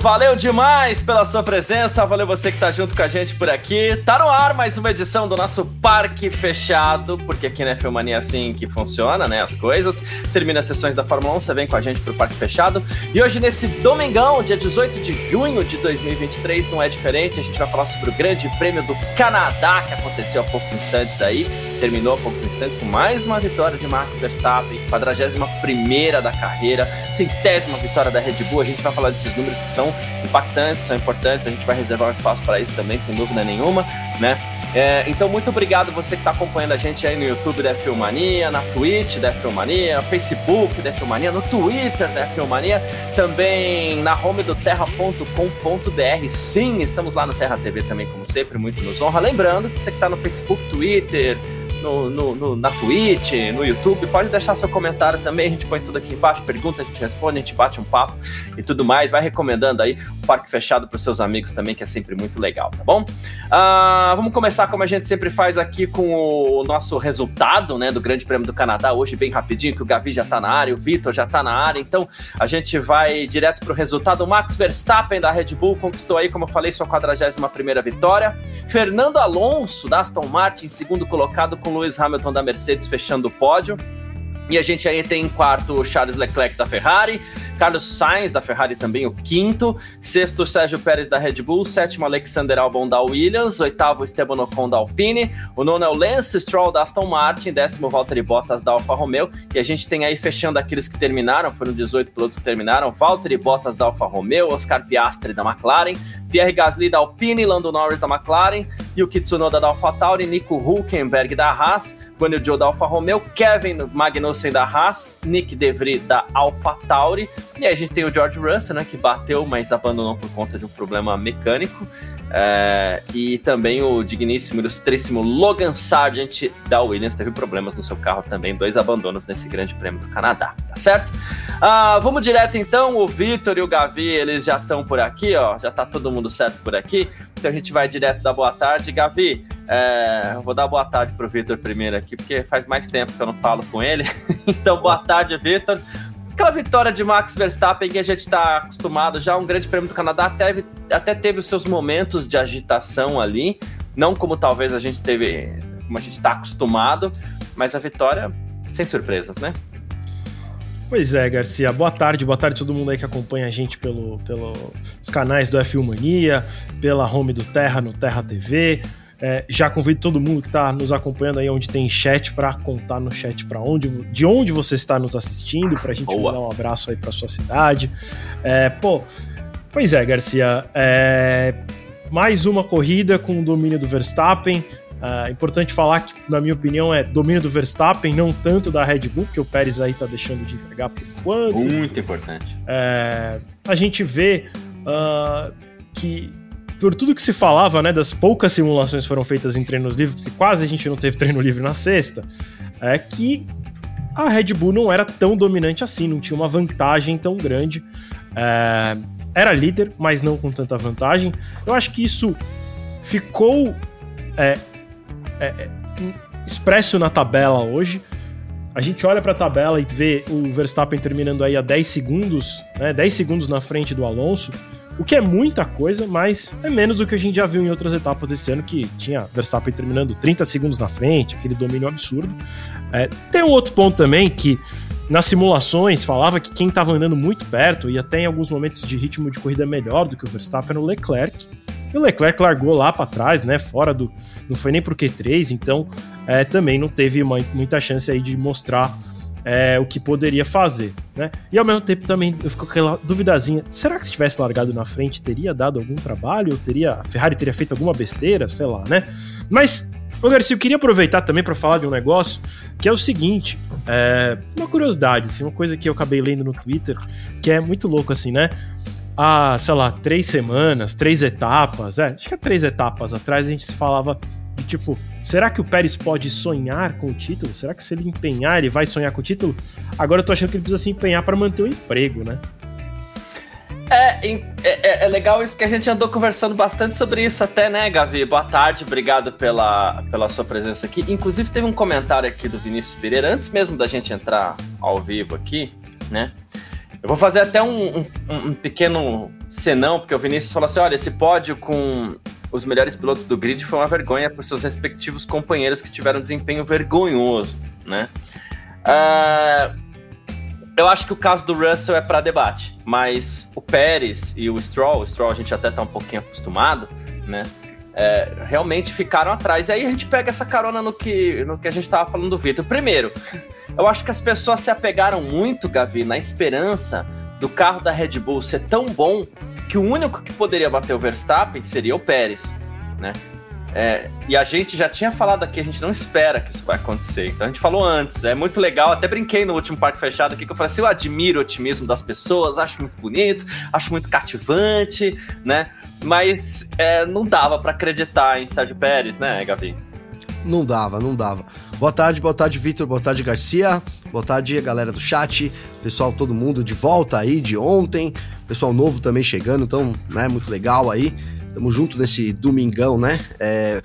Valeu demais pela sua presença, valeu você que tá junto com a gente por aqui. Tá no ar mais uma edição do nosso Parque Fechado, porque aqui na Filmania é assim que funciona, né, as coisas. Termina as sessões da Fórmula 1, você vem com a gente pro Parque Fechado. E hoje, nesse domingão, dia 18 de junho de 2023, não é diferente, a gente vai falar sobre o Grande Prêmio do Canadá, que aconteceu há poucos instantes aí terminou há poucos instantes com mais uma vitória de Max Verstappen, 41 da carreira, centésima vitória da Red Bull. A gente vai falar desses números que são impactantes, são importantes, a gente vai reservar um espaço para isso também, sem dúvida nenhuma, né? É, então, muito obrigado você que está acompanhando a gente aí no YouTube da Filmania, na Twitch da Filmania, no Facebook da Filmania, no Twitter da Filmania, também na home do terra.com.br. Sim, estamos lá no Terra TV também, como sempre, muito nos honra. Lembrando, você que está no Facebook, Twitter, no, no, no, na Twitch, no YouTube. Pode deixar seu comentário também, a gente põe tudo aqui embaixo, pergunta, a gente responde, a gente bate um papo e tudo mais. Vai recomendando aí o Parque Fechado para os seus amigos também, que é sempre muito legal, tá bom? Uh, vamos começar como a gente sempre faz aqui com o nosso resultado, né, do Grande Prêmio do Canadá, hoje bem rapidinho, que o Gavi já está na área, o Vitor já está na área, então a gente vai direto para o resultado. O Max Verstappen da Red Bull conquistou aí, como eu falei, sua 41 primeira vitória. Fernando Alonso da Aston Martin, segundo colocado com com Lewis Hamilton da Mercedes fechando o pódio. E a gente aí tem em quarto Charles Leclerc da Ferrari, Carlos Sainz da Ferrari também o quinto, sexto Sérgio Pérez da Red Bull, sétimo Alexander Albon da Williams, oitavo Esteban Ocon da Alpine, o nono é o Lance Stroll da Aston Martin, décimo Valtteri Bottas da Alfa Romeo, e a gente tem aí fechando aqueles que terminaram, foram 18 pilotos que terminaram, Valtteri Bottas da Alfa Romeo, Oscar Piastri da McLaren, Pierre Gasly da Alpine, Lando Norris da McLaren, Yuki Tsunoda da AlphaTauri, Nico Hulkenberg da Haas, Guanyu Zhou da Alfa Romeo, Kevin Magnussen da Haas, Nick DeVry da AlphaTauri, e aí a gente tem o George Russell, né, que bateu, mas abandonou por conta de um problema mecânico, é, e também o digníssimo, ilustríssimo Logan Sargent da Williams. Teve problemas no seu carro também, dois abandonos nesse grande prêmio do Canadá, tá certo? Ah, vamos direto então, o Vitor e o Gavi, eles já estão por aqui, ó, já tá todo mundo certo por aqui, então a gente vai direto da boa tarde. Gavi, é, vou dar boa tarde pro Vitor primeiro aqui, porque faz mais tempo que eu não falo com ele, então boa tarde, Vitor. Aquela vitória de Max Verstappen que a gente está acostumado já, um grande prêmio do Canadá, até, até teve os seus momentos de agitação ali, não como talvez a gente teve, como a gente está acostumado, mas a vitória sem surpresas, né? Pois é, Garcia. Boa tarde, boa tarde a todo mundo aí que acompanha a gente pelo, pelos canais do F1 Mania, pela home do Terra no Terra TV, é, já convido todo mundo que está nos acompanhando aí onde tem chat para contar no chat para onde, de onde você está nos assistindo, para a gente Boa. mandar um abraço aí para sua cidade. É, pô, pois é, Garcia. É, mais uma corrida com o domínio do Verstappen. É importante falar que, na minha opinião, é domínio do Verstappen, não tanto da Red Bull, porque o Pérez aí tá deixando de entregar por enquanto. Muito importante. É, a gente vê uh, que por tudo que se falava, né, das poucas simulações que foram feitas em treinos livres, porque quase a gente não teve treino livre na sexta, é que a Red Bull não era tão dominante assim, não tinha uma vantagem tão grande. É, era líder, mas não com tanta vantagem. Eu acho que isso ficou é, é, é expresso na tabela hoje. A gente olha para a tabela e vê o Verstappen terminando aí a 10 segundos, né, 10 segundos na frente do Alonso o que é muita coisa, mas é menos do que a gente já viu em outras etapas esse ano, que tinha Verstappen terminando 30 segundos na frente, aquele domínio absurdo. É, tem um outro ponto também que nas simulações falava que quem estava andando muito perto e até em alguns momentos de ritmo de corrida melhor do que o Verstappen era o Leclerc. E o Leclerc largou lá para trás, né? Fora do. Não foi nem pro Q3, então é, também não teve uma, muita chance aí de mostrar é, o que poderia fazer, né? E ao mesmo tempo também eu fico com aquela duvidazinha: será que se tivesse largado na frente teria dado algum trabalho? Teria, a Ferrari teria feito alguma besteira? Sei lá, né? Mas Ô Garcia, eu queria aproveitar também para falar de um negócio que é o seguinte: é, uma curiosidade, assim, uma coisa que eu acabei lendo no Twitter, que é muito louco, assim, né? Há, sei lá, três semanas, três etapas, é, acho que é três etapas atrás a gente se falava de tipo, será que o Pérez pode sonhar com o título? Será que se ele empenhar, ele vai sonhar com o título? Agora eu tô achando que ele precisa se empenhar para manter o emprego, né? É, é, é, é, legal isso porque a gente andou conversando bastante sobre isso até, né, Gavi? Boa tarde, obrigado pela, pela sua presença aqui. Inclusive, teve um comentário aqui do Vinícius Pereira, antes mesmo da gente entrar ao vivo aqui, né? Eu vou fazer até um, um, um pequeno senão, porque o Vinícius falou assim: olha, esse pódio com os melhores pilotos do grid foi uma vergonha por seus respectivos companheiros que tiveram desempenho vergonhoso, né? Uh, eu acho que o caso do Russell é para debate, mas o Pérez e o Stroll, o Stroll a gente até tá um pouquinho acostumado, né? É, realmente ficaram atrás. E aí a gente pega essa carona no que, no que a gente estava falando do Vitor. Primeiro, eu acho que as pessoas se apegaram muito, Gavi, na esperança do carro da Red Bull ser tão bom que o único que poderia bater o Verstappen seria o Pérez, né? É, e a gente já tinha falado aqui, a gente não espera que isso vai acontecer. Então a gente falou antes, é muito legal. Até brinquei no último parque fechado aqui que eu falei assim: eu admiro o otimismo das pessoas, acho muito bonito, acho muito cativante, né? Mas é, não dava para acreditar em Sérgio Pérez, né, Gavi? Não dava, não dava. Boa tarde, boa tarde, Vitor, boa tarde, Garcia, boa tarde, galera do chat, pessoal, todo mundo de volta aí de ontem, pessoal novo também chegando, então, né, muito legal aí. Tamo junto nesse domingão, né? É,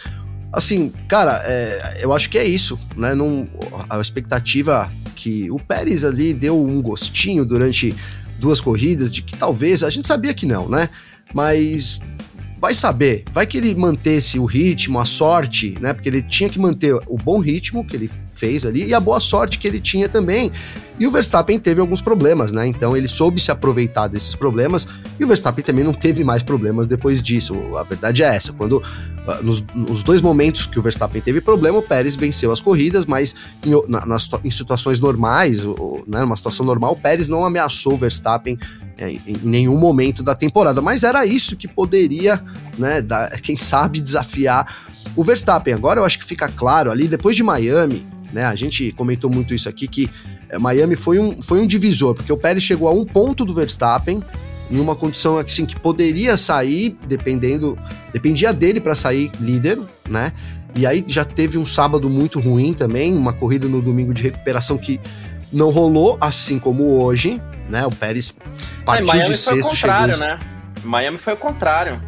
assim, cara, é, eu acho que é isso, né? Não, a expectativa que o Pérez ali deu um gostinho durante duas corridas de que talvez, a gente sabia que não, né? Mas vai saber, vai que ele mantesse o ritmo, a sorte, né? Porque ele tinha que manter o bom ritmo que ele fez ali e a boa sorte que ele tinha também. E o Verstappen teve alguns problemas, né? Então ele soube se aproveitar desses problemas e o Verstappen também não teve mais problemas depois disso. A verdade é essa. Quando ah, nos, nos dois momentos que o Verstappen teve problema, o Pérez venceu as corridas, mas em, na, nas, em situações normais, ou, né, numa situação normal, o Pérez não ameaçou o Verstappen em, em nenhum momento da temporada. Mas era isso que poderia, né, dar, quem sabe, desafiar o Verstappen. Agora eu acho que fica claro ali, depois de Miami, né, a gente comentou muito isso aqui, que é, Miami foi um, foi um divisor, porque o Pérez chegou a um ponto do Verstappen, em uma condição assim que poderia sair, dependendo, dependia dele para sair líder, né? E aí já teve um sábado muito ruim também, uma corrida no domingo de recuperação que não rolou, assim como hoje, né? O Pérez partiu é, de sexto, chegou... Né? Miami foi o contrário.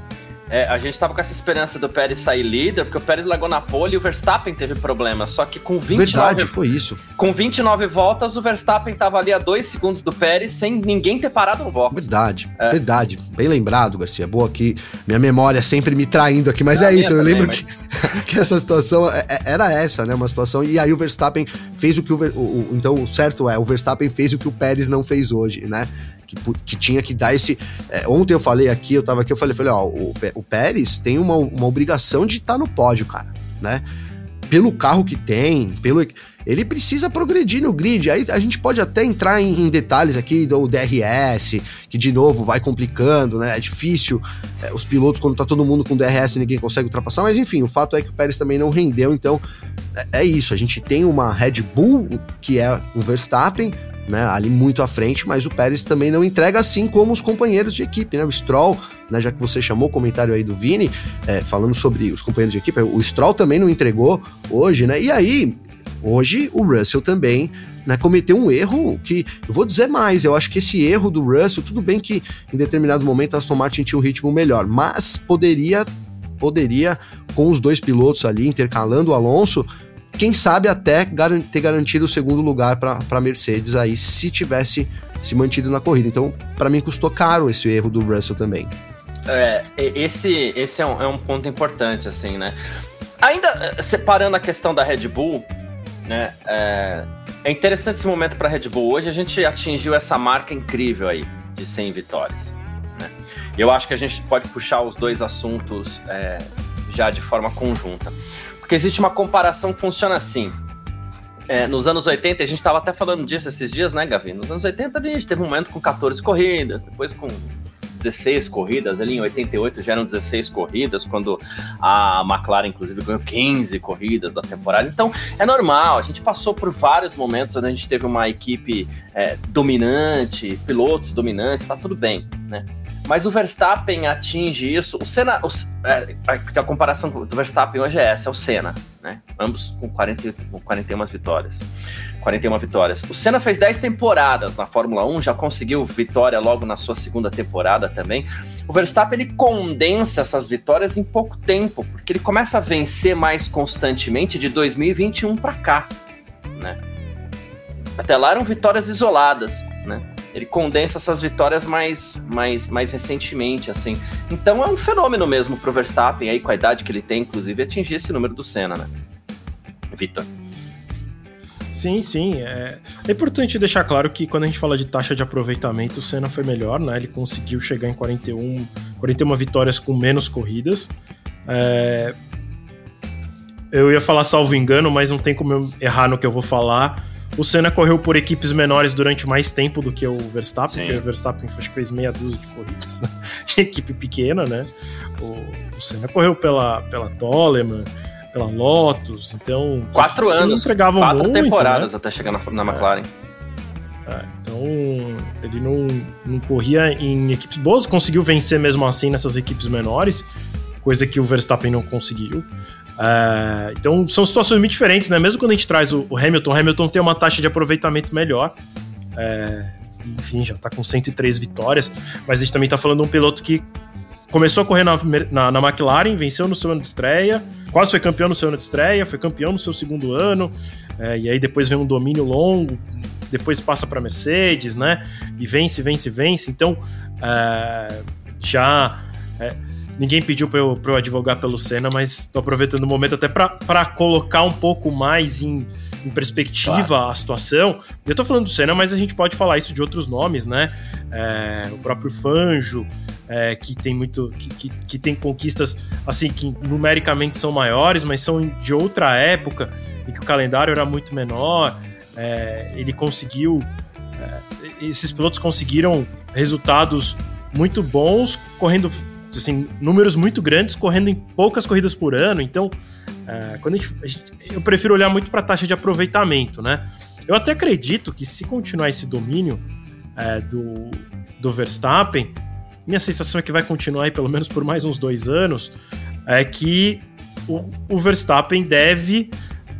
É, a gente tava com essa esperança do Pérez sair líder, porque o Pérez largou na pole e o Verstappen teve problema. Só que com 29... Verdade, foi isso. Com 29 voltas, o Verstappen tava ali a 2 segundos do Pérez, sem ninguém ter parado no box. Verdade, é. verdade. Bem lembrado, Garcia. Boa aqui. Minha memória sempre me traindo aqui, mas é isso. Eu também, lembro mas... que, que essa situação é, é, era essa, né? Uma situação. E aí o Verstappen fez o que o, o, o Então, o certo é, o Verstappen fez o que o Pérez não fez hoje, né? Que, que tinha que dar esse. É, ontem eu falei aqui, eu tava aqui, eu falei, falei, ó, o, o Pérez tem uma, uma obrigação de estar tá no pódio, cara, né? Pelo carro que tem, pelo. Ele precisa progredir no grid. Aí a gente pode até entrar em, em detalhes aqui do DRS, que de novo vai complicando, né? É difícil. É, os pilotos, quando tá todo mundo com DRS, ninguém consegue ultrapassar. Mas enfim, o fato é que o Pérez também não rendeu. Então é, é isso. A gente tem uma Red Bull, que é um Verstappen, né, ali muito à frente, mas o Pérez também não entrega assim como os companheiros de equipe, né? O Stroll, né, já que você chamou o comentário aí do Vini, é, falando sobre os companheiros de equipe, o Stroll também não entregou hoje, né? E aí, hoje o Russell também né, cometeu um erro que, eu vou dizer mais, eu acho que esse erro do Russell, tudo bem que em determinado momento a Aston Martin tinha um ritmo melhor, mas poderia poderia com os dois pilotos ali intercalando o Alonso quem sabe até ter garantido o segundo lugar para a Mercedes aí, se tivesse se mantido na corrida. Então, para mim, custou caro esse erro do Russell também. É, esse, esse é um, é um ponto importante, assim, né? Ainda eh, separando a questão da Red Bull, né? É, é interessante esse momento para a Red Bull. Hoje a gente atingiu essa marca incrível aí de 100 vitórias. Né? Eu acho que a gente pode puxar os dois assuntos é, já de forma conjunta. Porque existe uma comparação que funciona assim. É, nos anos 80, a gente estava até falando disso esses dias, né, Gavi? Nos anos 80 a gente teve um momento com 14 corridas, depois com 16 corridas, ali em 88 já eram 16 corridas, quando a McLaren, inclusive, ganhou 15 corridas da temporada. Então, é normal, a gente passou por vários momentos onde a gente teve uma equipe é, dominante, pilotos dominantes, tá tudo bem, né? Mas o Verstappen atinge isso. O Senna. O, é, a comparação do Verstappen hoje é essa: é o Senna, né? Ambos com, 40, com 41 vitórias. 41 vitórias. O Senna fez 10 temporadas na Fórmula 1, já conseguiu vitória logo na sua segunda temporada também. O Verstappen ele condensa essas vitórias em pouco tempo, porque ele começa a vencer mais constantemente de 2021 para cá, né? Até lá eram vitórias isoladas, né? Ele condensa essas vitórias mais, mais, mais recentemente, assim. Então é um fenômeno mesmo pro Verstappen, aí com a idade que ele tem, inclusive, atingir esse número do Senna, né? Vitor. Sim, sim. É... é, importante deixar claro que quando a gente fala de taxa de aproveitamento, o Senna foi melhor, né? Ele conseguiu chegar em 41, 41 vitórias com menos corridas. É... Eu ia falar salvo engano, mas não tem como eu errar no que eu vou falar. O Senna correu por equipes menores durante mais tempo do que o Verstappen, Sim. porque o Verstappen acho que fez meia dúzia de corridas, né? equipe pequena, né? O, o Senna correu pela, pela Toleman, pela Lotus, então... Quatro anos, entregavam quatro muito, temporadas né? até chegar na, na McLaren. É. É, então, ele não, não corria em equipes boas, conseguiu vencer mesmo assim nessas equipes menores, coisa que o Verstappen não conseguiu. É, então são situações muito diferentes, né? Mesmo quando a gente traz o, o Hamilton, o Hamilton tem uma taxa de aproveitamento melhor. É, enfim, já tá com 103 vitórias, mas a gente também tá falando de um piloto que começou a correr na, na, na, McLaren, venceu no seu ano de estreia, quase foi campeão no seu ano de estreia, foi campeão no seu segundo ano, é, e aí depois vem um domínio longo, depois passa para Mercedes, né? E vence, vence, vence. Então, é, já é, Ninguém pediu pra eu, pra eu advogar pelo Senna, mas tô aproveitando o momento até para colocar um pouco mais em, em perspectiva claro. a situação. Eu tô falando do Senna, mas a gente pode falar isso de outros nomes, né? É, o próprio Fanjo, é, que tem muito. Que, que, que, tem conquistas assim que numericamente são maiores, mas são de outra época, em que o calendário era muito menor. É, ele conseguiu. É, esses pilotos conseguiram resultados muito bons, correndo assim, números muito grandes correndo em poucas corridas por ano. Então, é, quando a gente, a gente, eu prefiro olhar muito para a taxa de aproveitamento, né? Eu até acredito que se continuar esse domínio é, do, do Verstappen, minha sensação é que vai continuar aí pelo menos por mais uns dois anos, é que o, o Verstappen deve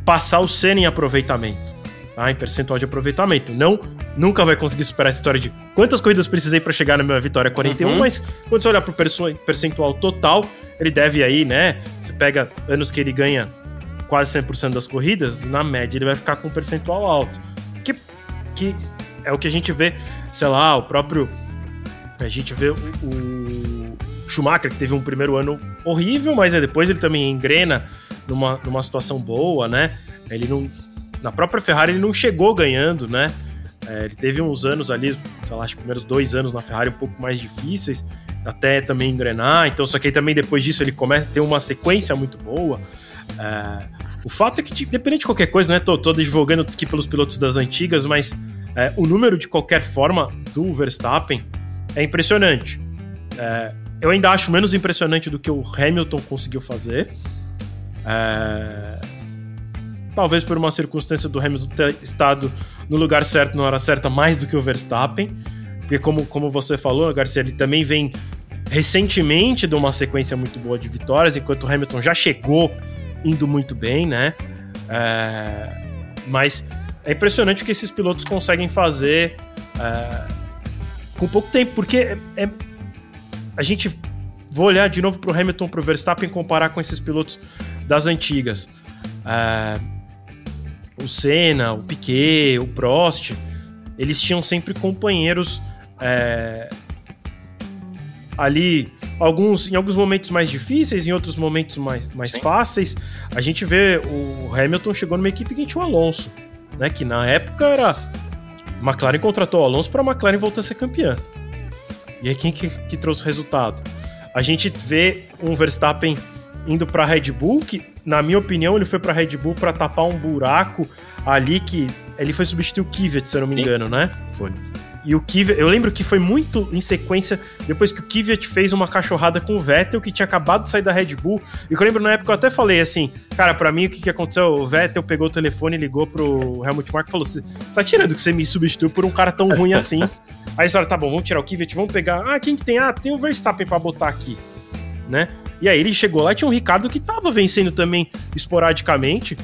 passar o Senna em aproveitamento tá? em percentual de aproveitamento. Não, nunca vai conseguir superar essa história de quantas corridas precisei para chegar na minha vitória 41, uhum. mas quando você olhar pro percentual total, ele deve aí, né? Você pega anos que ele ganha quase 100% das corridas, na média ele vai ficar com um percentual alto. Que, que é o que a gente vê, sei lá, o próprio. A gente vê o, o Schumacher, que teve um primeiro ano horrível, mas depois ele também engrena numa, numa situação boa, né? Ele não, na própria Ferrari ele não chegou ganhando, né? É, ele teve uns anos ali, sei lá, os primeiros dois anos na Ferrari um pouco mais difíceis, até também engrenar. Então, só que aí também depois disso ele começa a ter uma sequência muito boa. É, o fato é que, independente de qualquer coisa, né? Tô, tô divulgando aqui pelos pilotos das antigas, mas é, o número de qualquer forma do Verstappen é impressionante. É, eu ainda acho menos impressionante do que o Hamilton conseguiu fazer. É, talvez por uma circunstância do Hamilton ter estado no lugar certo na hora certa mais do que o Verstappen, porque como, como você falou, Garcia, ele também vem recentemente de uma sequência muito boa de vitórias, enquanto o Hamilton já chegou indo muito bem, né? É... Mas é impressionante o que esses pilotos conseguem fazer é... com pouco tempo, porque é... é a gente vou olhar de novo para o Hamilton, para o Verstappen, comparar com esses pilotos das antigas. É o Senna, o Piquet, o Prost, eles tinham sempre companheiros é, ali, alguns em alguns momentos mais difíceis, em outros momentos mais, mais fáceis. A gente vê o Hamilton chegou numa equipe que tinha o Alonso, né? Que na época era McLaren contratou o Alonso para a McLaren voltar a ser campeã. E aí quem que, que trouxe o resultado? A gente vê um Verstappen indo para Red Bull, que na minha opinião ele foi para Red Bull para tapar um buraco ali que ele foi substituir o Kvyat, se eu não me engano, né? Foi. E o Kvyat, eu lembro que foi muito em sequência depois que o Kvyat fez uma cachorrada com o Vettel, que tinha acabado de sair da Red Bull. E eu lembro na época eu até falei assim, cara, para mim o que, que aconteceu? O Vettel pegou o telefone e ligou pro Helmut Marko e falou: Você tá tirando que você me substituiu por um cara tão ruim assim? Aí eles falaram: tá bom, vamos tirar o Kvyat, vamos pegar. Ah, quem que tem? Ah, tem o Verstappen pra botar aqui, né? E aí ele chegou lá e tinha um Ricardo que tava vencendo também esporadicamente,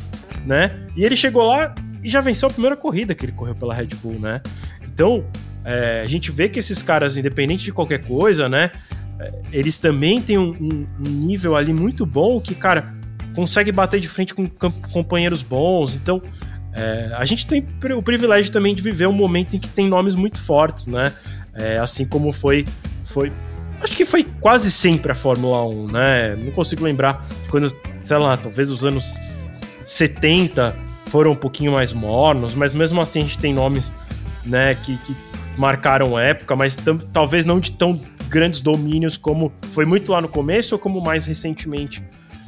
né? E ele chegou lá e já venceu a primeira corrida que ele correu pela Red Bull, né? Então, é, a gente vê que esses caras, independente de qualquer coisa, né? É, eles também têm um, um, um nível ali muito bom que, cara, consegue bater de frente com companheiros bons. Então, é, a gente tem o privilégio também de viver um momento em que tem nomes muito fortes, né? É, assim como foi, foi. Acho que foi quase sempre a Fórmula 1, né? Não consigo lembrar quando, sei lá, talvez os anos 70 foram um pouquinho mais mornos, mas mesmo assim a gente tem nomes, né, que, que marcaram época, mas talvez não de tão grandes domínios como foi muito lá no começo ou como mais recentemente.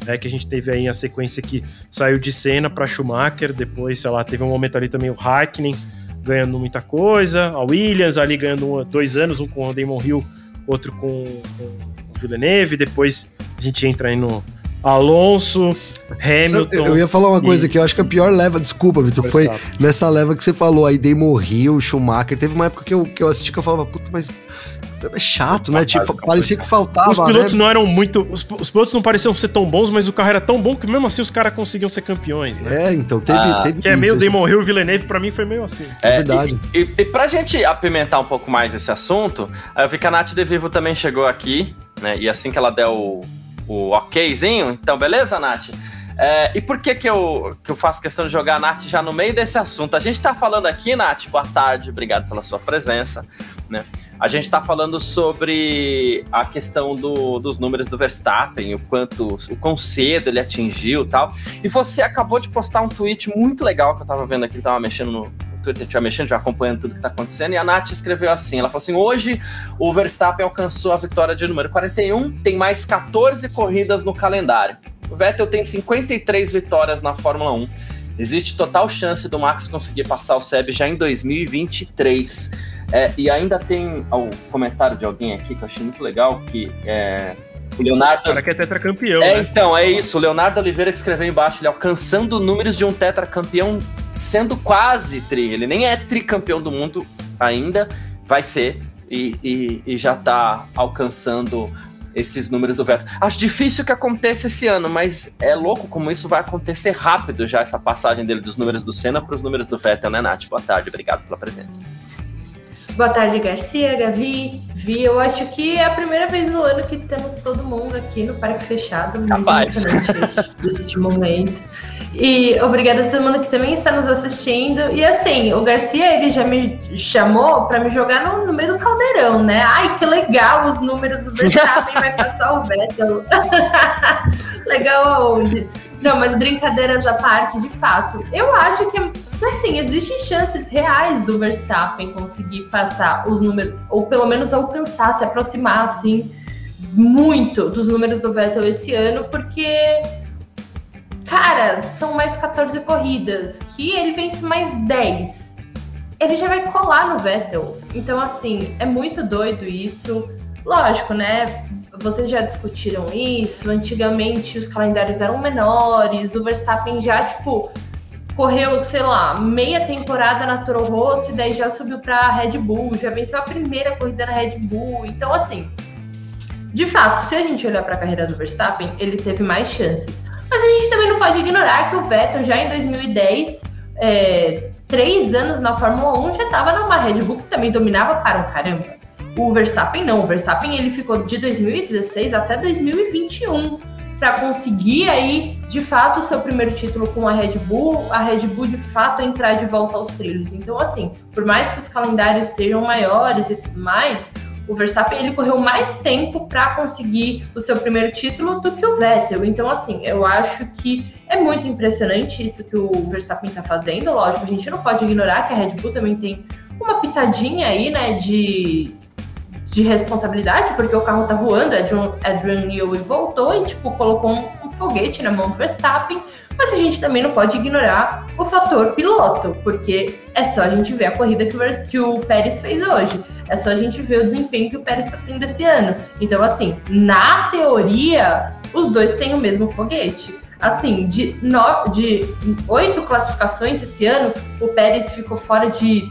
É, que a gente teve aí a sequência que saiu de cena para Schumacher, depois, sei lá, teve um momento ali também o Hackney ganhando muita coisa, a Williams ali ganhando dois anos, um com o Damon Hill, outro com, com o Villeneuve, depois a gente entra aí no Alonso, Hamilton. Eu ia falar uma coisa e... que eu acho que a pior leva, desculpa, Vitor, foi nessa leva que você falou aí, Damon Hill, Schumacher. Teve uma época que eu, que eu assisti que eu falava, puta, mas é chato, né? Tipo, parecia que faltava. Os pilotos né? não eram muito. Os, os, pilotos não pareciam ser tão bons, mas o carro era tão bom que mesmo assim os caras conseguiam ser campeões. Né? É, então teve. Ah, teve que é meio Damon Hill e Villeneuve, pra mim foi meio assim. É, é verdade. E, e, e pra gente apimentar um pouco mais esse assunto, eu vi que a Nath De Vivo também chegou aqui, né? E assim que ela der o, o okzinho, então beleza, Nath? É, e por que que eu, que eu faço questão de jogar a Nath já no meio desse assunto? A gente está falando aqui, Nath, boa tarde, obrigado pela sua presença. Né? A gente está falando sobre a questão do, dos números do Verstappen, o quanto, o quão cedo ele atingiu tal. E você acabou de postar um tweet muito legal que eu estava vendo aqui, estava mexendo no, Twitter, já mexendo, já acompanhando tudo que está acontecendo. E a Nath escreveu assim: ela falou assim: hoje o Verstappen alcançou a vitória de número 41, tem mais 14 corridas no calendário. O Vettel tem 53 vitórias na Fórmula 1. Existe total chance do Max conseguir passar o Seb já em 2023. É, e ainda tem o comentário de alguém aqui que eu achei muito legal, que é, o Leonardo. O cara que é tetracampeão. É, né? então, é isso. O Leonardo Oliveira que escreveu embaixo, ele alcançando números de um tetracampeão, sendo quase tri. Ele nem é tricampeão do mundo ainda, vai ser. E, e, e já tá alcançando esses números do Vettel. Acho difícil que aconteça esse ano, mas é louco como isso vai acontecer rápido já, essa passagem dele dos números do Senna para os números do Vettel, né, Nath? Boa tarde, obrigado pela presença. Boa tarde, Garcia, Gavi, Vi. Eu acho que é a primeira vez no ano que temos todo mundo aqui no Parque Fechado. Capaz. emocionante este momento. E obrigada a todo mundo que também está nos assistindo. E assim, o Garcia ele já me chamou para me jogar no, no, meio do caldeirão, né? Ai, que legal os números do Verstappen vai passar o Vettel. legal aonde? Não, mas brincadeiras à parte, de fato. Eu acho que assim, existem chances reais do Verstappen conseguir passar os números, ou pelo menos alcançar, se aproximar assim muito dos números do Vettel esse ano, porque Cara, são mais 14 corridas, que ele vence mais 10. Ele já vai colar no Vettel. Então, assim, é muito doido isso. Lógico, né? Vocês já discutiram isso. Antigamente os calendários eram menores. O Verstappen já, tipo, correu, sei lá, meia temporada na Toro Rosso e daí já subiu para Red Bull, já venceu a primeira corrida na Red Bull. Então, assim, de fato, se a gente olhar para a carreira do Verstappen, ele teve mais chances. Mas a gente também não pode ignorar que o Vettel já em 2010, é, três anos na Fórmula 1, já estava numa Red Bull que também dominava para um caramba. O Verstappen não, o Verstappen ele ficou de 2016 até 2021 para conseguir aí, de fato, o seu primeiro título com a Red Bull, a Red Bull de fato entrar de volta aos trilhos. Então, assim, por mais que os calendários sejam maiores e tudo mais, o Verstappen ele correu mais tempo para conseguir o seu primeiro título do que o Vettel. Então, assim, eu acho que é muito impressionante isso que o Verstappen está fazendo. Lógico, a gente não pode ignorar que a Red Bull também tem uma pitadinha aí, né, de, de responsabilidade, porque o carro tá voando, Adrian, Adrian Newey voltou e, tipo, colocou um, um foguete na mão do Verstappen, mas a gente também não pode ignorar o fator piloto, porque é só a gente ver a corrida que o, que o Pérez fez hoje. É só a gente ver o desempenho que o Pérez está tendo esse ano. Então, assim, na teoria, os dois têm o mesmo foguete. Assim, de, no, de oito classificações esse ano, o Pérez ficou fora de,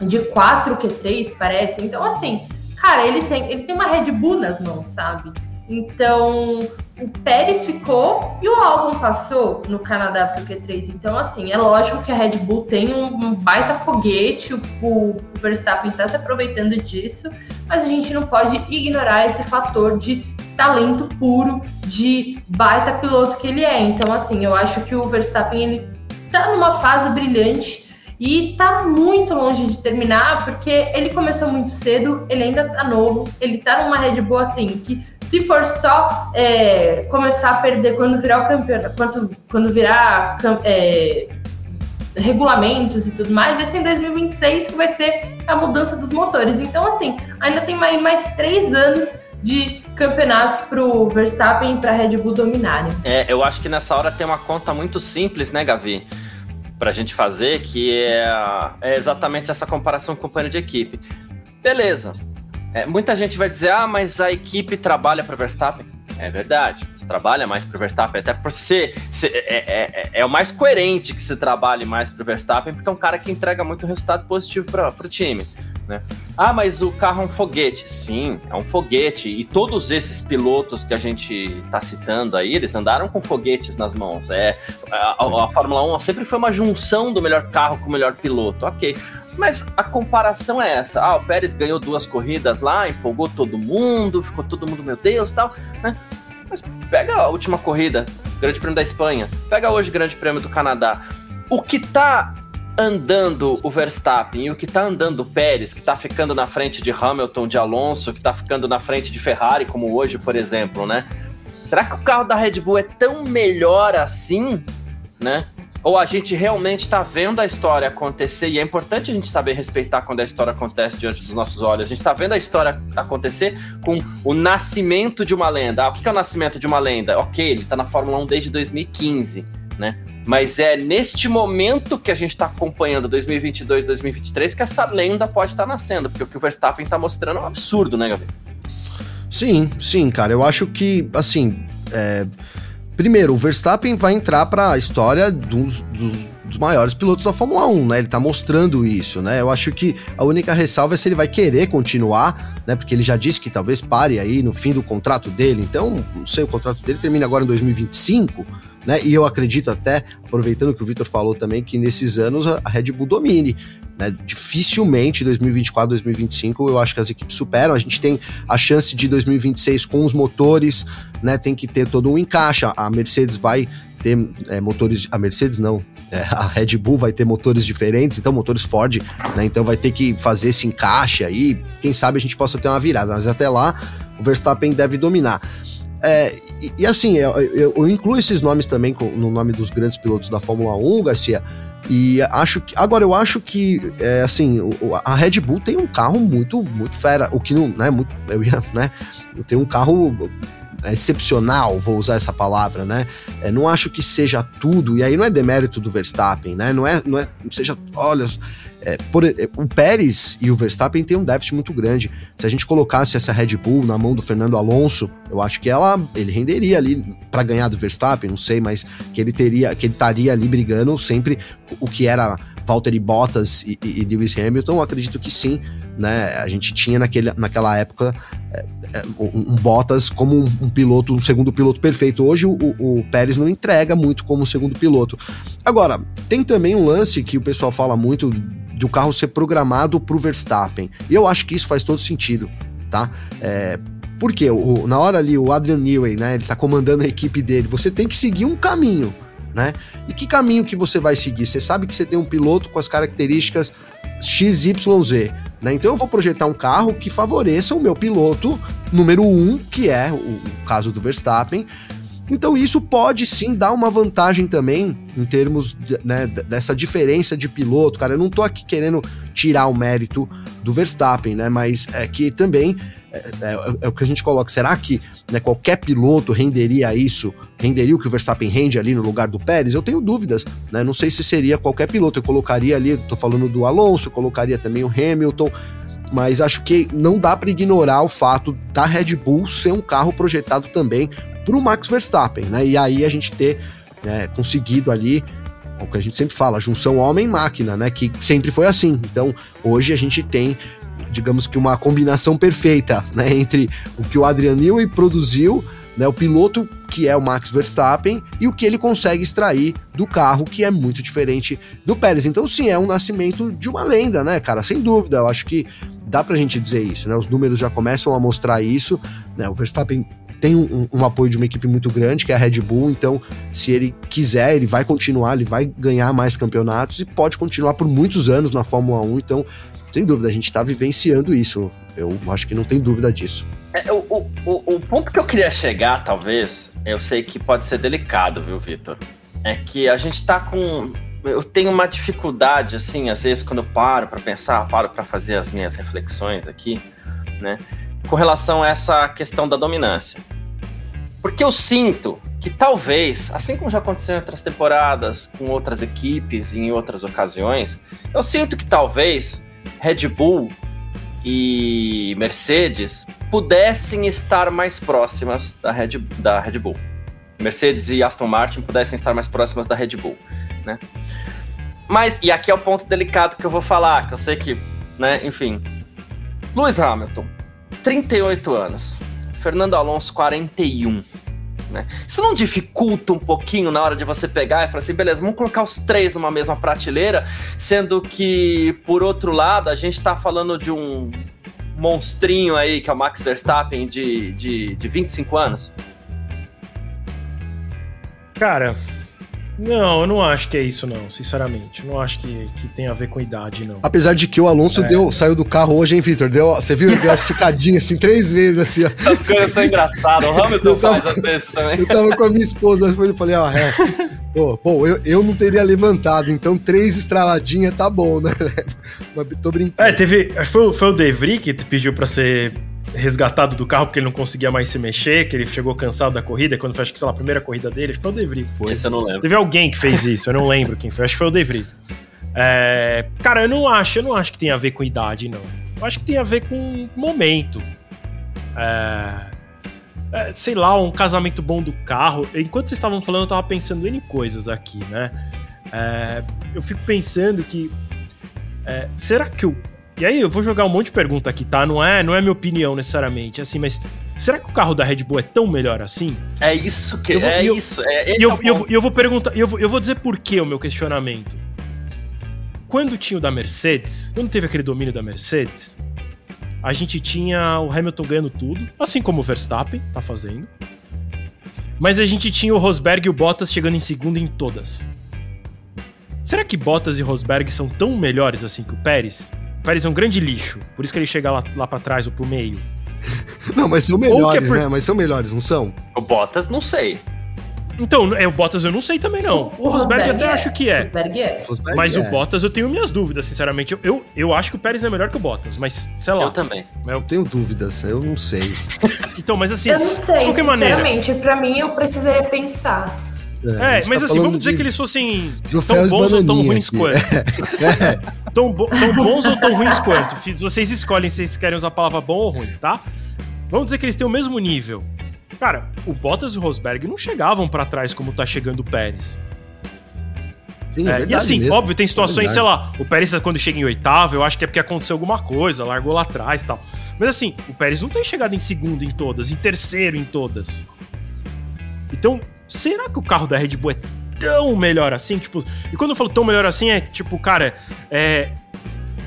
de quatro Q3, parece. Então, assim, cara, ele tem, ele tem uma Red Bull nas mãos, sabe? Então, o Pérez ficou e o Albon passou no Canadá para o Q3. Então, assim, é lógico que a Red Bull tem um baita foguete, o, o Verstappen está se aproveitando disso, mas a gente não pode ignorar esse fator de talento puro, de baita piloto que ele é. Então, assim, eu acho que o Verstappen ele tá numa fase brilhante e tá muito longe de terminar, porque ele começou muito cedo, ele ainda tá novo, ele tá numa Red Bull assim, que se for só é, começar a perder quando virar o campeonato, quando, quando virar é, regulamentos e tudo mais, vai ser em 2026 que vai ser a mudança dos motores. Então, assim, ainda tem mais, mais três anos de campeonatos para o Verstappen e para a Red Bull dominarem. É, eu acho que nessa hora tem uma conta muito simples, né, Gavi? Para a gente fazer, que é, é, exatamente essa comparação com o companheiro de equipe. Beleza. É, muita gente vai dizer, ah, mas a equipe trabalha para Verstappen. É verdade, trabalha mais para Verstappen, até por ser, ser é, é, é, é, o mais coerente que se trabalhe mais para Verstappen, porque é um cara que entrega muito resultado positivo para o time. Né? Ah, mas o carro é um foguete. Sim, é um foguete. E todos esses pilotos que a gente está citando aí, eles andaram com foguetes nas mãos. É, a, a, a, Fórmula 1 sempre foi uma junção do melhor carro com o melhor piloto. Ok. Mas a comparação é essa. Ah, o Pérez ganhou duas corridas lá, empolgou todo mundo, ficou todo mundo, meu Deus, tal, né? Mas pega a última corrida, Grande Prêmio da Espanha, pega hoje Grande Prêmio do Canadá. O que tá andando o Verstappen e o que tá andando o Pérez, que tá ficando na frente de Hamilton, de Alonso, que tá ficando na frente de Ferrari, como hoje, por exemplo, né? Será que o carro da Red Bull é tão melhor assim, né? Ou a gente realmente está vendo a história acontecer, e é importante a gente saber respeitar quando a história acontece diante dos nossos olhos. A gente está vendo a história acontecer com o nascimento de uma lenda. Ah, o que é o nascimento de uma lenda? Ok, ele está na Fórmula 1 desde 2015, né? Mas é neste momento que a gente está acompanhando 2022, 2023 que essa lenda pode estar tá nascendo, porque o que o Verstappen está mostrando é um absurdo, né, Gabriel? Sim, sim, cara. Eu acho que, assim, é... primeiro, o Verstappen vai entrar para a história dos, dos, dos, maiores pilotos da Fórmula 1, né? Ele tá mostrando isso, né? Eu acho que a única ressalva é se ele vai querer continuar, né? Porque ele já disse que talvez pare aí no fim do contrato dele. Então, não sei, o contrato dele termina agora em 2025 né? E eu acredito até, aproveitando que o Vitor falou também, que nesses anos a Red Bull domine. Né? Dificilmente 2024, 2025 eu acho que as equipes superam. A gente tem a chance de 2026 com os motores, né? Tem que ter todo um encaixe. A Mercedes vai ter é, motores. A Mercedes não. É, a Red Bull vai ter motores diferentes, então motores Ford, né? Então vai ter que fazer esse encaixe aí. Quem sabe a gente possa ter uma virada, mas até lá o Verstappen deve dominar. É, e, e, assim, eu, eu, eu, incluo esses nomes também no nome dos grandes pilotos da Fórmula 1, Garcia. E acho que. Agora, eu acho que, é, assim, a Red Bull tem um carro muito, muito fera. O que não, né? Muito, eu ia, né? Tem um carro excepcional, vou usar essa palavra, né? É, não acho que seja tudo, e aí não é demérito do Verstappen, né? Não é, não é, seja, olha, é, por, o Pérez e o Verstappen têm um déficit muito grande. Se a gente colocasse essa Red Bull na mão do Fernando Alonso, eu acho que ela, ele renderia ali para ganhar do Verstappen, não sei, mas que ele teria, que ele estaria ali brigando sempre o que era Valtteri Bottas e, e, e Lewis Hamilton, acredito que sim, né? A gente tinha naquele, naquela época é, é, um, um Bottas como um, um, piloto, um segundo piloto perfeito. Hoje o, o, Pérez não entrega muito como segundo piloto. Agora, tem também um lance que o pessoal fala muito do carro ser programado para o Verstappen. E eu acho que isso faz todo sentido, tá? É, porque o, na hora ali, o Adrian Newey, né, ele tá comandando a equipe dele, você tem que seguir um caminho, né? E que caminho que você vai seguir? Você sabe que você tem um piloto com as características XYZ, né? Então eu vou projetar um carro que favoreça o meu piloto número um, que é o, o caso do Verstappen, então isso pode sim dar uma vantagem também em termos né, dessa diferença de piloto, cara. Eu não tô aqui querendo tirar o mérito do Verstappen, né? Mas é que também é, é, é, o que a gente coloca. Será que né, qualquer piloto renderia isso? Renderia o que o Verstappen rende ali no lugar do Pérez? Eu tenho dúvidas, né? Não sei se seria qualquer piloto. Eu colocaria ali, tô falando do Alonso, colocaria também o Hamilton. Mas acho que não dá para ignorar o fato da Red Bull ser um carro projetado também para o Max Verstappen, né? E aí a gente ter né, conseguido ali o que a gente sempre fala, junção homem-máquina, né? Que sempre foi assim. Então, hoje a gente tem digamos que uma combinação perfeita, né, entre o que o Adrian Newey produziu, né, o piloto que é o Max Verstappen e o que ele consegue extrair do carro, que é muito diferente do Pérez. Então, sim, é um nascimento de uma lenda, né, cara? Sem dúvida, eu acho que dá pra gente dizer isso, né? Os números já começam a mostrar isso, né? O Verstappen tem um, um, apoio de uma equipe muito grande, que é a Red Bull, então se ele quiser, ele vai continuar, ele vai ganhar mais campeonatos e pode continuar por muitos anos na Fórmula 1, então sem dúvida, a gente está vivenciando isso. Eu acho que não tem dúvida disso. É, o, o, o ponto que eu queria chegar, talvez, eu sei que pode ser delicado, viu, Vitor? É que a gente está com. Eu tenho uma dificuldade, assim, às vezes, quando eu paro para pensar, paro para fazer as minhas reflexões aqui, né, com relação a essa questão da dominância. Porque eu sinto que talvez, assim como já aconteceu em outras temporadas, com outras equipes, em outras ocasiões, eu sinto que talvez Red Bull e Mercedes pudessem estar mais próximas da Red, da Red Bull. Mercedes e Aston Martin pudessem estar mais próximas da Red Bull, né? Mas, e aqui é o ponto delicado que eu vou falar, que eu sei que, né, enfim. Lewis Hamilton, 38 anos. Fernando Alonso, 41. Né? Isso não dificulta um pouquinho na hora de você pegar e falar assim, beleza, vamos colocar os três numa mesma prateleira, sendo que, por outro lado, a gente está falando de um monstrinho aí, que é o Max Verstappen, de, de, de 25 anos? Cara, não, eu não acho que é isso, não, sinceramente. Não acho que, que tem a ver com idade, não. Apesar de que o Alonso é. deu, saiu do carro hoje, hein, Vitor? Deu, você viu? Deu uma esticadinha assim, três vezes, assim, ó. As coisas são engraçadas. O Hamilton tava, faz às vezes também. Eu tava com a minha esposa, eu falei, ó, é. Pô, pô eu, eu não teria levantado, então três estraladinhas tá bom, né? Mas tô brincando. É, teve. Foi, foi o De Vries que pediu pra ser resgatado do carro porque ele não conseguia mais se mexer, que ele chegou cansado da corrida, quando foi, acho que, sei lá, a primeira corrida dele, foi o De Vries. Foi. Esse eu não lembro. Teve alguém que fez isso, eu não lembro quem foi, acho que foi o De Vries. É, cara, eu não acho, eu não acho que tem a ver com idade, não. Eu acho que tem a ver com momento. É, é, sei lá, um casamento bom do carro. Enquanto vocês estavam falando, eu tava pensando em coisas aqui, né? É, eu fico pensando que. É, será que o e aí, eu vou jogar um monte de pergunta aqui, tá? Não é, não é minha opinião necessariamente, assim, mas será que o carro da Red Bull é tão melhor assim? É isso que vou, é eu, isso. É, e eu, é eu, eu, vou perguntar, eu vou, eu vou dizer por que o meu questionamento. Quando tinha o da Mercedes, quando teve aquele domínio da Mercedes, a gente tinha o Hamilton ganhando tudo, assim como o Verstappen tá fazendo. Mas a gente tinha o Rosberg e o Bottas chegando em segundo em todas. Será que Bottas e Rosberg são tão melhores assim que o Pérez? Pérez é um grande lixo. Por isso que ele chega lá, lá pra trás ou pro meio. não, mas são é melhores, é por... né? Mas são melhores, não são? O Bottas, não sei. Então, é, o Bottas eu não sei também, não. O, o Rosberg, Rosberg até é. acho que é. Rosberg é. Mas é. o Bottas eu tenho minhas dúvidas, sinceramente. Eu, eu, eu, acho que o Pérez é melhor que o Bottas, mas sei lá. Eu também. Eu tenho dúvidas, eu não sei. então, mas assim. Eu não sei, de qualquer sinceramente. Maneira... Pra mim, eu precisaria pensar. É, é mas tá assim, vamos dizer que eles fossem tão bons ou tão ruins aqui. quanto. É. tão, bo tão bons ou tão ruins quanto. Vocês escolhem se vocês querem usar a palavra bom ou ruim, tá? Vamos dizer que eles têm o mesmo nível. Cara, o Bottas e o Rosberg não chegavam para trás como tá chegando o Pérez. Sim, é, é e assim, mesmo. óbvio, tem situações, é sei lá, o Pérez quando chega em oitavo, eu acho que é porque aconteceu alguma coisa, largou lá atrás e tal. Mas assim, o Pérez não tem chegado em segundo em todas, em terceiro em todas. Então, será que o carro da Red Bull é tão melhor assim? Tipo, e quando eu falo tão melhor assim, é tipo, cara, é.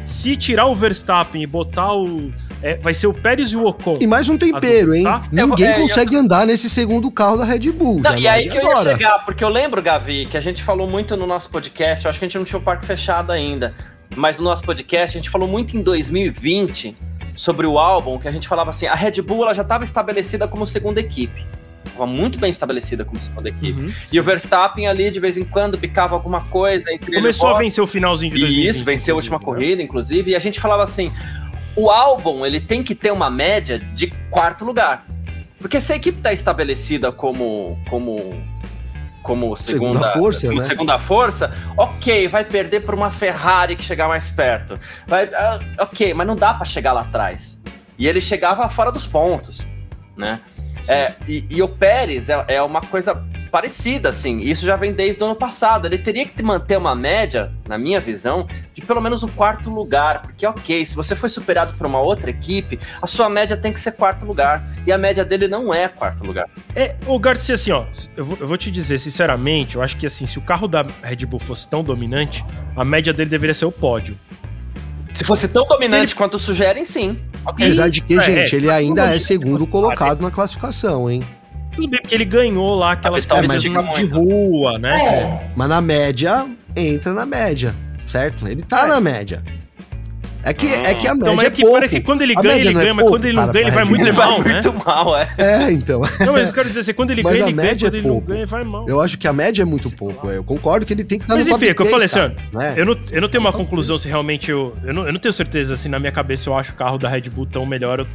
Se tirar o Verstappen e botar o. É, vai ser o Pérez e o Ocon. E mais um tempero, hein? Tá? Ninguém é, consegue eu... andar nesse segundo carro da Red Bull. Não, e aí que agora. eu ia chegar, porque eu lembro, Gavi, que a gente falou muito no nosso podcast, eu acho que a gente não tinha o parque fechado ainda, mas no nosso podcast a gente falou muito em 2020 sobre o álbum, que a gente falava assim, a Red Bull ela já estava estabelecida como segunda equipe estava muito bem estabelecida como segunda equipe. Uhum, e o Verstappen ali, de vez em quando, picava alguma coisa. Começou a vencer o finalzinho de 2020. Isso, venceu a última né? corrida, inclusive. E a gente falava assim: o álbum ele tem que ter uma média de quarto lugar. Porque se a equipe está estabelecida como, como, como segunda, Segunda força, como né? segunda força, ok, vai perder para uma Ferrari que chegar mais perto. Vai, ah, ok, mas não dá para chegar lá atrás. E ele chegava fora dos pontos, né? É, e, e o Pérez é, é uma coisa parecida, assim. Isso já vem desde o ano passado. Ele teria que manter uma média, na minha visão, de pelo menos um quarto lugar. Porque, ok, se você foi superado por uma outra equipe, a sua média tem que ser quarto lugar. E a média dele não é quarto lugar. É, o Garcia, assim, ó, eu vou, eu vou te dizer, sinceramente, eu acho que assim, se o carro da Red Bull fosse tão dominante, a média dele deveria ser o pódio. Se fosse tão dominante quanto sugerem, sim. Apesar de que, É, gente, é, ele mas ainda como é segundo colocado na classificação, hein? Tudo bem, porque ele ganhou lá aquelas mas- de, de rua, né? É. Mas na média, entra na média, certo? Ele tá É. na média. É que, é que a média Então, mas é é que pouco. parece que quando ele A ganha, ele é ganha, mas pouco, quando ele não ganha, ele vai muito Ele Bull. vai mal, né? muito mal, é. É, então. Não, mas eu quero dizer assim, quando ele Mas ganha, a ele ganha, média quando é ele não pouco. ganha, ele vai mal. Eu acho que a média é muito pouco. é. Eu concordo que ele tem que estar Mas no top enfim, é que eu falei 3, assim, cara, né? Eu não, eu não tenho uma conclusão se realmente eu. Eu não, eu não tenho certeza, assim, na minha cabeça eu acho o carro da Red Bull tão melhor ou-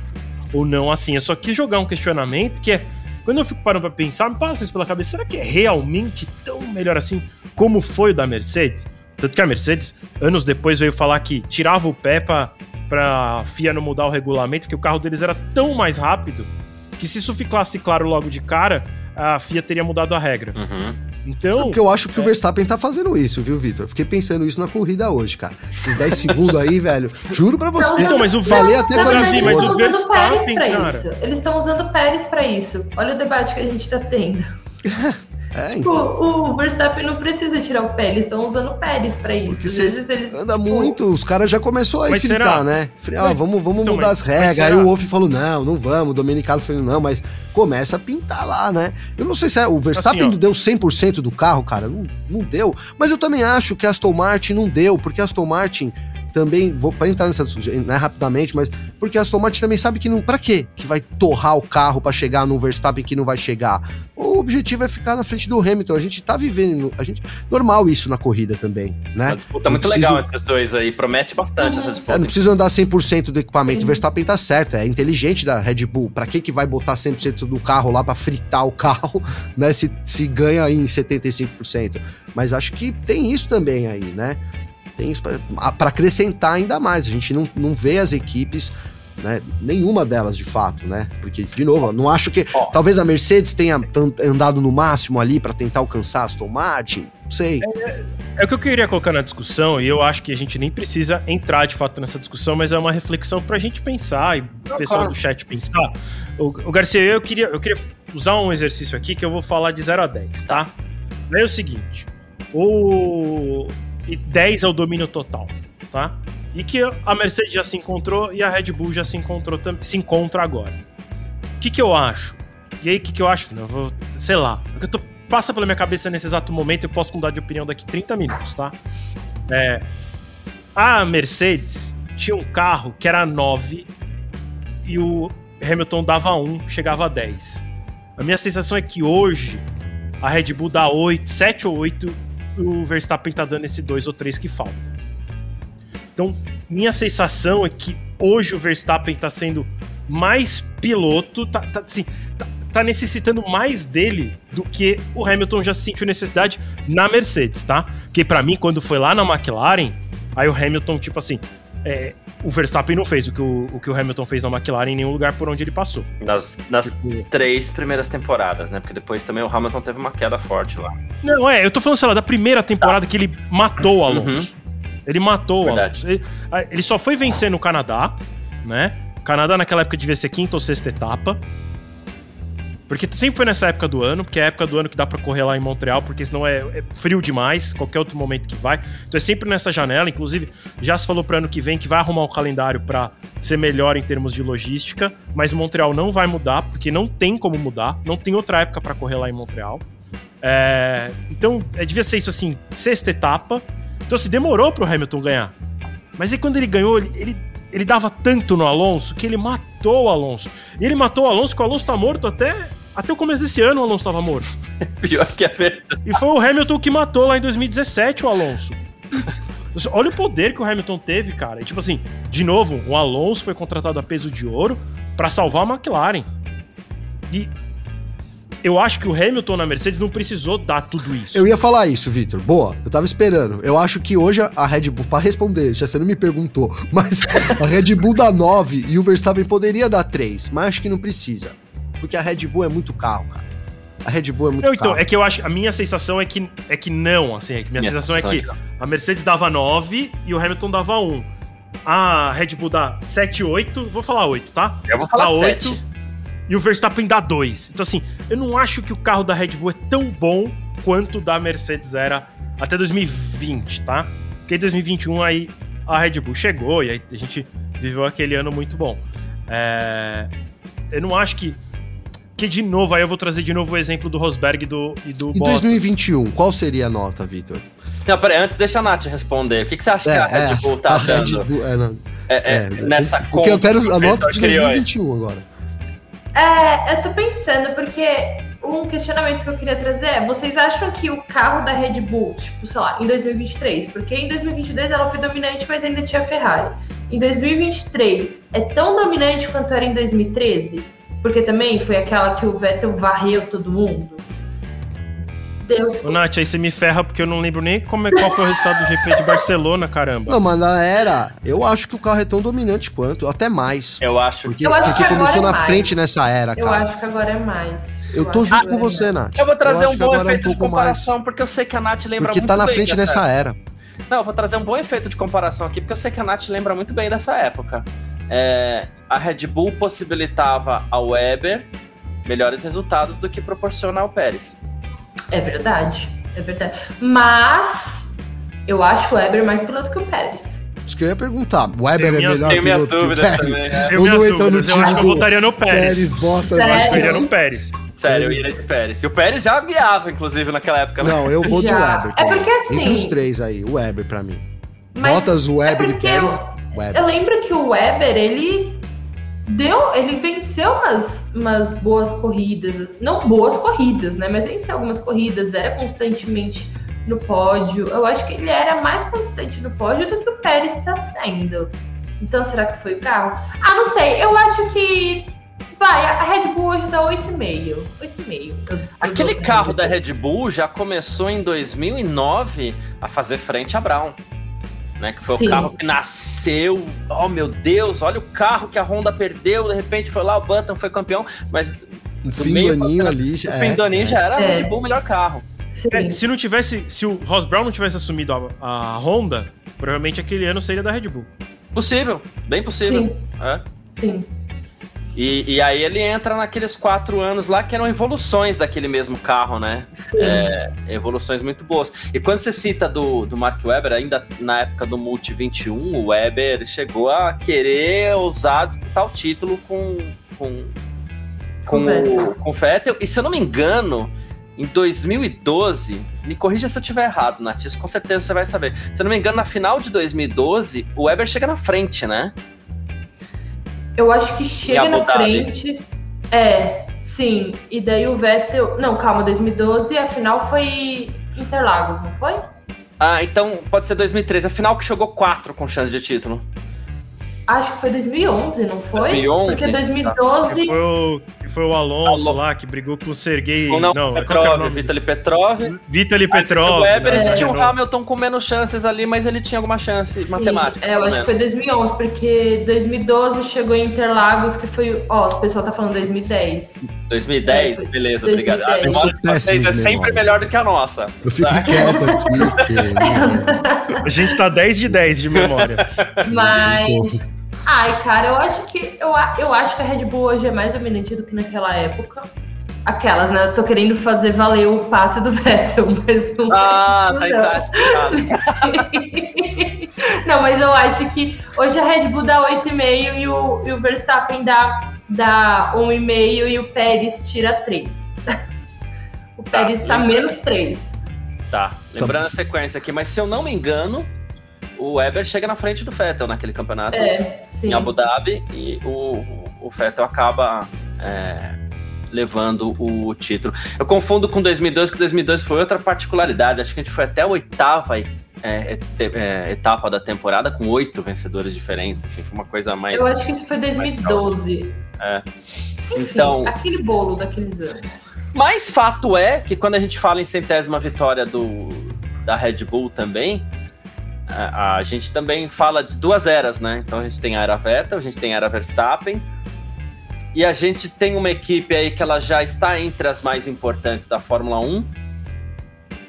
ou não, assim. Eu só quis jogar um questionamento que é. Quando eu fico parando pra pensar, me passa isso pela cabeça, será que é realmente tão melhor assim como foi o da Mercedes? Tanto que a Mercedes, anos depois, veio falar que tirava o pé pra, pra FIA não mudar o regulamento, porque o carro deles era tão mais rápido que se isso ficasse claro logo de cara, a FIA teria mudado a regra. Uhum. Então. Porque eu acho que o é. Verstappen tá fazendo isso, viu, Vitor? Fiquei pensando isso na corrida hoje, cara. Esses 10 segundos aí, velho. Juro pra você. Então, mas o falei até Na pra Brasil, verdade, minha mas eles o estão usando o Pérez Verstappen, pra cara. isso. Eles estão usando o Pérez pra isso. Olha o debate que a gente tá tendo. É, Tipo, então. o Verstappen não precisa tirar o pé, eles estão usando o Pérez pra isso. Porque Às vezes eles, Anda tipo, muito, os caras já começou a Mas fritar, né? Ah, vamos, vamos Então, mudar mas- as regras. Aí o Wolf falou: não, não vamos. O Domenicalo falou: não, mas começa a pintar lá, né? Eu não sei se é, o Verstappen Assim, deu 100% do carro, cara. Não, não deu. Mas eu também acho que a Aston Martin não deu, porque a Aston Martin também, vou para entrar nessa né, rapidamente, mas porque a Aston Martin também sabe que não, para quê? Que vai torrar o carro pra chegar no Verstappen que não vai chegar. O objetivo é ficar na frente do Hamilton. A gente tá vivendo, a gente normal isso na corrida também, né? Uma disputa muito preciso- legal entre os dois aí. Promete bastante Uhum. essa É, disputa. não precisa andar 100% do equipamento. Sim. O Verstappen tá certo, é inteligente da Red Bull. Pra que que vai botar 100% do carro lá pra fritar o carro, né? Se, se ganha em 75%. Mas acho que tem isso também aí, né? Tem isso pra, a- pra acrescentar ainda mais. A gente não, não vê as equipes, né? Nenhuma delas de fato, né? Porque, de novo, não acho que. Talvez a Mercedes tenha andado no máximo ali pra tentar alcançar a Aston Martin. Não sei. É o que eu queria colocar na discussão, e eu acho que a gente nem precisa entrar de fato nessa discussão, mas é uma reflexão pra gente pensar e o pessoal do chat pensar. O, o Garcia, eu queria, eu queria usar um exercício aqui que eu vou falar de 0 a 10, tá? Daí é o seguinte: o. E 10 é o domínio total, tá? E que a Mercedes já se encontrou e a Red Bull já se encontrou tam- se encontra agora. O que, que eu acho? E aí, o que, que eu acho? Eu vou, sei lá. O que eu tô, passa pela minha cabeça nesse exato momento, eu posso mudar de opinião daqui 30 minutos, tá? É, a Mercedes tinha um carro que era 9 e o Hamilton dava 1, chegava a 10. A minha sensação é que hoje a Red Bull dá 8, 7 ou 8 e o Verstappen tá dando esse 2 ou 3 que falta. Então, minha sensação é que hoje o Verstappen tá sendo mais piloto, tá, tá, assim, tá, tá necessitando mais dele do que o Hamilton já sentiu necessidade na Mercedes, tá? Porque pra mim, quando foi lá na McLaren, aí o Hamilton, tipo assim, é, o Verstappen não fez o que o, o que o Hamilton fez na McLaren em nenhum lugar por onde ele passou. Das, das Tipo, três primeiras temporadas, né? Porque depois também o Hamilton teve uma queda forte lá. Não, é, eu tô falando, sei lá, da primeira temporada que ele matou o Alonso. Ele matou Verdade. o Alonso. Ele, ah, ele só foi vencer no Canadá, né? O Canadá naquela época devia ser quinta ou sexta etapa. Porque sempre foi nessa época do ano, porque é a época do ano que dá pra correr lá em Montreal, porque senão é, é frio demais, qualquer outro momento que vai. Então é sempre nessa janela, inclusive já se falou pro ano que vem que vai arrumar um calendário pra ser melhor em termos de logística, mas Montreal não vai mudar, porque não tem como mudar, não tem outra época pra correr lá em Montreal. É, então, é, devia ser isso assim, sexta etapa. Então, se demorou pro Hamilton ganhar. Mas aí quando ele ganhou, ele, ele, ele dava tanto no Alonso que ele matou o Alonso. E ele matou o Alonso, que o Alonso tá morto até, até o começo desse ano, o Alonso tava morto. Pior que a verdade. E foi o Hamilton que matou lá em 2017 o Alonso. Olha o poder que o Hamilton teve, cara. E, tipo assim, de novo, o Alonso foi contratado a peso de ouro para salvar a McLaren. E eu acho que o Hamilton na Mercedes não precisou dar tudo isso. Eu ia falar isso, Victor. Boa, eu tava esperando. Eu acho que hoje a Red Bull, para responder, já você não me perguntou, mas a Red Bull dá 9 e o Verstappen poderia dar 3, mas acho que não precisa. Porque a Red Bull é muito carro, cara. A Red Bull é muito não, então, carro. é que eu acho. A minha sensação é que, é que não, assim. É que minha, minha sensação, sensação, é que, é que a Mercedes dava 9 e o Hamilton dava 1. A Red Bull dá 7, 8. Vou falar 8, tá? Eu vou falar dá 8. 8 e o Verstappen dá 2. Então, assim, eu não acho que o carro da Red Bull é tão bom quanto o da Mercedes era até 2020, tá? Porque em 2021 aí a Red Bull chegou e aí a gente viveu aquele ano muito bom. É... Eu não acho que. Que de novo, aí eu vou trazer de novo o exemplo do Rosberg do, e do Em Bottas. 2021, qual seria a nota, Vitor? Não, peraí, antes deixa a Nath responder. O que, que você acha é, que a Red Bull tá a Red Bull, é, não, é, é, é, nessa conta? Porque eu quero a nota de 2021 agora. É, eu tô pensando, porque um questionamento que eu queria trazer é: vocês acham que o carro da Red Bull, tipo, sei lá, em 2023, porque em 2022 ela foi dominante, mas ainda tinha Ferrari. Em 2023, é tão dominante quanto era em 2013? Porque também foi aquela que o Vettel varreu todo mundo? Deus. Ô, Nath, aí você me ferra porque eu não lembro nem como é, qual foi o resultado do GP de Barcelona, caramba. Não, mas na era, eu acho que o carro é tão dominante quanto, até mais. Eu acho. Porque, eu acho porque que começou é na mais. frente nessa era, cara. Eu acho que agora é mais. Eu, eu tô junto com você, é Nath. Eu vou trazer eu um bom efeito é um de comparação, mais. porque eu sei que a Nath lembra porque muito tá na frente nessa era. Não, eu vou trazer um bom efeito de comparação aqui, porque eu sei que a Nath lembra muito bem dessa época. É, a Red Bull possibilitava ao Weber melhores resultados do que proporciona ao Pérez. É verdade. É verdade. Mas eu acho o Weber mais piloto que o Pérez. Isso que eu ia perguntar. O Weber é melhor tenho piloto que o Pérez? Também, é. Eu não entro no time Eu acho que eu votaria no Pérez. Pérez, Bottas. Eu acho que eu iria no Pérez. Sério, eu iria de Pérez. E o Pérez já guiava, inclusive, naquela época. Né? Não, eu vou já. de Weber. É porque assim... Entre os três aí, o Weber pra mim. Bottas, o Weber é e Pérez, eu, Weber. Eu lembro que o Weber, ele deu, ele venceu umas, umas boas corridas, não boas corridas, né? Mas venceu algumas corridas, era constantemente no pódio. Eu acho que ele era mais constante no pódio do que o Pérez está sendo. Então, será que foi o carro? Ah, não sei. Eu acho que. Vai, a Red Bull hoje dá 8,5. 8,5. Aquele carro da Red Bull já começou em 2009 a fazer frente a Brown. Né, que foi Sim. o carro que nasceu. Oh meu Deus, olha o carro que a Honda perdeu. De repente foi lá, o Button foi campeão, mas. No fim do aninho ali já. No fim do aninho é, já era é. Red Bull o melhor carro. É, se não tivesse, se o Ross Brown não tivesse assumido a, a, Honda, provavelmente aquele ano seria da Red Bull. Possível, bem possível. Sim. É. Sim. E, e, aí ele entra naqueles quatro anos lá que eram evoluções daquele mesmo carro, né? É, evoluções muito boas. E quando você cita do, do Mark Webber, ainda na época do Multi 21, o Webber chegou a querer ousar disputar o título com, com, com, com, o, com o Vettel. E se eu não me engano, em 2012, me corrija se eu estiver errado, Nath, isso com certeza você vai saber. Se eu não me engano, na final de 2012, o Weber chega na frente, né? Eu acho que chega na frente. É, sim. E daí o Vettel. Não, calma, 2012, a final foi Interlagos, não foi? Ah, então pode ser 2013. A final que chegou quatro com chance de título. Acho que foi 2011, não foi? 2011? Porque 2012. Que foi o, que foi o Alonso lá que brigou com o Sergei. Não, não Petrov, Vitaly Petrov. Vitaly Petrov. O Weber é. tinha o Hamilton com menos chances ali, mas ele tinha alguma chance Sim, matemática. É, eu acho que foi 2011, porque 2012 chegou em Interlagos, que foi. Ó, o pessoal tá falando 2010. 2010? É, beleza, 2010. obrigado. A memória de vocês é sempre melhor do que a nossa. Eu fico tá? quieto aqui. Porque... a gente tá 10 de 10 de memória. Mas. Ai, cara, eu acho que eu, eu acho que a Red Bull hoje é mais dominante do que naquela época. Aquelas, né? Eu tô querendo fazer valer o passe do Vettel, mas não Ah, tá, tá explicado. não, mas eu acho que hoje a Red Bull dá 8,5 e o, e o Verstappen dá, dá 1,5 e o Pérez tira 3. o tá, Pérez tá, tá menos 3. Tá, lembrando a sequência aqui, mas se eu não me engano, o Weber chega na frente do Vettel naquele campeonato é, em Abu Dhabi e o, o Vettel acaba é, levando o título. Eu confundo com 2002, que 2002 foi outra particularidade. Acho que a gente foi até a oitava é, é, etapa da temporada com oito vencedores diferentes. Assim, foi uma coisa mais. Eu acho que isso foi 2012. É. Enfim, então, aquele bolo daqueles anos. Mas fato é que quando a gente fala em centésima vitória do, da Red Bull também, a, gente também fala de duas eras, né? Então a gente tem a era Vettel, a gente tem a era Verstappen. E a gente tem uma equipe aí que ela já está entre as mais importantes da Fórmula 1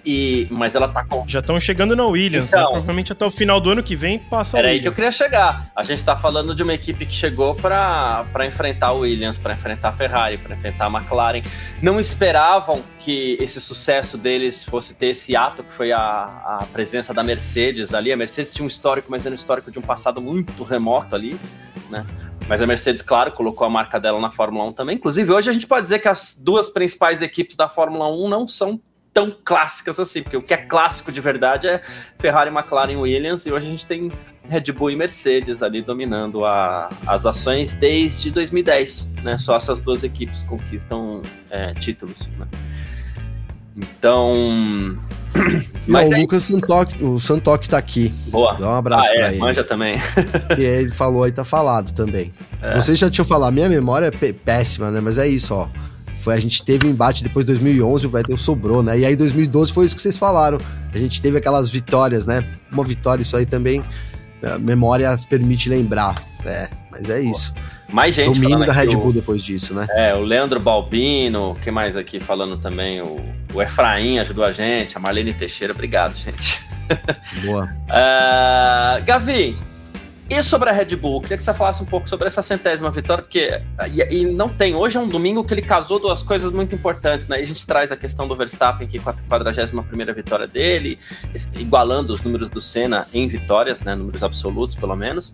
e, mas ela tá com. Já estão chegando na Williams, né? então, né? Provavelmente até o final do ano que vem passa Era aí que eu queria chegar. A gente tá falando de uma equipe que chegou para enfrentar o Williams, para enfrentar a Ferrari, para enfrentar a McLaren. Não esperavam que esse sucesso deles fosse ter esse ato que foi a, a presença da Mercedes ali. A Mercedes tinha um histórico, mas era um histórico de um passado muito remoto ali, né? Mas a Mercedes, claro, colocou a marca dela na Fórmula 1 também. Inclusive, hoje a gente pode dizer que as duas principais equipes da Fórmula 1 não são tão clássicas assim, porque o que é clássico de verdade é Ferrari, McLaren, Williams, e hoje a gente tem Red Bull e Mercedes ali dominando a, as ações desde 2010, né? Só essas duas equipes conquistam é, títulos, né? Então. Mas o aí... Lucas Santok, o Santok tá aqui. Boa. Dá um abraço ah, pra é, ele. Manja também. e ele falou aí, tá falado também. É. Vocês já tinham falado, minha memória é péssima, né? Mas é isso, ó. Foi, a gente teve um embate depois de 2011, o Vettel sobrou, né? E aí 2012 foi isso que vocês falaram. A gente teve aquelas vitórias, né? Uma vitória, isso aí também, a memória permite lembrar. É, mas é isso. Mais gente Domínio da Red Bull o, depois disso, né? É, o Leandro Balbino, quem mais aqui falando também? O, o Efraim ajudou a gente, a Marlene Teixeira, obrigado, gente. Boa. uh, Gavi, e sobre a Red Bull, queria que você falasse um pouco sobre essa centésima vitória, porque e, e, não tem. Hoje é um domingo que ele casou duas coisas muito importantes, né? E a gente traz a questão do Verstappen aqui com a 41 vitória dele, igualando os números do Senna em vitórias, né? Números absolutos, pelo menos.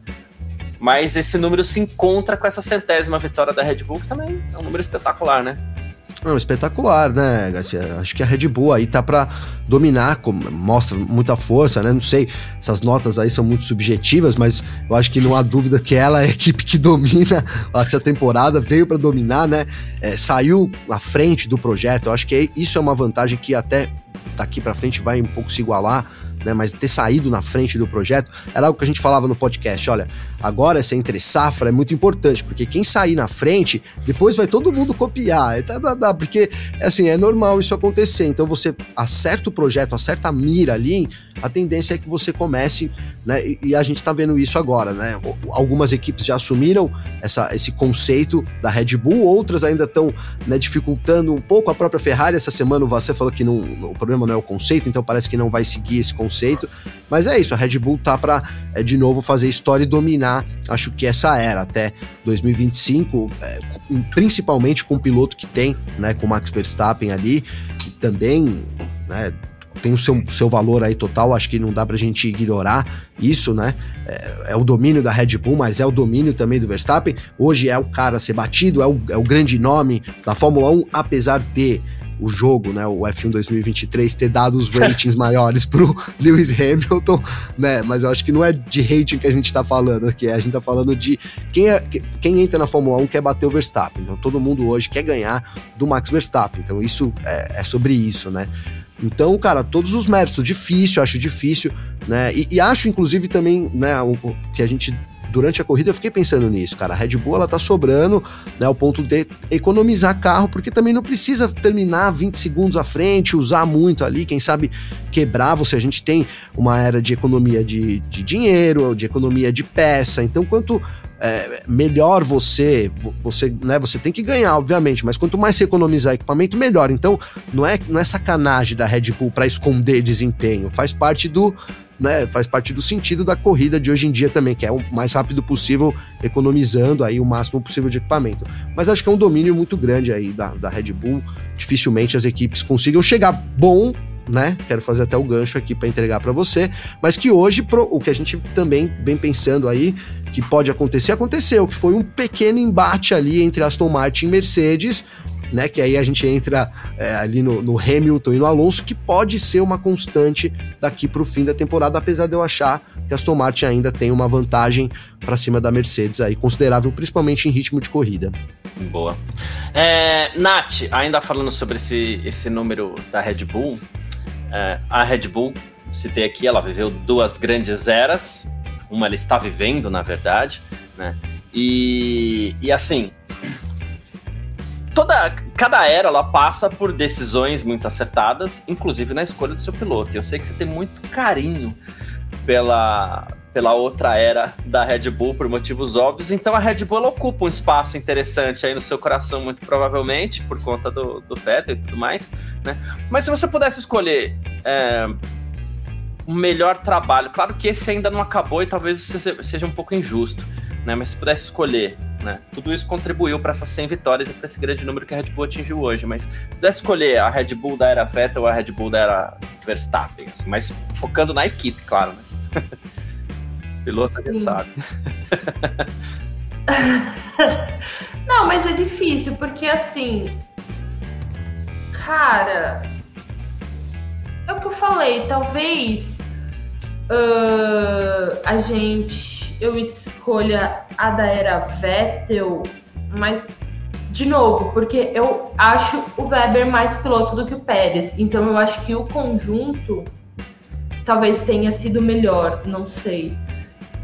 Mas esse número se encontra com essa centésima vitória da Red Bull, que também é um número espetacular, né? Não, espetacular, né, Garcia? Acho que a Red Bull aí tá para dominar, mostra muita força, né? Não sei, essas notas aí são muito subjetivas, mas eu acho que não há dúvida que ela é a equipe que domina essa temporada, veio para dominar, né? É, saiu na frente do projeto. Eu acho que isso é uma vantagem que até daqui para frente vai um pouco se igualar né? Mas ter saído na frente do projeto era algo que a gente falava no podcast. Olha, agora essa entre safra é muito importante, porque quem sair na frente, depois vai todo mundo copiar. Porque, assim, é normal isso acontecer. Então você acerta o projeto, acerta a mira ali, a tendência é que você comece, né? E, a gente tá vendo isso agora, né? Algumas equipes já assumiram essa, esse conceito da Red Bull, outras ainda estão né, dificultando um pouco a própria Ferrari. Essa semana o Vassé falou que não, o problema não é o conceito, então parece que não vai seguir esse conceito. Mas é isso, a Red Bull tá para é, de novo fazer história e dominar. Acho que essa era até 2025, é, principalmente com o piloto que tem, né, com o Max Verstappen ali, também, né, tem o seu, seu valor aí total, acho que não dá pra gente ignorar isso, né? É, é, o domínio da Red Bull, mas é o domínio também do Verstappen. Hoje é o cara a ser batido, é o, é o grande nome da Fórmula 1, apesar de o jogo, né, o F1 2023 ter dado os ratings maiores pro Lewis Hamilton, né, mas eu acho que não é de rating que a gente tá falando aqui, a gente tá falando de quem, é, quem entra na Fórmula 1 quer bater o Verstappen, então todo mundo hoje quer ganhar do Max Verstappen, então isso é, é sobre isso, né. Então, cara, todos os méritos, difícil, acho difícil, né? E, e acho, inclusive, também, né, o, o, que a gente durante a corrida eu fiquei pensando nisso, cara. A Red Bull ela tá sobrando, né, ao ponto de economizar carro, porque também não precisa terminar 20 segundos à frente, usar muito ali, quem sabe quebrar você. A gente tem uma era de economia de, de dinheiro, de economia de peça. Então, quanto é, melhor você, você, né, você tem que ganhar, obviamente, mas quanto mais você economizar equipamento, melhor. Então, não é, não é sacanagem da Red Bull para esconder desempenho, faz parte do, né, faz parte do sentido da corrida de hoje em dia também, que é o mais rápido possível, economizando aí o máximo possível de equipamento. Mas acho que é um domínio muito grande aí da, da Red Bull. Dificilmente as equipes consigam chegar bom né? Quero fazer até o gancho aqui para entregar para você, mas que hoje pro, o que a gente também vem pensando aí que pode acontecer aconteceu, que foi um pequeno embate ali entre Aston Martin e Mercedes, né? Que aí a gente entra é, ali no, no, Hamilton e no Alonso, que pode ser uma constante daqui para o fim da temporada, apesar de eu achar que Aston Martin ainda tem uma vantagem para cima da Mercedes aí considerável, principalmente em ritmo de corrida. Boa. É, Nath, ainda falando sobre esse, esse número da Red Bull, é, a Red Bull citei aqui, ela viveu duas grandes eras, uma ela está vivendo, na verdade, né? E, e assim, toda cada era ela passa por decisões muito acertadas, inclusive na escolha do seu piloto. Eu sei que você tem muito carinho pela pela outra era da Red Bull por motivos óbvios, então a Red Bull ocupa um espaço interessante aí no seu coração, muito provavelmente, por conta do, do Vettel e tudo mais, né? Mas se você pudesse escolher é, um melhor trabalho, claro que esse ainda não acabou e talvez seja um pouco injusto, né? Mas se pudesse escolher, né? Tudo isso contribuiu para essas 100 vitórias e para esse grande número que a Red Bull atingiu hoje. Mas se pudesse escolher a Red Bull da era Vettel ou a Red Bull da era Verstappen, assim, mas focando na equipe, claro. Né? Piloto a gente sabe. Não, mas é difícil, porque assim. Cara. É o que eu falei, talvez. Uh, a gente. Eu escolha a da era Vettel, mas. De novo, porque eu acho o Weber mais piloto do que o Pérez. Então eu acho que o conjunto talvez tenha sido melhor, não sei.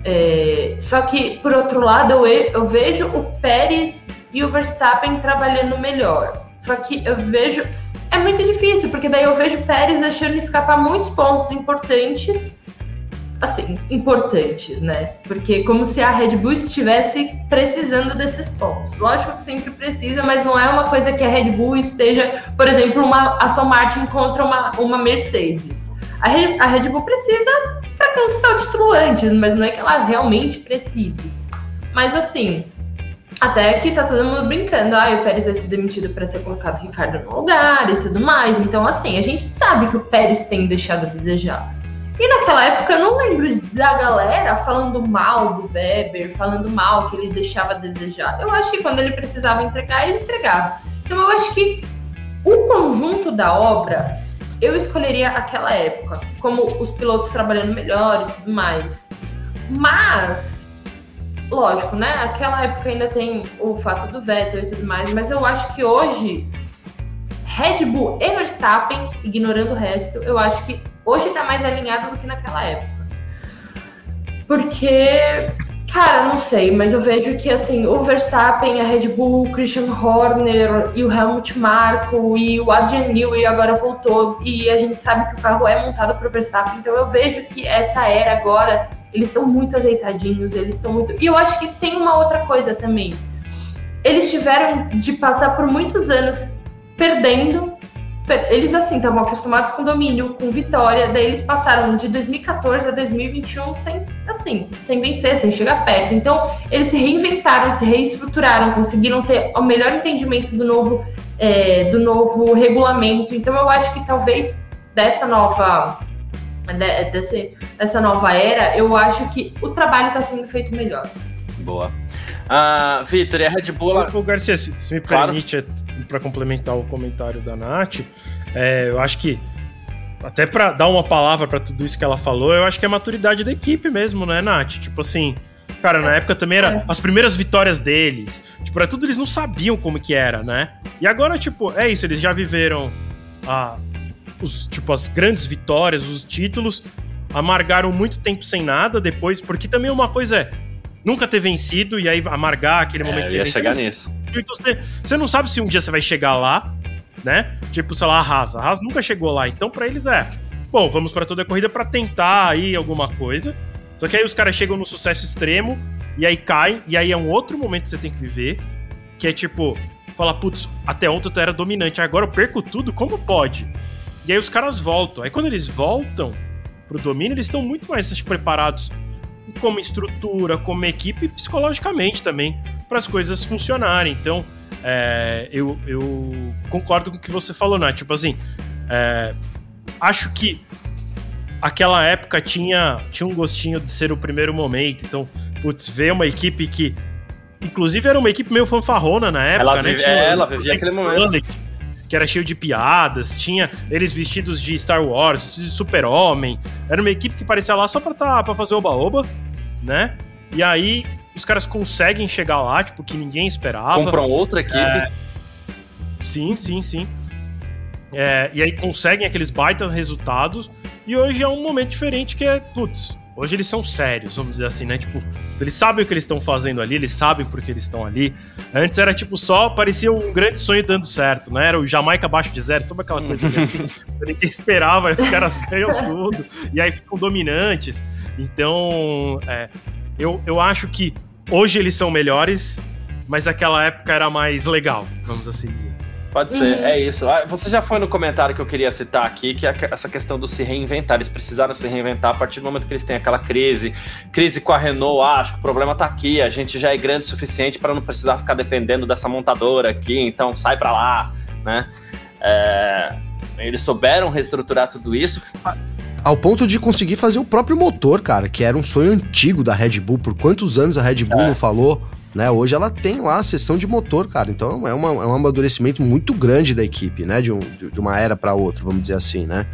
É, só que, por outro lado, eu, eu vejo o Pérez e o Verstappen trabalhando melhor. Só que eu vejo. É muito difícil, porque daí eu vejo o Pérez deixando escapar muitos pontos importantes. Assim, importantes, né? Porque como se a Red Bull estivesse precisando desses pontos. Lógico que sempre precisa, mas não é uma coisa que a Red Bull esteja, por exemplo, uma Aston Martin contra uma, uma Mercedes. A Red, a Red Bull precisa para conquistar o título antes, mas não é que ela realmente precise. Mas assim, até que tá todo mundo brincando, ah, o Pérez vai ser demitido para ser colocado o Ricardo no lugar e tudo mais. Então, assim, a gente sabe que o Pérez tem deixado a desejar. E naquela época eu não lembro da galera falando mal do Weber, falando mal que ele deixava a desejar. Eu acho que quando ele precisava entregar, ele entregava. Então eu acho que o conjunto da obra eu escolheria aquela época, como os pilotos trabalhando melhor e tudo mais. Mas, lógico, né? Aquela época ainda tem o fato do Vettel e tudo mais, mas eu acho que hoje, Red Bull e Verstappen, ignorando o resto, eu acho que hoje tá mais alinhado do que naquela época. Porque Cara, não sei, mas eu vejo que assim, o Verstappen, a Red Bull, o Christian Horner e o Helmut Marko e o Adrian Newey agora voltou e a gente sabe que o carro é montado para o Verstappen, então eu vejo que essa era agora, eles estão muito azeitadinhos, eles estão muito. E eu acho que tem uma outra coisa também. Eles tiveram de passar por muitos anos perdendo eles assim estavam acostumados com domínio, com vitória, daí eles passaram de 2014 a 2021 sem assim, sem vencer, sem chegar perto. Então, eles se reinventaram, se reestruturaram, conseguiram ter o melhor entendimento do novo é, do novo regulamento. Então, eu acho que talvez dessa nova desse, dessa nova era, eu acho que o trabalho está sendo feito melhor. Boa. Uh, Vitor, e a Red Bull. Ô, Garcia, se, se me claro. permite, para complementar o comentário da Nath, é, eu acho que até para dar uma palavra para tudo isso que ela falou, eu acho que é a maturidade da equipe mesmo, né, Nath? Tipo assim, cara, na época também era as primeiras vitórias deles. Tipo, era tudo eles não sabiam como que era, né? E agora, tipo, é isso, eles já viveram a, os, tipo, as grandes vitórias, os títulos, amargaram muito tempo sem nada depois, porque também uma coisa é nunca ter vencido e aí amargar aquele é, momento é, ia chegar nisso. Então você, você não sabe se um dia você vai chegar lá, né? Tipo, sei lá, a Haas. A Haas nunca chegou lá. Então, para eles é, bom, vamos para toda a corrida para tentar aí alguma coisa. Só que aí os caras chegam no sucesso extremo e aí caem, e aí é um outro momento que você tem que viver, que é tipo, falar, putz, até ontem eu era dominante, agora eu perco tudo, como pode? E aí os caras voltam. Aí quando eles voltam pro domínio, eles estão muito mais preparados como estrutura, como equipe, psicologicamente também, para as coisas funcionarem. Então, é, eu, eu, concordo com o que você falou, né? Tipo assim, é, acho que aquela época tinha, tinha um gostinho de ser o primeiro momento. Então, putz, ver uma equipe que. Inclusive era uma equipe meio fanfarrona na época, ela né? Vive, tinha, é, ela vivia aquele momento. Que era cheio de piadas, tinha eles vestidos de Star Wars, de Super-Homem. Era uma equipe que parecia lá só pra, tá, pra fazer oba-oba, né? E aí os caras conseguem chegar lá, tipo, que ninguém esperava. Compram outra equipe. É... Sim, sim, sim. É, e aí conseguem aqueles baita resultados. E hoje é um momento diferente que é, putz, hoje eles são sérios, vamos dizer assim, né? Tipo, eles sabem o que eles estão fazendo ali, eles sabem por que eles estão ali. Antes era tipo só, parecia um grande sonho dando certo, né? Era o Jamaica abaixo de zero, sabe aquela coisa assim, ninguém esperava, os caras ganham tudo, e aí ficam dominantes. Então, é, eu, eu acho que hoje eles são melhores, mas aquela época era mais legal, vamos assim dizer. Pode ser, uhum. é isso. Ah, você já foi no comentário que eu queria citar aqui, que é essa questão do se reinventar. Eles precisaram se reinventar a partir do momento que eles têm aquela crise. Crise com a Renault, ah, acho que o problema tá aqui. A gente já é grande o suficiente para não precisar ficar dependendo dessa montadora aqui, então sai para lá, né? É, eles souberam reestruturar tudo isso. Ao ponto de conseguir fazer o próprio motor, cara, que era um sonho antigo da Red Bull. Por quantos anos a Red Bull é. não falou? Né? Hoje ela tem lá a sessão de motor, cara. Então é, uma, é um amadurecimento muito grande da equipe, né? De, um, de uma era para outra, vamos dizer assim, né?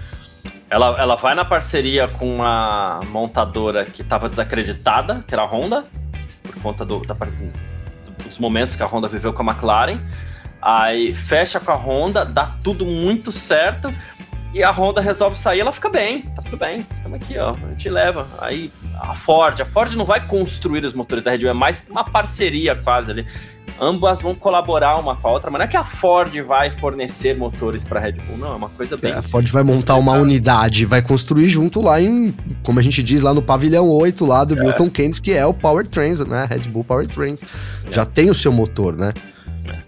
Ela, ela vai na parceria com uma montadora que estava desacreditada, que era a Honda, por conta do, da, dos momentos que a Honda viveu com a McLaren. Aí fecha com a Honda, dá tudo muito certo e a Honda resolve sair, ela fica bem, tá tudo bem, estamos aqui, ó, a gente leva. Aí a Ford, a Ford não vai construir os motores da Red Bull, é mais uma parceria quase ali. Ambas vão colaborar uma com a outra, mas não é que a Ford vai fornecer motores para a Red Bull, não, é uma coisa bem. É, a Ford vai montar uma unidade, vai construir junto lá em, como a gente diz lá no pavilhão 8 lá do é. Milton Keynes, que é o Powertrains, né? Red Bull Powertrains. É. Já tem o seu motor, né?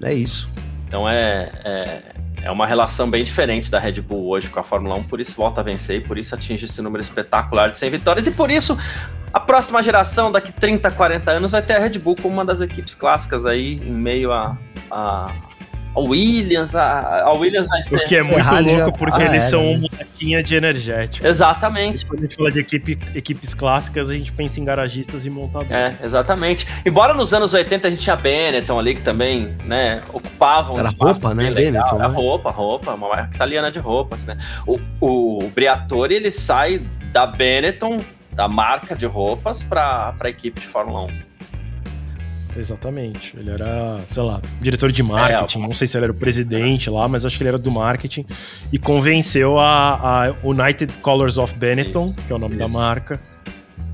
É, é isso. Então é, é é uma relação bem diferente da Red Bull hoje com a Fórmula 1, por isso volta a vencer e por isso atinge esse número espetacular de 100 vitórias. E por isso, a próxima geração, daqui 30, 40 anos, vai ter a Red Bull como uma das equipes clássicas aí, em meio a, a a Williams, a, a Williams vai ser. O que é muito louco, já... porque ah, eles é, são né? uma molequinha de energético. Exatamente. Quando a gente fala de equipe, equipes clássicas, a gente pensa em garagistas e montadores. É, exatamente. Embora nos anos 80 a gente tinha Benetton ali, que também, né, ocupavam. Era roupa, né? Benetton. Era né? roupa, roupa, uma marca italiana de roupas, né? O, o Briatore, ele sai da Benetton, da marca de roupas, para a equipe de Fórmula 1. Exatamente. Ele era, sei lá, diretor de marketing. É, não sei se ele era o presidente lá, mas acho que ele era do marketing. E convenceu a, a United Colors of Benetton, Isso. que é o nome Isso. da marca,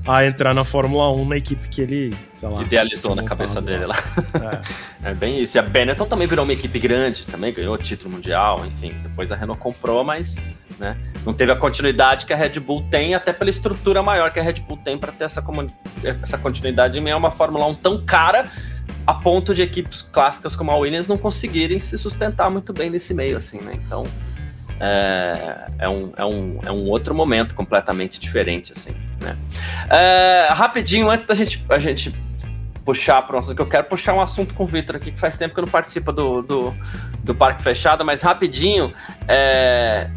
a entrar na Fórmula 1 na equipe que ele, sei lá, idealizou na cabeça dele lá. É. é. bem isso. E a Benetton também virou uma equipe grande, também ganhou título mundial, enfim. Depois a Renault comprou, mas né, não teve a continuidade que a Red Bull tem, até pela estrutura maior que a Red Bull tem para ter essa, essa continuidade. E é uma Fórmula 1 tão cara a ponto de equipes clássicas como a Williams não conseguirem se sustentar muito bem nesse meio, assim, né? Então é, é, um, é, um, é um outro momento completamente diferente, assim, né? É, rapidinho, antes da gente, a gente puxar para que eu quero puxar um assunto com o Victor aqui, que faz tempo que eu não participa do, do, do Parque Fechado, mas rapidinho, é,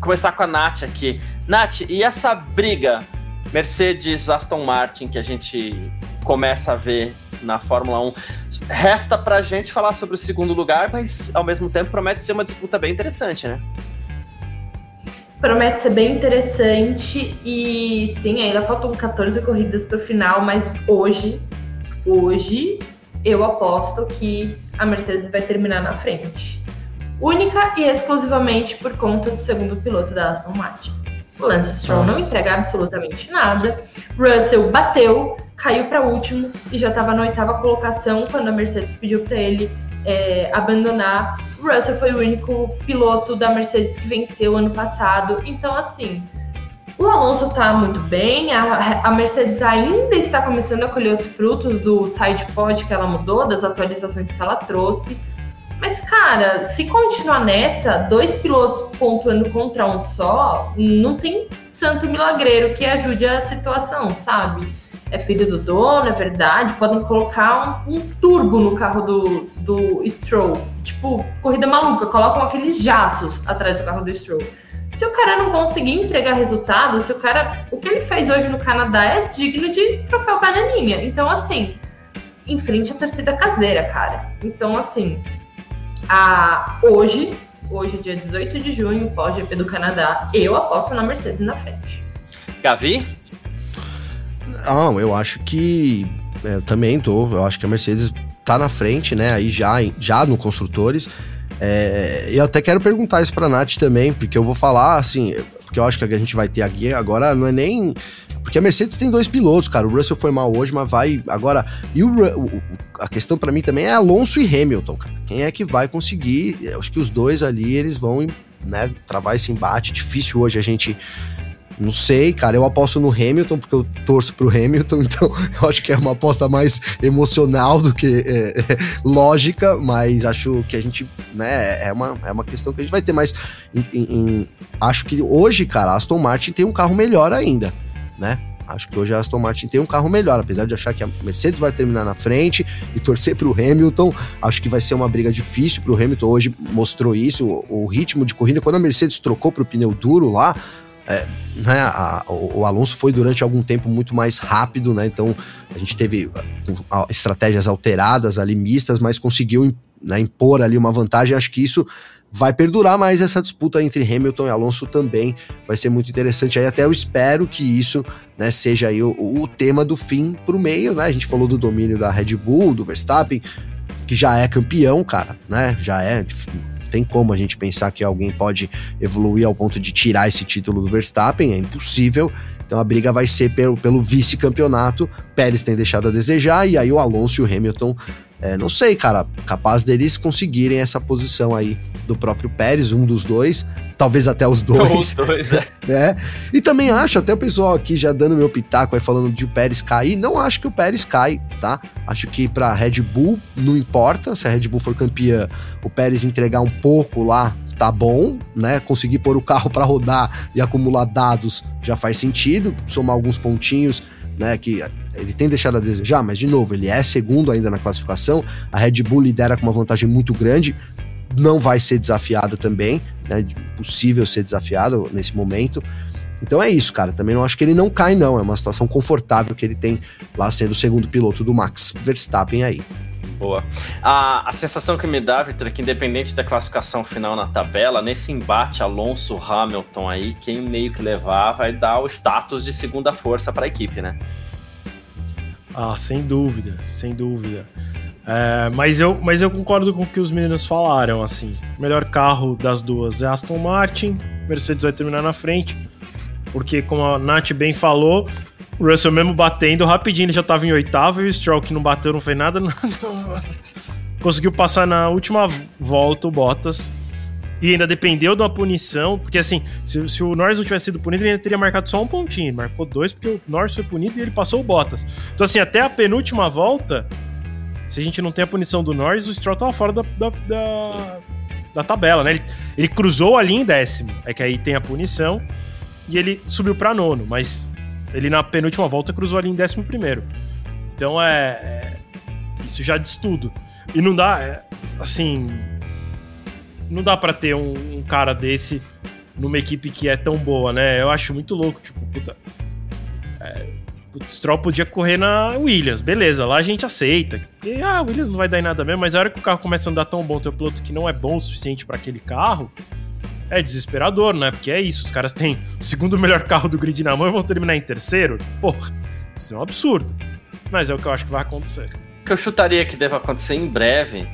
começar com a Nath aqui. Nath, e essa briga Mercedes-Aston Martin que a gente começa a ver na Fórmula 1. Resta pra gente falar sobre o segundo lugar, mas ao mesmo tempo promete ser uma disputa bem interessante, né? Promete ser bem interessante e sim, ainda faltam 14 corridas para o final, mas hoje, hoje eu aposto que a Mercedes vai terminar na frente. Única e exclusivamente por conta do segundo piloto da Aston Martin. O Lance Stroll não entrega absolutamente nada. Russell bateu, caiu para último e já estava na oitava colocação quando a Mercedes pediu para ele é, abandonar. O Russell foi o único piloto da Mercedes que venceu ano passado. Então, assim, o Alonso está muito bem, a, a, Mercedes ainda está começando a colher os frutos do side pod que ela mudou, das atualizações que ela trouxe. Mas, cara, se continuar nessa, dois pilotos pontuando contra um só, não tem santo milagreiro que ajude a situação, sabe? É filho do dono, é verdade, podem colocar um, um, turbo no carro do, do Stroll. Tipo, corrida maluca, colocam aqueles jatos atrás do carro do Stroll. Se o cara não conseguir entregar resultado, se o cara. O que ele fez hoje no Canadá é digno de troféu bananinha. Então, assim, em frente à torcida caseira, cara. Então, assim, a, hoje, hoje, dia 18 de junho, pós-GP do Canadá, eu aposto na Mercedes na frente. Gavi? Ah, eu acho que é, também tô. Eu acho que a Mercedes tá na frente, né? Aí já, já no construtores. É, eu até quero perguntar isso pra Nath também, porque eu vou falar assim. porque eu acho que a gente vai ter aqui agora não é nem. Porque a Mercedes tem dois pilotos, cara. O Russell foi mal hoje, mas vai. Agora. E o, o a questão para mim também é Alonso e Hamilton, cara. Quem é que vai conseguir? Eu acho que os dois ali, eles vão né, travar esse embate. Difícil hoje a gente não sei, cara. Eu aposto no Hamilton, porque eu torço pro Hamilton, então eu acho que é uma aposta mais emocional do que é, é, lógica, mas acho que a gente, né, é uma, é uma questão que a gente vai ter. Mas em, em, acho que hoje, cara, a Aston Martin tem um carro melhor ainda, né? Acho que hoje a Aston Martin tem um carro melhor, apesar de achar que a Mercedes vai terminar na frente e torcer para o Hamilton. Acho que vai ser uma briga difícil para o Hamilton. Hoje mostrou isso, o, o, ritmo de corrida. Quando a Mercedes trocou para o pneu duro lá, é, né, a, o, o, Alonso foi durante algum tempo muito mais rápido, né? Então a gente teve estratégias alteradas ali, mistas, mas conseguiu né, impor ali uma vantagem. Acho que isso vai perdurar mais essa disputa entre Hamilton e Alonso também. Vai ser muito interessante aí. Até eu espero que isso né, seja aí o, o tema do fim pro meio, né? A gente falou do domínio da Red Bull, do Verstappen, que já é campeão, cara, né? Já é tem como a gente pensar que alguém pode evoluir ao ponto de tirar esse título do Verstappen, é impossível. Então a briga vai ser pelo, pelo vice-campeonato. Pérez tem deixado a desejar, e aí o Alonso e o Hamilton, é, não sei, cara, capaz deles conseguirem essa posição aí do próprio Pérez, um dos dois, talvez até os dois. Os dois, é. é. E também acho, até o pessoal aqui já dando meu pitaco aí falando de o Pérez cair, não acho que o Pérez cai, tá? Acho que pra Red Bull não importa, se a Red Bull for campeã, o Pérez entregar um pouco lá, tá bom, né? Conseguir pôr o carro para rodar e acumular dados já faz sentido, somar alguns pontinhos, né, que ele tem deixado a desejar, mas de novo, ele é segundo ainda na classificação. A Red Bull lidera com uma vantagem muito grande não vai ser desafiada também, né? Impossível ser desafiado nesse momento. Então é isso, cara. Também não acho que ele não cai, não. É uma situação confortável que ele tem lá sendo o segundo piloto do Max Verstappen aí. Boa. A, a sensação que me dá, Vitor, é que independente da classificação final na tabela, nesse embate Alonso-Hamilton aí, quem meio que levar vai dar o status de segunda força para a equipe, né? Ah, sem dúvida, sem dúvida. É, mas, eu, mas eu concordo com o que os meninos falaram, assim. O melhor carro das duas é Aston Martin, Mercedes vai terminar na frente, porque como a Nath bem falou, o Russell mesmo batendo rapidinho, ele já estava em oitavo e o Stroll que não bateu, não fez nada, não, conseguiu passar na última volta o Bottas e ainda dependeu da punição, porque assim, se, se, o Norris não tivesse sido punido, ele teria marcado só um pontinho, marcou dois porque o Norris foi punido e ele passou o Bottas. Então assim, até a penúltima volta, se a gente não tem a punição do Norris, o Stroll tava fora da, da, da, da tabela, né? Ele, ele, cruzou ali em décimo. É que aí tem a punição e ele subiu para nono, mas ele na penúltima volta cruzou ali em décimo primeiro. Então é, é isso já diz tudo. E não dá, é, assim, não dá para ter um, um, cara desse numa equipe que é tão boa, né? Eu acho muito louco, tipo, puta. É, o Stroll podia correr na Williams, beleza, lá a gente aceita. E, ah, Williams não vai dar em nada mesmo, mas a hora que o carro começa a andar tão bom, teu piloto que não é bom o suficiente para aquele carro, é desesperador, né? Porque é isso, os caras têm o segundo melhor carro do grid na mão e vão terminar em terceiro. Porra, isso é um absurdo. Mas é o que eu acho que vai acontecer. O que eu chutaria que deve acontecer em breve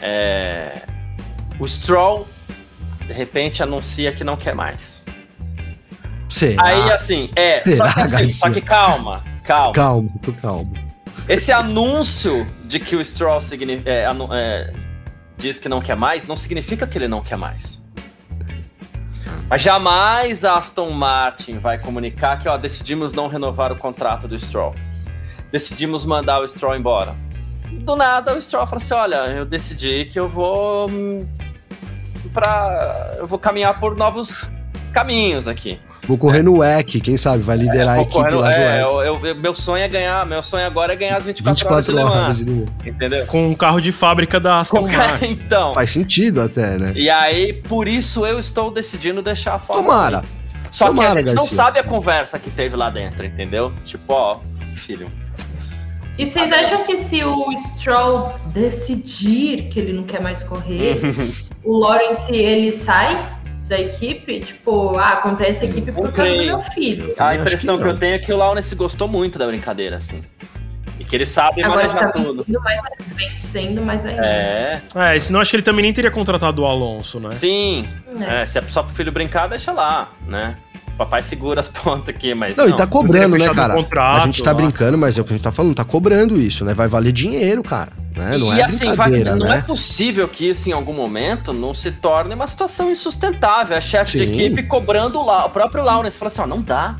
é. O Stroll, de repente, anuncia que não quer mais. Será? Aí, assim, é. Será, só, que, assim, só que calma, calma. Calma, tô calmo. Esse anúncio de que o Stroll é, é, diz que não quer mais, não significa que ele não quer mais. Mas jamais a Aston Martin vai comunicar que ó, decidimos não renovar o contrato do Stroll. Decidimos mandar o Stroll embora. Do nada o Stroll fala assim: olha, eu decidi que eu vou. Para eu vou caminhar por novos caminhos aqui. Vou correr no WEC, quem sabe vai liderar é, a equipe lá é, do WEC. Eu, eu, meu sonho é ganhar, meu sonho agora é ganhar as 24, 24 horas, horas de Le Mans. Entendeu? Com um carro de fábrica da Aston Martin. então. Faz sentido até, né? E aí, por isso eu estou decidindo deixar a Fórmula Tomara. Só Tomara, que a gente Garcia. não sabe a conversa que teve lá dentro, entendeu? Tipo, ó, filho. E vocês acham que se o Stroll decidir que ele não quer mais correr, o Lawrence ele sai? da equipe, tipo, ah, comprei essa equipe por causa do meu filho. A impressão que, que, eu tenho é que o Laurence gostou muito da brincadeira, assim. E que ele sabe Agora manejar tá tudo. Mais, vencendo mais ainda. É. É, senão acho que ele também nem teria contratado o Alonso, né? Sim. É. É, se é só pro filho brincar, deixa lá, né? Papai segura as pontas aqui, mas. Não, não e tá cobrando, né, cara? Contrato, a gente tá lá. brincando, mas é o que a gente tá falando, tá cobrando isso, né? Vai valer dinheiro, cara. Né? Não e é assim, vai, não né? é possível que isso em algum momento não se torne uma situação insustentável. A chefe de equipe cobrando o, o próprio Lawrence. Fala assim: ó, não dá.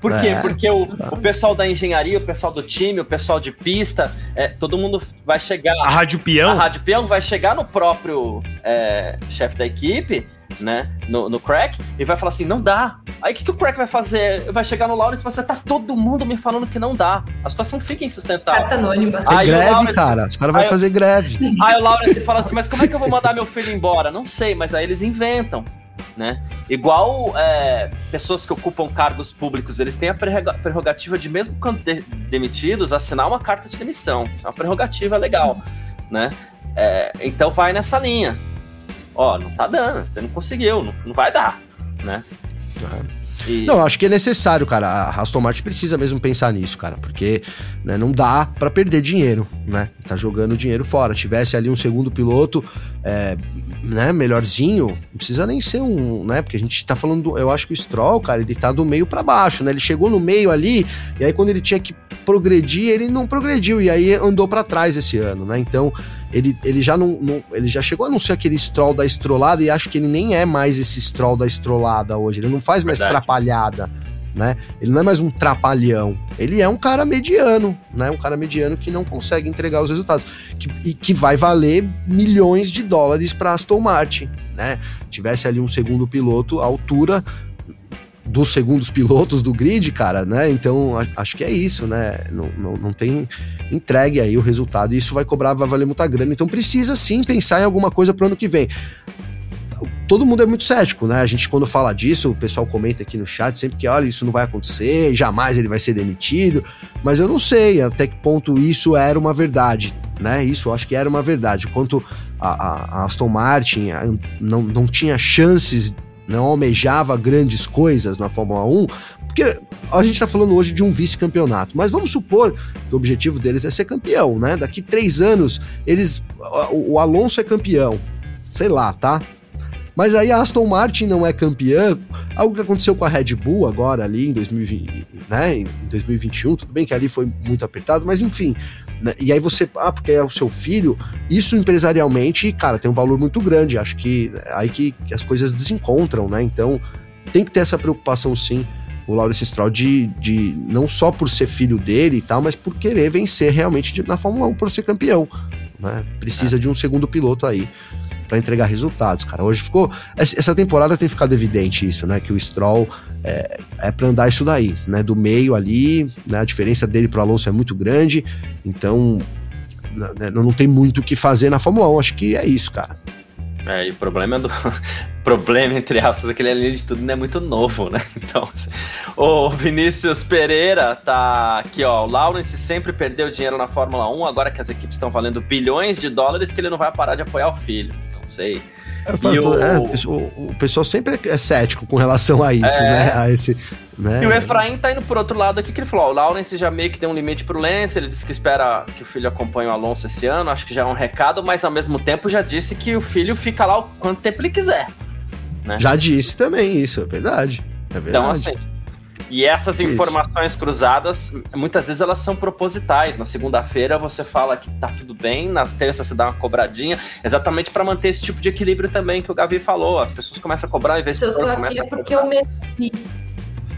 Por quê? É, Porque o, o pessoal da engenharia, o pessoal do time, o pessoal de pista, é, todo mundo vai chegar. A Rádio Peão? A Rádio Peão vai chegar no próprio é, chefe da equipe, né? No, no crack, e vai falar assim: não dá. Aí o que, que o crack vai fazer? Vai chegar no Lawrence e você tá todo mundo me falando que não dá. A situação fica insustentável. Carta anônima. É aí greve, Lawrence, cara. Os caras vão fazer greve. Aí o Lawrence fala assim: mas como é que eu vou mandar meu filho embora? Não sei, mas aí eles inventam né? Igual é, pessoas que ocupam cargos públicos, eles têm a prerrogativa de, mesmo quando de demitidos, assinar uma carta de demissão. É uma prerrogativa legal, né? É, então vai nessa linha. Ó, não tá dando, você não conseguiu, não, não vai dar, né? E... Não, acho que é necessário, cara. A Aston Martin precisa mesmo pensar nisso, cara, porque né, não dá para perder dinheiro, né? Tá jogando dinheiro fora. Tivesse ali um segundo piloto, é, né, melhorzinho, não precisa nem ser um, né? Porque a gente tá falando, do, eu acho que o Stroll, cara, ele tá do meio para baixo, né? Ele chegou no meio ali, e aí quando ele tinha que progredir, ele não progrediu, e aí andou para trás esse ano, né? Então, ele, ele já não, não, ele já chegou a não ser aquele Stroll da estrolada, e acho que ele nem é mais esse Stroll da estrolada hoje, ele não faz mais Verdade. trapalhada. Né? Ele não é mais um trapalhão, ele é um cara mediano, né? Um cara mediano que não consegue entregar os resultados que, e que vai valer milhões de dólares para Aston Martin, né? Tivesse ali um segundo piloto à altura dos segundos pilotos do grid, cara, né? Então acho que é isso, né? Não, não, não tem entregue aí o resultado e isso vai cobrar, vai valer muita grana. Então precisa sim pensar em alguma coisa para o ano que vem todo mundo é muito cético, né? A gente, quando fala disso, o pessoal comenta aqui no chat sempre que, olha, isso não vai acontecer, jamais ele vai ser demitido. Mas eu não sei até que ponto isso era uma verdade, né? Isso eu acho que era uma verdade. Quanto a, a, a Aston Martin a, não, não tinha chances, não almejava grandes coisas na Fórmula 1, porque a gente tá falando hoje de um vice-campeonato, mas vamos supor que o objetivo deles é ser campeão, né? Daqui três anos, eles. O, Alonso é campeão. Sei lá, tá? Mas aí a Aston Martin não é campeã, algo que aconteceu com a Red Bull agora ali em 2020, né, em 2021, tudo bem que ali foi muito apertado, mas enfim, e aí você, ah, porque é o seu filho, isso empresarialmente, cara, tem um valor muito grande, acho que é aí que, que as coisas desencontram, né, então tem que ter essa preocupação sim, o Lawrence Stroll de, de não só por ser filho dele e tal, mas por querer vencer realmente de, na Fórmula 1 por ser campeão, né, precisa é. de um segundo piloto aí para entregar resultados, cara. Hoje ficou. Essa temporada tem ficado evidente isso, né? Que o Stroll é, é para andar isso daí, né? Do meio ali, né? A diferença dele pro Alonso é muito grande, então né, não tem muito o que fazer na Fórmula 1. Acho que é isso, cara. É, e o problema é do. problema, entre aspas, aquele ali de tudo não é muito novo, né? Então, o Vinícius Pereira tá aqui, ó. O Lawrence sempre perdeu dinheiro na Fórmula 1, agora que as equipes estão valendo bilhões de dólares, que ele não vai parar de apoiar o filho sei. Falo, o... É, o, pessoal sempre é cético com relação a isso, é... né? A esse, né? E o Efraim tá indo por outro lado aqui, que ele falou: ó, o Lawrence já meio que deu um limite pro Lance, ele disse que espera que o filho acompanhe o Alonso esse ano, acho que já é um recado, mas ao mesmo tempo já disse que o filho fica lá o quanto tempo ele quiser. Né? Já disse também isso, é verdade. É verdade. Então, assim, e essas Isso. informações cruzadas, muitas vezes elas são propositais. Na segunda-feira você fala que tá tudo bem, na terça você dá uma cobradinha, exatamente para manter esse tipo de equilíbrio também que o Gavi falou. As pessoas começam a cobrar, ao invés de. Eu tô aqui é porque eu mereci.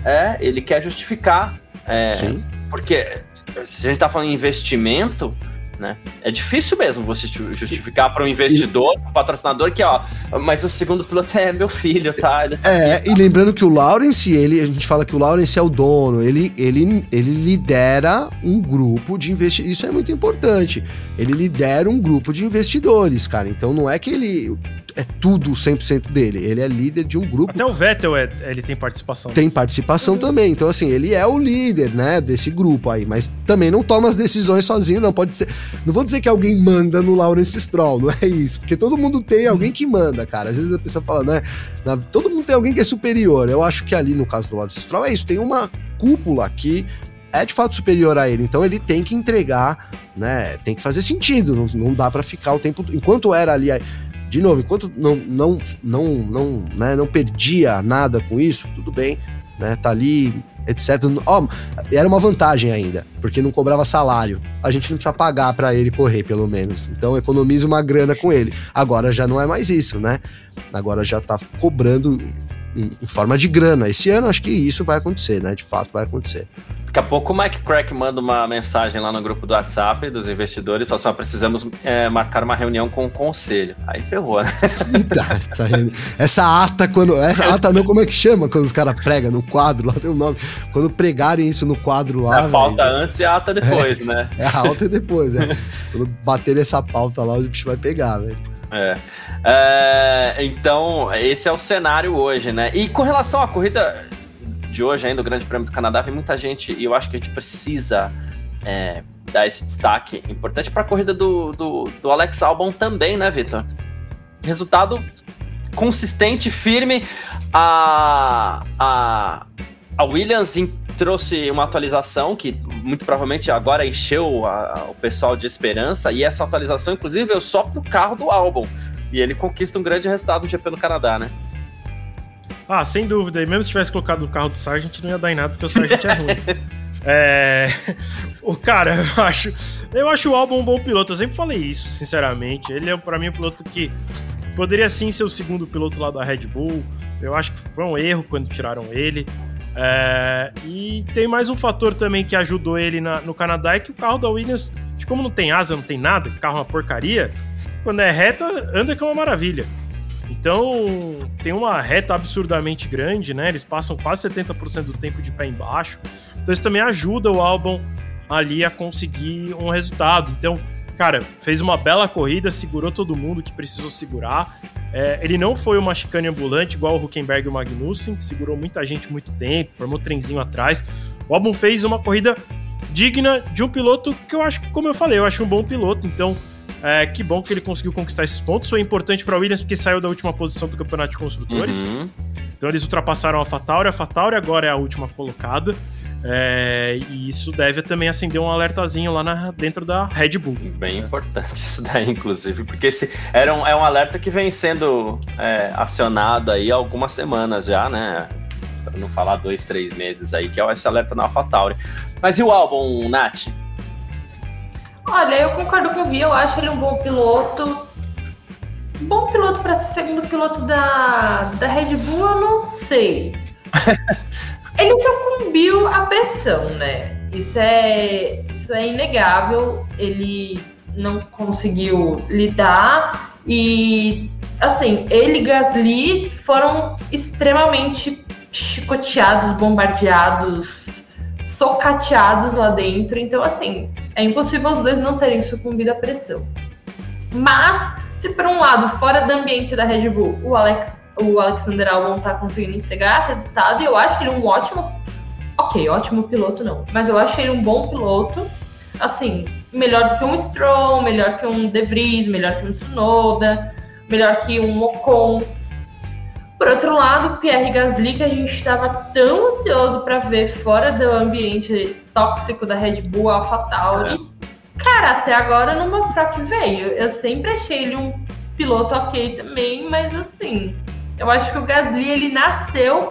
É, ele quer justificar. É, Sim. Porque se a gente tá falando em investimento, né? É difícil mesmo você justificar para um investidor, um patrocinador, que, ó, mas o segundo piloto é meu filho, tá? É, e lembrando que o Lawrence, ele, a gente fala que o Lawrence é o dono, ele, ele, ele lidera um grupo de investidores, isso é muito importante. Ele lidera um grupo de investidores, cara. Então não é que ele é tudo 100% dele. Ele é líder de um grupo. Até o Vettel é, ele tem participação. Tem participação uhum. também. Então, assim, ele é o líder, né, desse grupo aí. Mas também não toma as decisões sozinho, não. Pode ser. Não vou dizer que alguém manda no Lawrence Stroll, não é isso. Porque todo mundo tem alguém que manda, cara. Às vezes a pessoa fala, né? Todo mundo tem alguém que é superior. Eu acho que ali, no caso do Lawrence Stroll, é isso. Tem uma cúpula que é de fato superior a ele. Então ele tem que entregar, né? Tem que fazer sentido. Não, não dá para ficar o tempo. Enquanto era ali de novo, enquanto não, não, não, não, né, não perdia nada com isso, tudo bem, né? Tá ali, etc. Oh, era uma vantagem ainda, porque não cobrava salário. A gente não precisa pagar para ele correr, pelo menos. Então economiza uma grana com ele. Agora já não é mais isso, né? Agora já tá cobrando em, em forma de grana. Esse ano acho que isso vai acontecer, né? De fato vai acontecer. Daqui a pouco o Mike Crack manda uma mensagem lá no grupo do WhatsApp dos investidores, fala assim, precisamos é, marcar uma reunião com o conselho. Aí ferrou, né? essa, essa, ata, quando. Essa ata não, como é que chama? Quando os caras pregam no quadro, lá tem um nome. Quando pregarem isso no quadro lá. É a pauta véio, antes e a ata depois, é, né? É a alta e depois, é. quando bater essa pauta lá, o bicho vai pegar, velho. É. é. Então, esse é o cenário hoje, né? E com relação à corrida de hoje ainda, o Grande Prêmio do Canadá, vem muita gente e eu acho que a gente precisa é, dar esse destaque importante para a corrida do, do, do, Alex Albon também, né, Vitor? Resultado consistente, firme. A, a, a Williams trouxe uma atualização que muito provavelmente agora encheu a, a, o pessoal de esperança e essa atualização, inclusive, veio só pro carro do Albon. E ele conquista um grande resultado no GP no Canadá, né? Ah, sem dúvida. E mesmo se tivesse colocado o carro do Sargent, não ia dar em nada, porque o Sargent é ruim. É. O cara, eu acho. Eu acho o álbum um bom piloto. Eu sempre falei isso, sinceramente. Ele é, para mim, um piloto que poderia sim ser o segundo piloto lá da Red Bull. Eu acho que foi um erro quando tiraram ele. É, e tem mais um fator também que ajudou ele na, no Canadá: é que o carro da Williams, como não tem asa, não tem nada, o carro é uma porcaria, quando é reta, anda que é uma maravilha. Então, tem uma reta absurdamente grande, né? Eles passam quase 70% do tempo de pé embaixo. Então, isso também ajuda o álbum ali a conseguir um resultado. Então, cara, fez uma bela corrida, segurou todo mundo que precisou segurar. É, ele não foi uma chicane ambulante igual o Huckenberg e o Magnussen, que segurou muita gente muito tempo, formou trenzinho atrás. O álbum fez uma corrida digna de um piloto que eu acho, como eu falei, eu acho um bom piloto. Então, é, que bom que ele conseguiu conquistar esses pontos. Foi importante para Williams porque saiu da última posição do campeonato de construtores. Uhum. Então eles ultrapassaram a Fatauri. A Fatauri agora é a última colocada. É, e isso deve também acender um alertazinho lá na, dentro da Red Bull. Bem importante isso daí, inclusive, porque esse era um, é um alerta que vem sendo é, acionado aí há algumas semanas já, né? Para não falar dois, três meses aí, que é esse alerta na AlphaTauri. Mas e o álbum, Nath? Olha, eu concordo com o Vi, eu acho ele um bom piloto. Bom piloto para ser segundo piloto da, da Red Bull, eu não sei. ele sucumbiu à pressão, né? Isso é, isso é inegável. Ele não conseguiu lidar e, assim, ele e Gasly foram extremamente chicoteados, bombardeados, socateados lá dentro. Então, assim, é impossível os dois não terem sucumbido à pressão. Mas, se por um lado, fora do ambiente da Red Bull, o, Alex, o Alexander Albon tá conseguindo entregar resultado, e eu acho ele um ótimo. Ok, ótimo piloto não. Mas eu acho ele um bom piloto. Assim, melhor do que um Stroll, melhor que um De Vries, melhor que um Tsunoda, melhor que um Ocon. Por outro lado, Pierre Gasly, que a gente estava tão ansioso para ver fora do ambiente tóxico da Red Bull, AlphaTauri, é. cara, até agora não mostrou que veio. Eu sempre achei ele um piloto ok também, mas assim, eu acho que o Gasly ele nasceu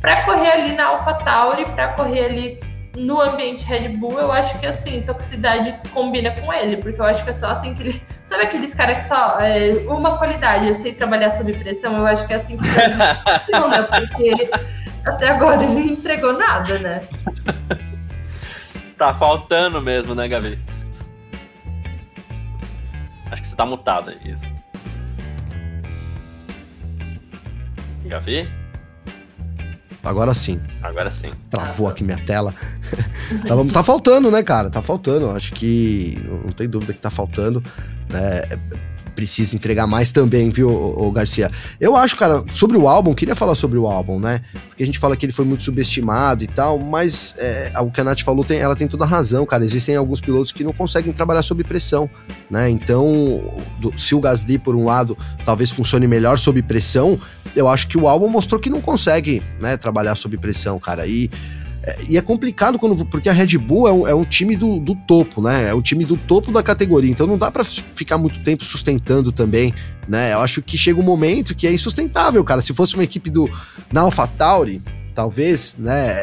para correr ali na AlphaTauri, para correr ali no ambiente Red Bull, eu acho que assim, toxicidade combina com ele, porque eu acho que é só assim que ele. Sabe aqueles caras que só. É, uma qualidade, eu sei trabalhar sob pressão, eu acho que é assim que funciona, porque até agora ele não entregou nada, né? Tá faltando mesmo, né, Gabi? Acho que você tá mutado aí. Gabi? Agora sim. Agora sim. Travou aqui minha tela. tá, tá faltando, né, cara? Tá faltando. Acho que não tem dúvida que tá faltando. Né? Precisa entregar mais também, viu, Garcia? Eu acho, cara, sobre o álbum, queria falar sobre o álbum, né? Porque a gente fala que ele foi muito subestimado e tal, mas é, o que a Nath falou, tem, ela tem toda a razão, cara. Existem alguns pilotos que não conseguem trabalhar sob pressão, né? Então, do, se o Gasly, por um lado, talvez funcione melhor sob pressão, eu acho que o álbum mostrou que não consegue, né, trabalhar sob pressão, cara. E e é complicado quando. Porque a Red Bull é um, é um time do, do, topo, né? É um time do topo da categoria. Então não dá para ficar muito tempo sustentando também, né? Eu acho que chega um momento que é insustentável, cara. Se fosse uma equipe do. Na AlphaTauri, talvez, né?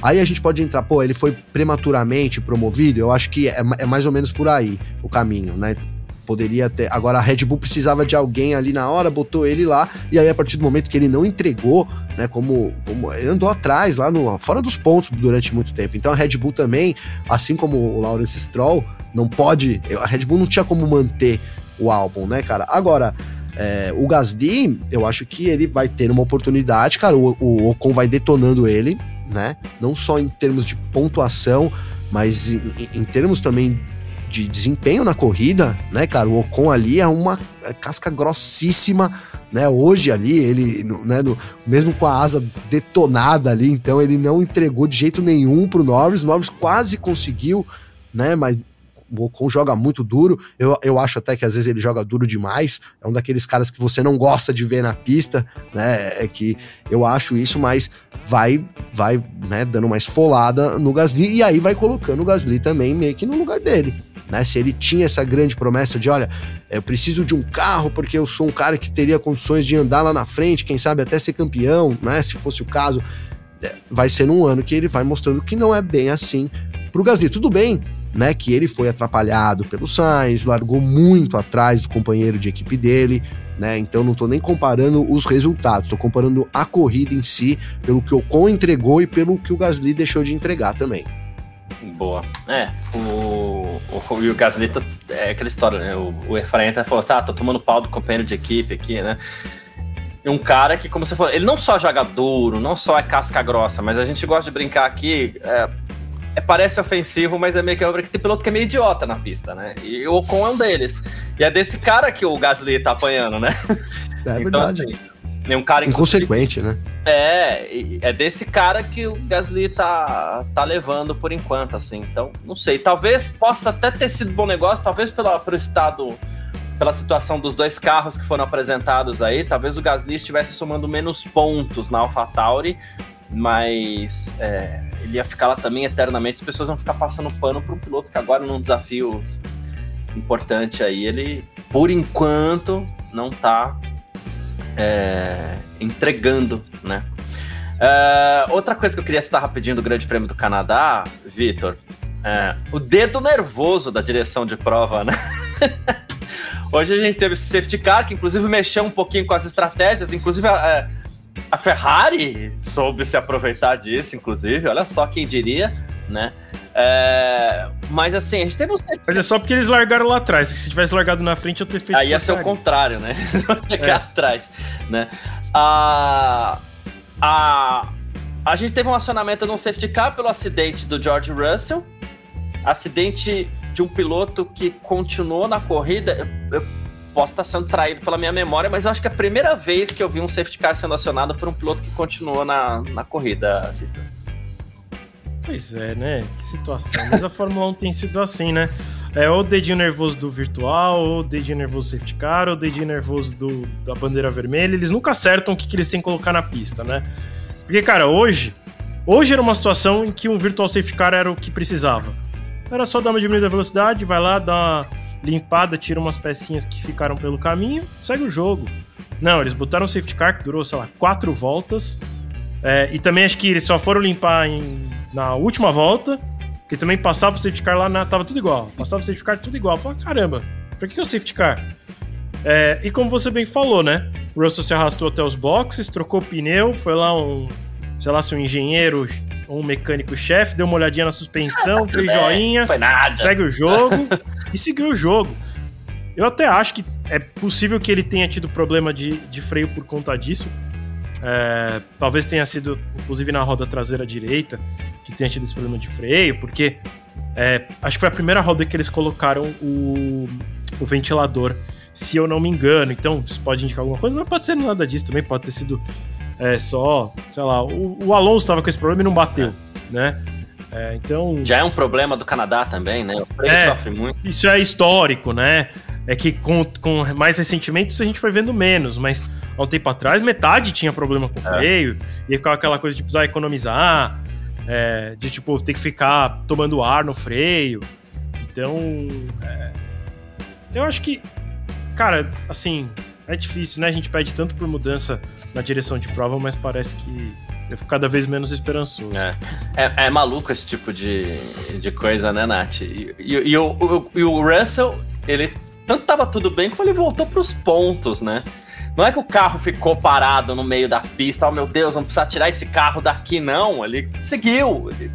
Aí a gente pode entrar, pô, ele foi prematuramente promovido. Eu acho que é, é mais ou menos por aí o caminho, né? Poderia ter. Agora a Red Bull precisava de alguém ali na hora, botou ele lá, e aí a partir do momento que ele não entregou, né? Como, como ele andou atrás lá no fora dos pontos durante muito tempo. Então a Red Bull também, assim como o Lawrence Stroll, não pode. A Red Bull não tinha como manter o álbum, né, cara? Agora. É, o Gasly, eu acho que ele vai ter uma oportunidade, cara. O, o Ocon vai detonando ele, né? Não só em termos de pontuação, mas em, em termos também de desempenho na corrida, né, cara? O Ocon ali é uma casca grossíssima, né? Hoje ali, ele, né, no, mesmo com a asa detonada ali, então ele não entregou de jeito nenhum pro Norris. O Norris quase conseguiu, né? Mas o Ocon joga muito duro. Eu, eu acho até que às vezes ele joga duro demais. É um daqueles caras que você não gosta de ver na pista, né? É que eu acho isso, mas vai vai, né, dando uma esfolada no Gasly e aí vai colocando o Gasly também meio que no lugar dele. Né, se ele tinha essa grande promessa de, olha, eu preciso de um carro porque eu sou um cara que teria condições de andar lá na frente, quem sabe até ser campeão, né? Se fosse o caso, é, vai ser num ano que ele vai mostrando que não é bem assim pro Gasly. Tudo bem, né, que ele foi atrapalhado pelo Sainz, largou muito atrás do companheiro de equipe dele, né? Então não tô nem comparando os resultados, tô comparando a corrida em si, pelo que o Ocon entregou e pelo que o Gasly deixou de entregar também. Boa. É, o, o, o Gasly, tá, é aquela história, né? O, o Efraim até falou assim: ah, tô tomando pau do companheiro de equipe aqui, né? um cara que, como você falou, ele não só joga duro, não só é casca grossa, mas a gente gosta de brincar aqui. É, é, parece ofensivo, mas é meio que obra que tem piloto que é meio idiota na pista, né? E o Ocon é um deles. E é desse cara que o Gasly tá apanhando, né? É então, verdade. Assim, é um cara inconsequente, né? É, é desse cara que o Gasly tá, tá levando por enquanto, assim. Então, não sei. Talvez possa até ter sido bom negócio, talvez pela, pelo estado, pela situação dos dois carros que foram apresentados aí, talvez o Gasly estivesse somando menos pontos na AlphaTauri, mas é, ele ia ficar lá também eternamente. As pessoas vão ficar passando pano para um piloto que agora num desafio importante aí, ele, por enquanto, não tá é, entregando, né? Uh, outra coisa que eu queria citar rapidinho do Grande Prêmio do Canadá, Vitor, é, o dedo nervoso da direção de prova, né? Hoje a gente teve esse safety car, que inclusive mexeu um pouquinho com as estratégias, inclusive a, a Ferrari soube se aproveitar disso, inclusive, olha só quem diria né? É, mas assim, a gente teve uns Mas é só porque eles largaram lá atrás. Se tivesse largado na frente, eu teria feito. Aí ia ser o contrário, né? Eles é. atrás, né? A, a, a gente teve um acionamento num safety car pelo acidente do George Russell. Acidente de um piloto que continuou na corrida. Eu, eu posso estar sendo traído pela minha memória, mas eu acho que é a primeira vez que eu vi um safety car sendo acionado por um piloto que continuou na, na corrida, Victor. Pois é, né? Que situação. Mas a Fórmula 1 tem sido assim, né? É ou o dedinho nervoso do virtual, ou o dedinho nervoso do safety car, ou o dedinho nervoso do, da bandeira vermelha. Eles nunca acertam o que, que eles têm que colocar na pista, né? Porque, cara, hoje. Hoje era uma situação em que um virtual safety car era o que precisava. Era só dar uma diminuída da velocidade, vai lá, dá uma limpada, tira umas pecinhas que ficaram pelo caminho, segue o jogo. Não, eles botaram o safety car que durou, sei lá, quatro voltas. É, e também acho que eles só foram limpar em na última volta, que também passava o safety car lá, na, tava tudo igual. Passava o safety car tudo igual. Falei, caramba, por que, que é o safety car? É, e como você bem falou, né? O Russell se arrastou até os boxes, trocou pneu, foi lá um, sei lá, se um engenheiro ou um mecânico-chefe, deu uma olhadinha na suspensão, fez é, joinha, segue o jogo e seguiu o jogo. Eu até acho que é possível que ele tenha tido problema de, de freio por conta disso. É, talvez tenha sido, inclusive na roda traseira direita, que tenha tido esse problema de freio, porque é, acho que foi a primeira roda que eles colocaram o, o ventilador, se eu não me engano. Então, isso pode indicar alguma coisa, mas pode ser nada disso também, pode ter sido é, só, sei lá, o, o Alonso estava com esse problema e não bateu, né? É, então. Já é um problema do Canadá também, né? O freio é, sofre muito. Isso é histórico, né? É que com, com mais recentemente isso a gente foi vendo menos, mas há um tempo atrás metade tinha problema com é. freio, e ficava aquela coisa de precisar economizar. é, de tipo ter que ficar tomando ar no freio. Então, é, eu acho que, cara, assim, é difícil, né? A gente pede tanto por mudança na direção de prova, mas parece que eu fico cada vez menos esperançoso. É, é, é maluco esse tipo de, de coisa, né, Nath? E, e, e, o, o, e o Russell, ele tanto tava tudo bem como ele voltou pros pontos, né? Não é que o carro ficou parado no meio da pista, oh meu Deus, vamos precisar tirar esse carro daqui, não. Ele seguiu, ele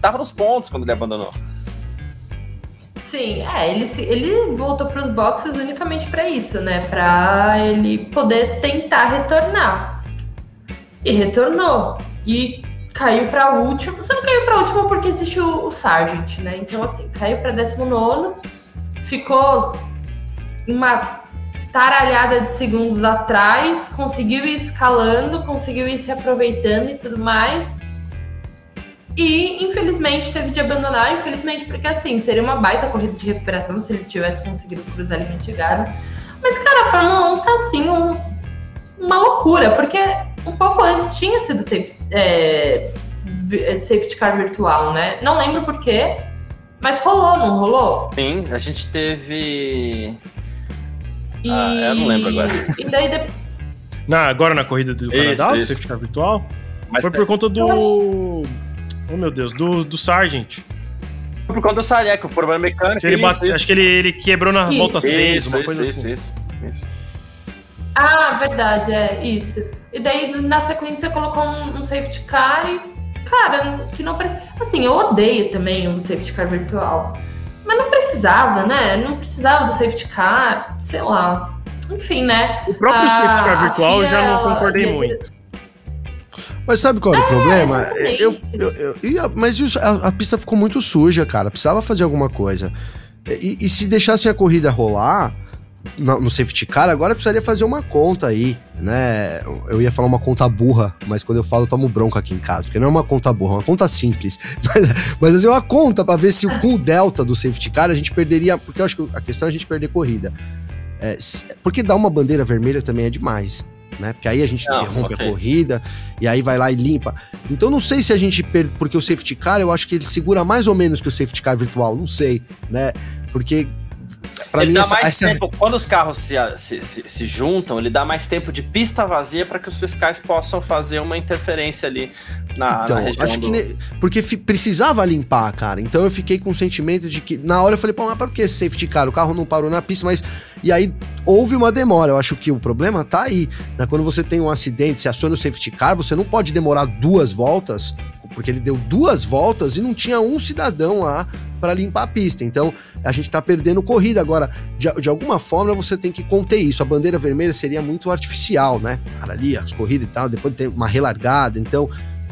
tava nos pontos quando ele abandonou. Sim, é, ele, ele voltou para os boxes unicamente para isso, né? Para ele poder tentar retornar. E retornou. E caiu para último. Você não caiu para último porque existe o, o Sargent, né? Então, assim, caiu para 19, ficou uma taralhada de segundos atrás, conseguiu ir escalando, conseguiu ir se aproveitando e tudo mais. E infelizmente teve de abandonar, infelizmente, porque assim, seria uma baita corrida de recuperação se ele tivesse conseguido cruzar a linha de chegada. Mas, cara, a Fórmula 1 tá assim, um, uma loucura, porque um pouco antes tinha sido safe, é, safety car virtual, né? Não lembro porquê, mas rolou, não rolou? Sim, a gente teve. E... Ah, eu não lembro agora. E daí de... na, agora na corrida do Canadá, isso. o safety car virtual? Mas foi por conta do. Oh meu Deus, do, do Sargent. Foi por conta do Sargent, que o problema é mecânico. Que ele bate, isso. Acho que ele, ele quebrou na isso. volta 6, uma coisa isso, assim. Isso, isso, Ah, verdade, é isso. E daí na sequência você colocou um, um safety car e, cara, que não. Assim, eu odeio também o safety car virtual. Mas não precisava, né? Não precisava do safety car, sei lá. Enfim, né? O próprio a, safety car virtual eu já não concordei muito. Mas sabe qual é o é, problema? Eu, eu, eu, mas isso, a, a, pista ficou muito suja, cara. Precisava fazer alguma coisa. E, e se deixassem a corrida rolar no, safety car, agora precisaria fazer uma conta aí, né? Eu ia falar uma conta burra, mas quando eu falo, eu tomo bronca aqui em casa, porque não é uma conta burra, é uma conta simples. Mas, mas assim, uma conta para ver se com o delta do safety car a gente perderia. Porque eu acho que a questão é a gente perder corrida. É, porque dar uma bandeira vermelha também é demais né? Porque aí a gente não, interrompe okay. a corrida e aí vai lá e limpa. Então não sei se a gente perde, porque o safety car eu acho que ele segura mais ou menos que o safety car virtual, não sei, né? Porque Pra ele mim, dá essa, mais essa... tempo, quando os carros se, se, se, se, juntam, ele dá mais tempo de pista vazia para que os fiscais possam fazer uma interferência ali na, então, na região. Acho do... que. Porque precisava limpar, cara. Então eu fiquei com o sentimento de que. Na hora eu falei, pô, mas por que safety car? O carro não parou na pista, mas. E aí houve uma demora. Eu acho que o problema tá aí. Né? Quando você tem um acidente, se aciona o safety car, você não pode demorar duas voltas porque ele deu duas voltas e não tinha um cidadão lá para limpar a pista. Então a gente está perdendo corrida. Agora, de, de, alguma forma, você tem que conter isso. A bandeira vermelha seria muito artificial, né? Cara, ali, as corridas e tal, depois tem uma relargada. Então,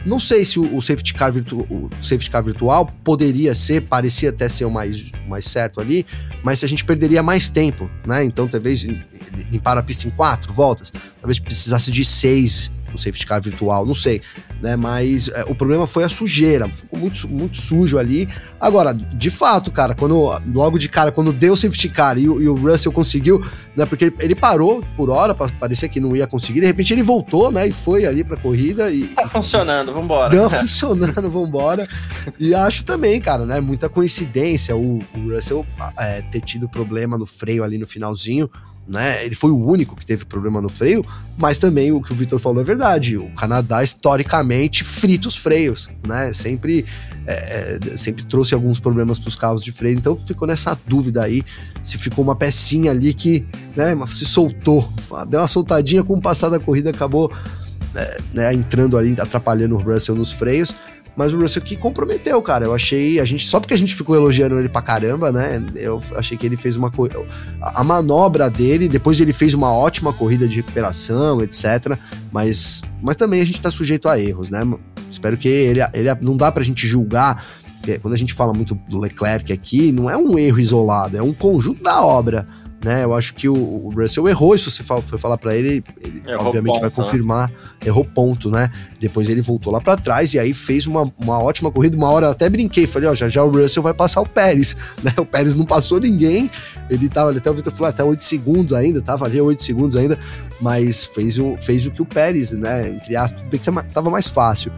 não sei se o, o safety, car virtu, o safety car virtual poderia ser, parecia até ser o mais, mais certo ali, mas a gente perderia mais tempo, né? Então, talvez limpar a pista em quatro voltas, talvez precisasse de seis o safety car virtual, não sei, né? Mas é, o problema foi a sujeira, ficou muito, muito sujo ali. Agora, de fato, cara, quando logo de cara, quando deu o safety car e, o, e o Russell conseguiu, né? Porque ele, ele, parou por hora, parecia que não ia conseguir, de repente ele voltou, né? E foi ali pra corrida e. Tá funcionando, vambora. Tá funcionando, vambora. e acho também, cara, né? Muita coincidência o, o Russell é, ter tido problema no freio ali no finalzinho né? Ele foi o único que teve problema no freio, mas também o que o Vitor falou é verdade. O Canadá, historicamente, frita os freios, né? Sempre, é, é sempre trouxe alguns problemas para os carros de freio, então ficou nessa dúvida aí se ficou uma pecinha ali que né, se soltou, deu uma soltadinha com o passar da corrida, acabou é, né, entrando ali, atrapalhando o Russell nos freios. Mas o Russell que comprometeu, cara. Eu achei. A gente, só porque a gente ficou elogiando ele pra caramba, né? Eu achei que ele fez uma. A, manobra dele, depois ele fez uma ótima corrida de recuperação, etc. Mas, mas também a gente tá sujeito a erros, né? Espero que ele, ele. Não dá pra gente julgar. Quando a gente fala muito do Leclerc aqui, não é um erro isolado, é um conjunto da obra né? Eu acho que o, o Russell errou isso, você foi falar para ele, ele obviamente ponto, vai né? confirmar, né? errou ponto, né? Depois ele voltou lá para trás e aí fez uma, uma ótima corrida, uma hora eu até brinquei, falei, ó, já já o Russell vai passar o Pérez, né? O Pérez não passou ninguém, ele tava ali, até o Vitor falou, até 8 segundos ainda, tava ali 8 segundos ainda, mas fez o, fez o que o Pérez, né, entre aspas, bem que tava mais fácil.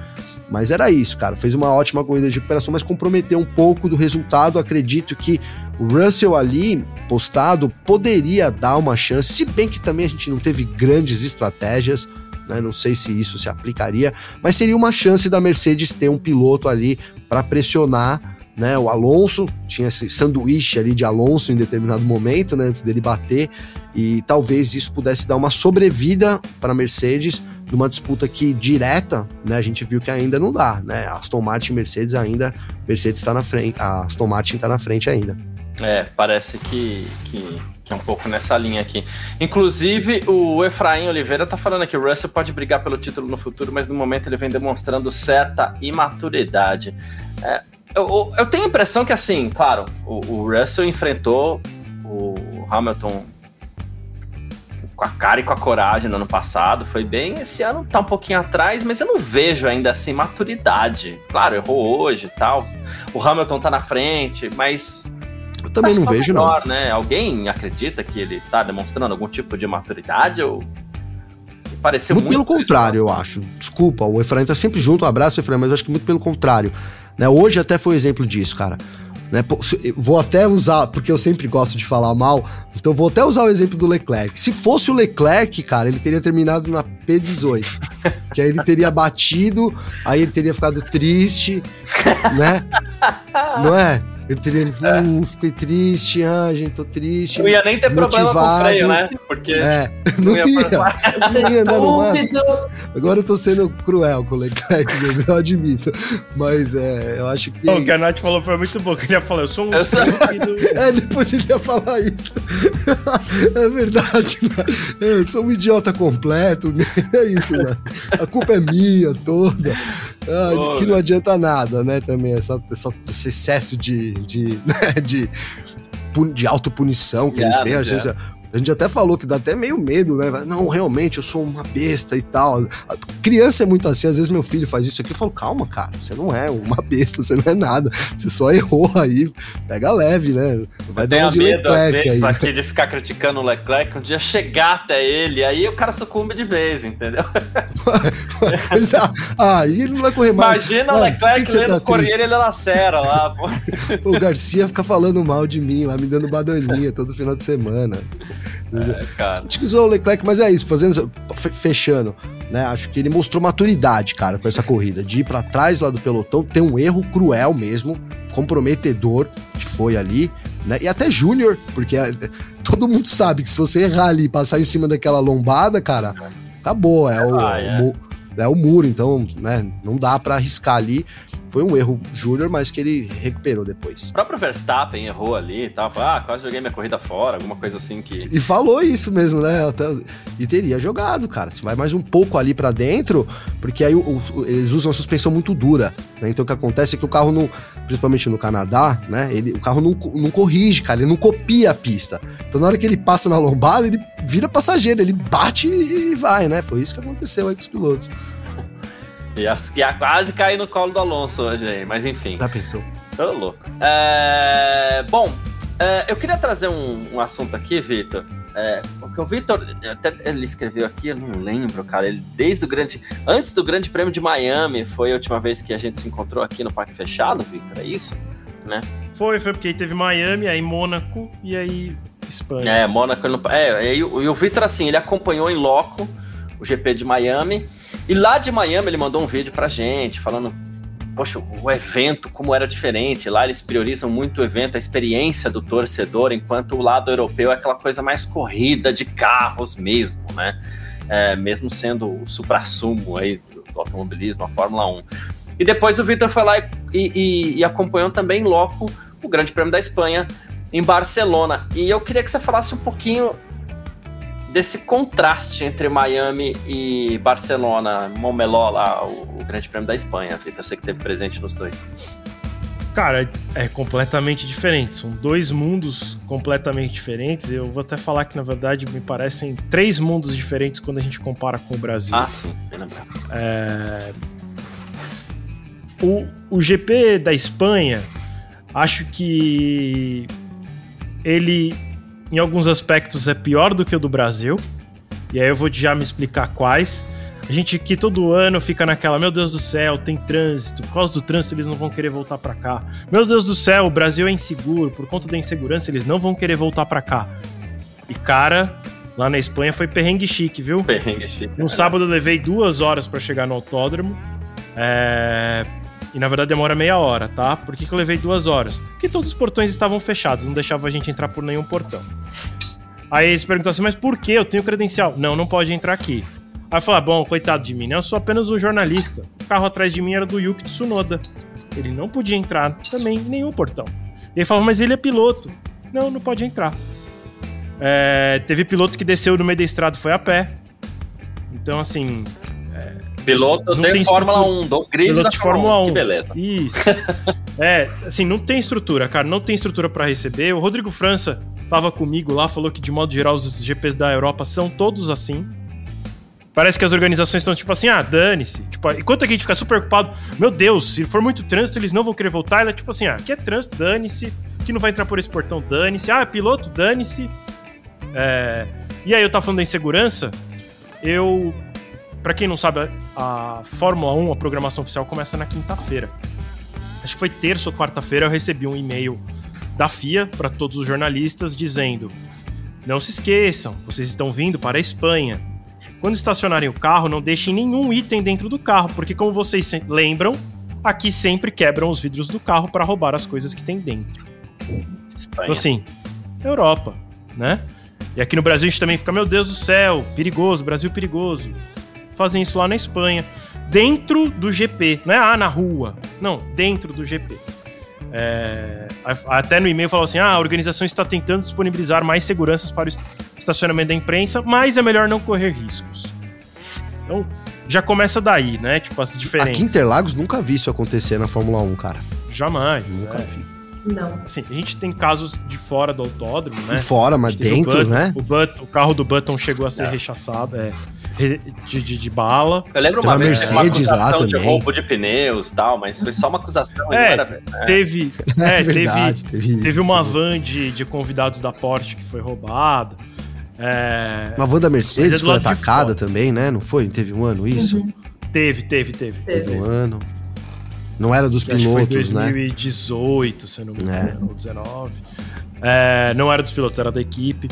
Mas era isso, cara. Fez uma ótima corrida de recuperação, mas comprometeu um pouco do resultado. Acredito que o Russell ali, postado, poderia dar uma chance, se bem que também a gente não teve grandes estratégias. Né? Não sei se isso se aplicaria, mas seria uma chance da Mercedes ter um piloto ali para pressionar né, o Alonso, tinha esse sanduíche ali de Alonso em determinado momento, né, antes dele bater, e talvez isso pudesse dar uma sobrevida para a Mercedes numa disputa que direta, né, a gente viu que ainda não dá, né, Aston Martin e Mercedes ainda, Mercedes está na frente, a Aston Martin está na frente ainda. É, parece que, que, que, é um pouco nessa linha aqui. Inclusive, o Efraim Oliveira tá falando que o Russell pode brigar pelo título no futuro, mas no momento ele vem demonstrando certa imaturidade. É, eu, eu, tenho a impressão que, assim, claro, o, o Russell enfrentou o Hamilton com a cara e com a coragem no ano passado, foi bem. Esse ano tá um pouquinho atrás, mas eu não vejo ainda assim maturidade. Claro, errou hoje e tal. O Hamilton tá na frente, mas. Eu também não vejo, melhor, não. Né? Alguém acredita que ele tá demonstrando algum tipo de maturidade ou. Pareceu muito, muito pelo contrário, eu acho. Desculpa, o Efraim tá sempre junto, um abraço, Efraim, mas eu acho que muito pelo contrário. Né? Hoje até foi exemplo disso, cara. Né? Vou até usar, porque eu sempre gosto de falar mal, então vou até usar o exemplo do Leclerc. Se fosse o Leclerc, cara, ele teria terminado na P18. que aí ele teria batido, aí ele teria ficado triste, né? Não é? Ele teria, hum, fiquei triste, ah, gente, tô triste. Não ia nem ter motivado. problema com o freio, né? Porque é, não, não ia. ia não ia. Agora eu tô sendo cruel com o Leclerc, eu admito. Mas é, eu acho que. O que a Nath falou foi muito bom, que ele ia falar, eu sou um estúpido. é, depois ele ia falar isso. é verdade, né? Eu sou um idiota completo. É isso, né? A culpa é minha toda. Ah, que não adianta nada, né? Também, essa, essa, esse excesso de, de, né, de, de autopunição que yeah, ele tem. Às vezes, a gente até falou que dá até meio medo, né? Não, realmente, eu sou uma besta e tal. A criança é muito assim, às vezes meu filho faz isso aqui, eu falo, calma, cara, você não é uma besta, você não é nada. Você só errou aí, pega leve, né? Vai dar uma de medo, Leclerc aí. aqui de ficar criticando o Leclerc, um dia chegar até ele, aí o cara sucumbe de vez, entendeu? pois é, aí ele não vai correr mais. Imagina o Leclerc que que lendo tá Correia, ele lacera lá, pô. o Garcia fica falando mal de mim lá, me dando bananinha todo final de semana. É. Utilizou o Leclerc, mas é isso, fazendo, fechando, né? Acho que ele mostrou maturidade, cara, com essa corrida, de ir para trás lá do pelotão, tem um erro cruel mesmo, comprometedor que foi ali, né? E até Júnior, porque é, todo mundo sabe que se você errar ali e passar em cima daquela lombada, cara, acabou, é o, ah, é. o é o muro, então, né, não dá para arriscar ali. Foi um erro júnior, mas que ele recuperou depois. O próprio Verstappen errou ali e tal. Ah, quase joguei minha corrida fora, alguma coisa assim que. E falou isso mesmo, né? Até... E teria jogado, cara. Se vai mais um pouco ali para dentro, porque aí o, o, eles usam a suspensão muito dura. Né? Então o que acontece é que o carro não. Principalmente no Canadá, né? Ele, o carro não, não corrige, cara. Ele não copia a pista. Então na hora que ele passa na lombada, ele vira passageiro. Ele bate e vai, né? Foi isso que aconteceu aí com os pilotos. Ia, ia quase cair no colo do Alonso hoje aí, mas enfim. Já pensou? Tô louco. É, bom, é, eu queria trazer um, um assunto aqui, Vitor. É, porque o Vitor, até ele escreveu aqui, eu não lembro, cara. Ele desde o grande. Antes do Grande Prêmio de Miami, foi a última vez que a gente se encontrou aqui no Parque Fechado, Vitor, é isso? Né? Foi, foi porque aí teve Miami, aí Mônaco e aí Espanha. É, Mônaco. É, e, o, e o Vitor, assim, ele acompanhou em loco o GP de Miami. E lá de Miami ele mandou um vídeo pra gente, falando, poxa, o evento, como era diferente. Lá eles priorizam muito o evento, a experiência do torcedor, enquanto o lado europeu é aquela coisa mais corrida de carros mesmo, né? É, mesmo sendo o supra-sumo aí do, do, automobilismo, a Fórmula 1. E depois o Victor foi lá e, e, e acompanhou também logo o Grande Prêmio da Espanha em Barcelona. E eu queria que você falasse um pouquinho desse contraste entre Miami e Barcelona, Montmeló lá, o, o Grande Prêmio da Espanha, Vitor, você que teve presente nos dois. Cara, é completamente diferente. São dois mundos completamente diferentes. Eu vou até falar que, na verdade, me parecem três mundos diferentes quando a gente compara com o Brasil. Ah, sim, bem lembrado. É... O, o GP da Espanha, acho que ele em alguns aspectos é pior do que o do Brasil. E aí eu vou já me explicar quais. A gente que todo ano fica naquela, meu Deus do céu, tem trânsito, por causa do trânsito eles não vão querer voltar para cá. Meu Deus do céu, o Brasil é inseguro, por conta da insegurança eles não vão querer voltar para cá. E cara, lá na Espanha foi perrengue chique, viu? Perrengue chique. No sábado eu levei duas horas para chegar no autódromo. É... E na verdade demora meia hora, tá? Por que, que eu levei duas horas? Porque todos os portões estavam fechados, não deixava a gente entrar por nenhum portão. Aí eles perguntaram assim, mas por que? Eu tenho credencial. Não, não pode entrar aqui. Aí eu falei, ah, bom, coitado de mim, né? Eu sou apenas um jornalista. O carro atrás de mim era do Yuki Tsunoda. Ele não podia entrar também em nenhum portão. E ele falou, mas ele é piloto. Não, não pode entrar. É, teve piloto que desceu no meio da estrada e foi a pé. Então, assim, Piloto Não tem Fórmula estrutura. 1, do grid da de Fórmula 1. Que beleza. Isso. é, assim, não tem estrutura, cara. Não tem estrutura pra receber. O Rodrigo França tava comigo lá, falou que de modo geral os GPs da Europa são todos assim. Parece que as organizações estão tipo assim, ah, dane-se. Tipo, enquanto a gente fica super ocupado, meu Deus, se for muito trânsito, eles não vão querer voltar. Ela é tipo assim, ah, aqui é trânsito, dane-se. Que não vai entrar por esse portão, dane-se. Ah, piloto, dane-se. É... E aí eu tava falando da insegurança. Eu Pra quem não sabe, a- Fórmula 1, a programação oficial, começa na quinta-feira. Acho que foi terça ou quarta-feira eu recebi um e-mail da FIA para todos os jornalistas dizendo: Não se esqueçam, vocês estão vindo para a Espanha. Quando estacionarem o carro, não deixem nenhum item dentro do carro, porque, como vocês lembram, aqui sempre quebram os vidros do carro para roubar as coisas que tem dentro. Espanha. Então, assim, Europa, né? E aqui no Brasil a gente também fica, meu Deus do céu, perigoso, Brasil perigoso. Fazem isso lá na Espanha, dentro do GP, não é ah, na rua, não, dentro do GP. É, até no e-mail falou assim: ah, a organização está tentando disponibilizar mais seguranças para o est- estacionamento da imprensa, mas é melhor não correr riscos. Então, já começa daí, né? Tipo, as diferenças. Aqui em Interlagos nunca vi isso acontecer na Fórmula 1, cara. Jamais. Nunca é. vi. Não. Assim, a gente tem casos de fora do autódromo, né? Fora, mas Teve o dentro, Button, né? O, Button- o carro do Button chegou a ser É. rechaçado é, de, de, de bala. Eu lembro uma uma vez teve uma Mercedes lá acusação de também. roubo de pneus e tal, mas foi só uma acusação. É, era, é. Teve, é, É verdade, teve, teve, teve uma van de, de convidados da Porsche que foi roubada. É, Uma van da Mercedes é foi atacada também, né? Não foi? Teve um ano isso? Uhum. teve, teve, teve. Teve Teve. um ano. Não era dos que foi em pilotos, né? 2018, se eu não me É. engano, ou 19. É, não era dos pilotos, era da equipe.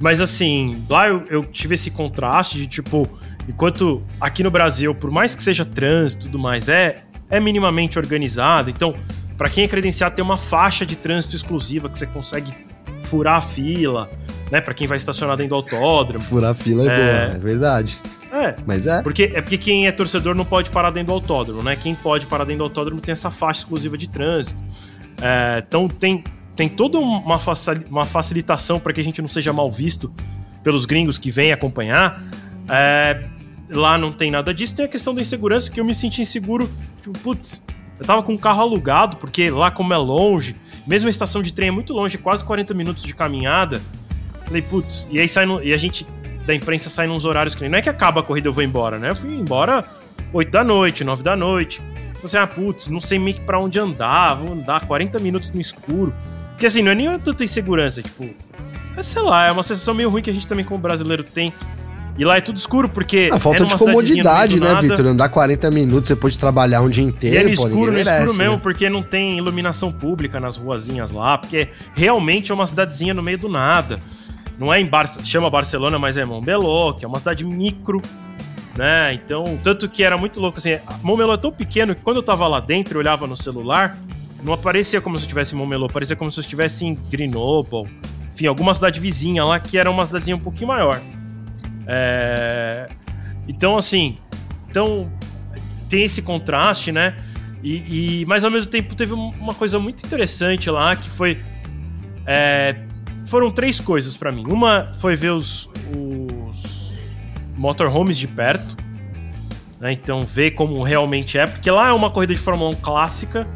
Mas assim, lá eu, eu tive esse contraste de tipo, enquanto aqui no Brasil, por mais que seja trânsito e tudo mais, é, é minimamente organizado. Então, pra quem é credenciado, tem uma faixa de trânsito exclusiva que você consegue furar a fila, né? Pra quem vai estacionar dentro do autódromo. Furar a fila é, É. boa, é verdade. É, Mas é. porque, é porque quem é torcedor não pode parar dentro do autódromo, né? Quem pode parar dentro do autódromo tem essa faixa exclusiva de trânsito. É, então tem, tem toda uma, uma facilitação para que a gente não seja mal visto pelos gringos que vêm acompanhar. É, lá não tem nada disso. Tem a questão da insegurança, que eu me senti inseguro. Tipo, putz, eu tava com um carro alugado, porque lá como é longe, mesmo a estação de trem é muito longe, quase 40 minutos de caminhada. Falei, putz, e aí sai no, e a gente da imprensa sai nos horários que não é que acaba a corrida eu vou embora, né? Eu fui embora 8 da noite, 9 da noite. Você, ah, putz, não sei meio que pra onde andar, vou andar 40 minutos no escuro. Porque assim, não é nem tanta insegurança, tipo, é, sei lá, é uma sensação meio ruim que a gente também como brasileiro tem. E lá é tudo escuro, porque. A falta é de comodidade, né. Vitor? Andar 40 minutos depois de trabalhar um dia E é inteiro, no escuro, no merece, escuro mesmo, né? porque não tem iluminação pública nas ruazinhas lá, porque realmente é uma cidadezinha no meio do nada. Não é em Barça, chama Barcelona, mas é Montbeló, que é uma cidade micro, né? Então, tanto que era muito louco assim, Montbeló é tão pequeno que quando eu tava lá dentro, eu olhava no celular, não aparecia como se eu estivesse em Montbeló, parecia como se eu estivesse em Grenoble, enfim, alguma cidade vizinha lá que era uma cidadezinha um pouquinho maior. É... Então, assim, então tem esse contraste, né? E, e- mas ao mesmo tempo teve um- uma coisa muito interessante lá que foi é, foram três coisas pra mim. Uma foi ver os, os motorhomes de perto, né? Então ver como realmente é, porque lá é uma corrida de Fórmula 1 clássica,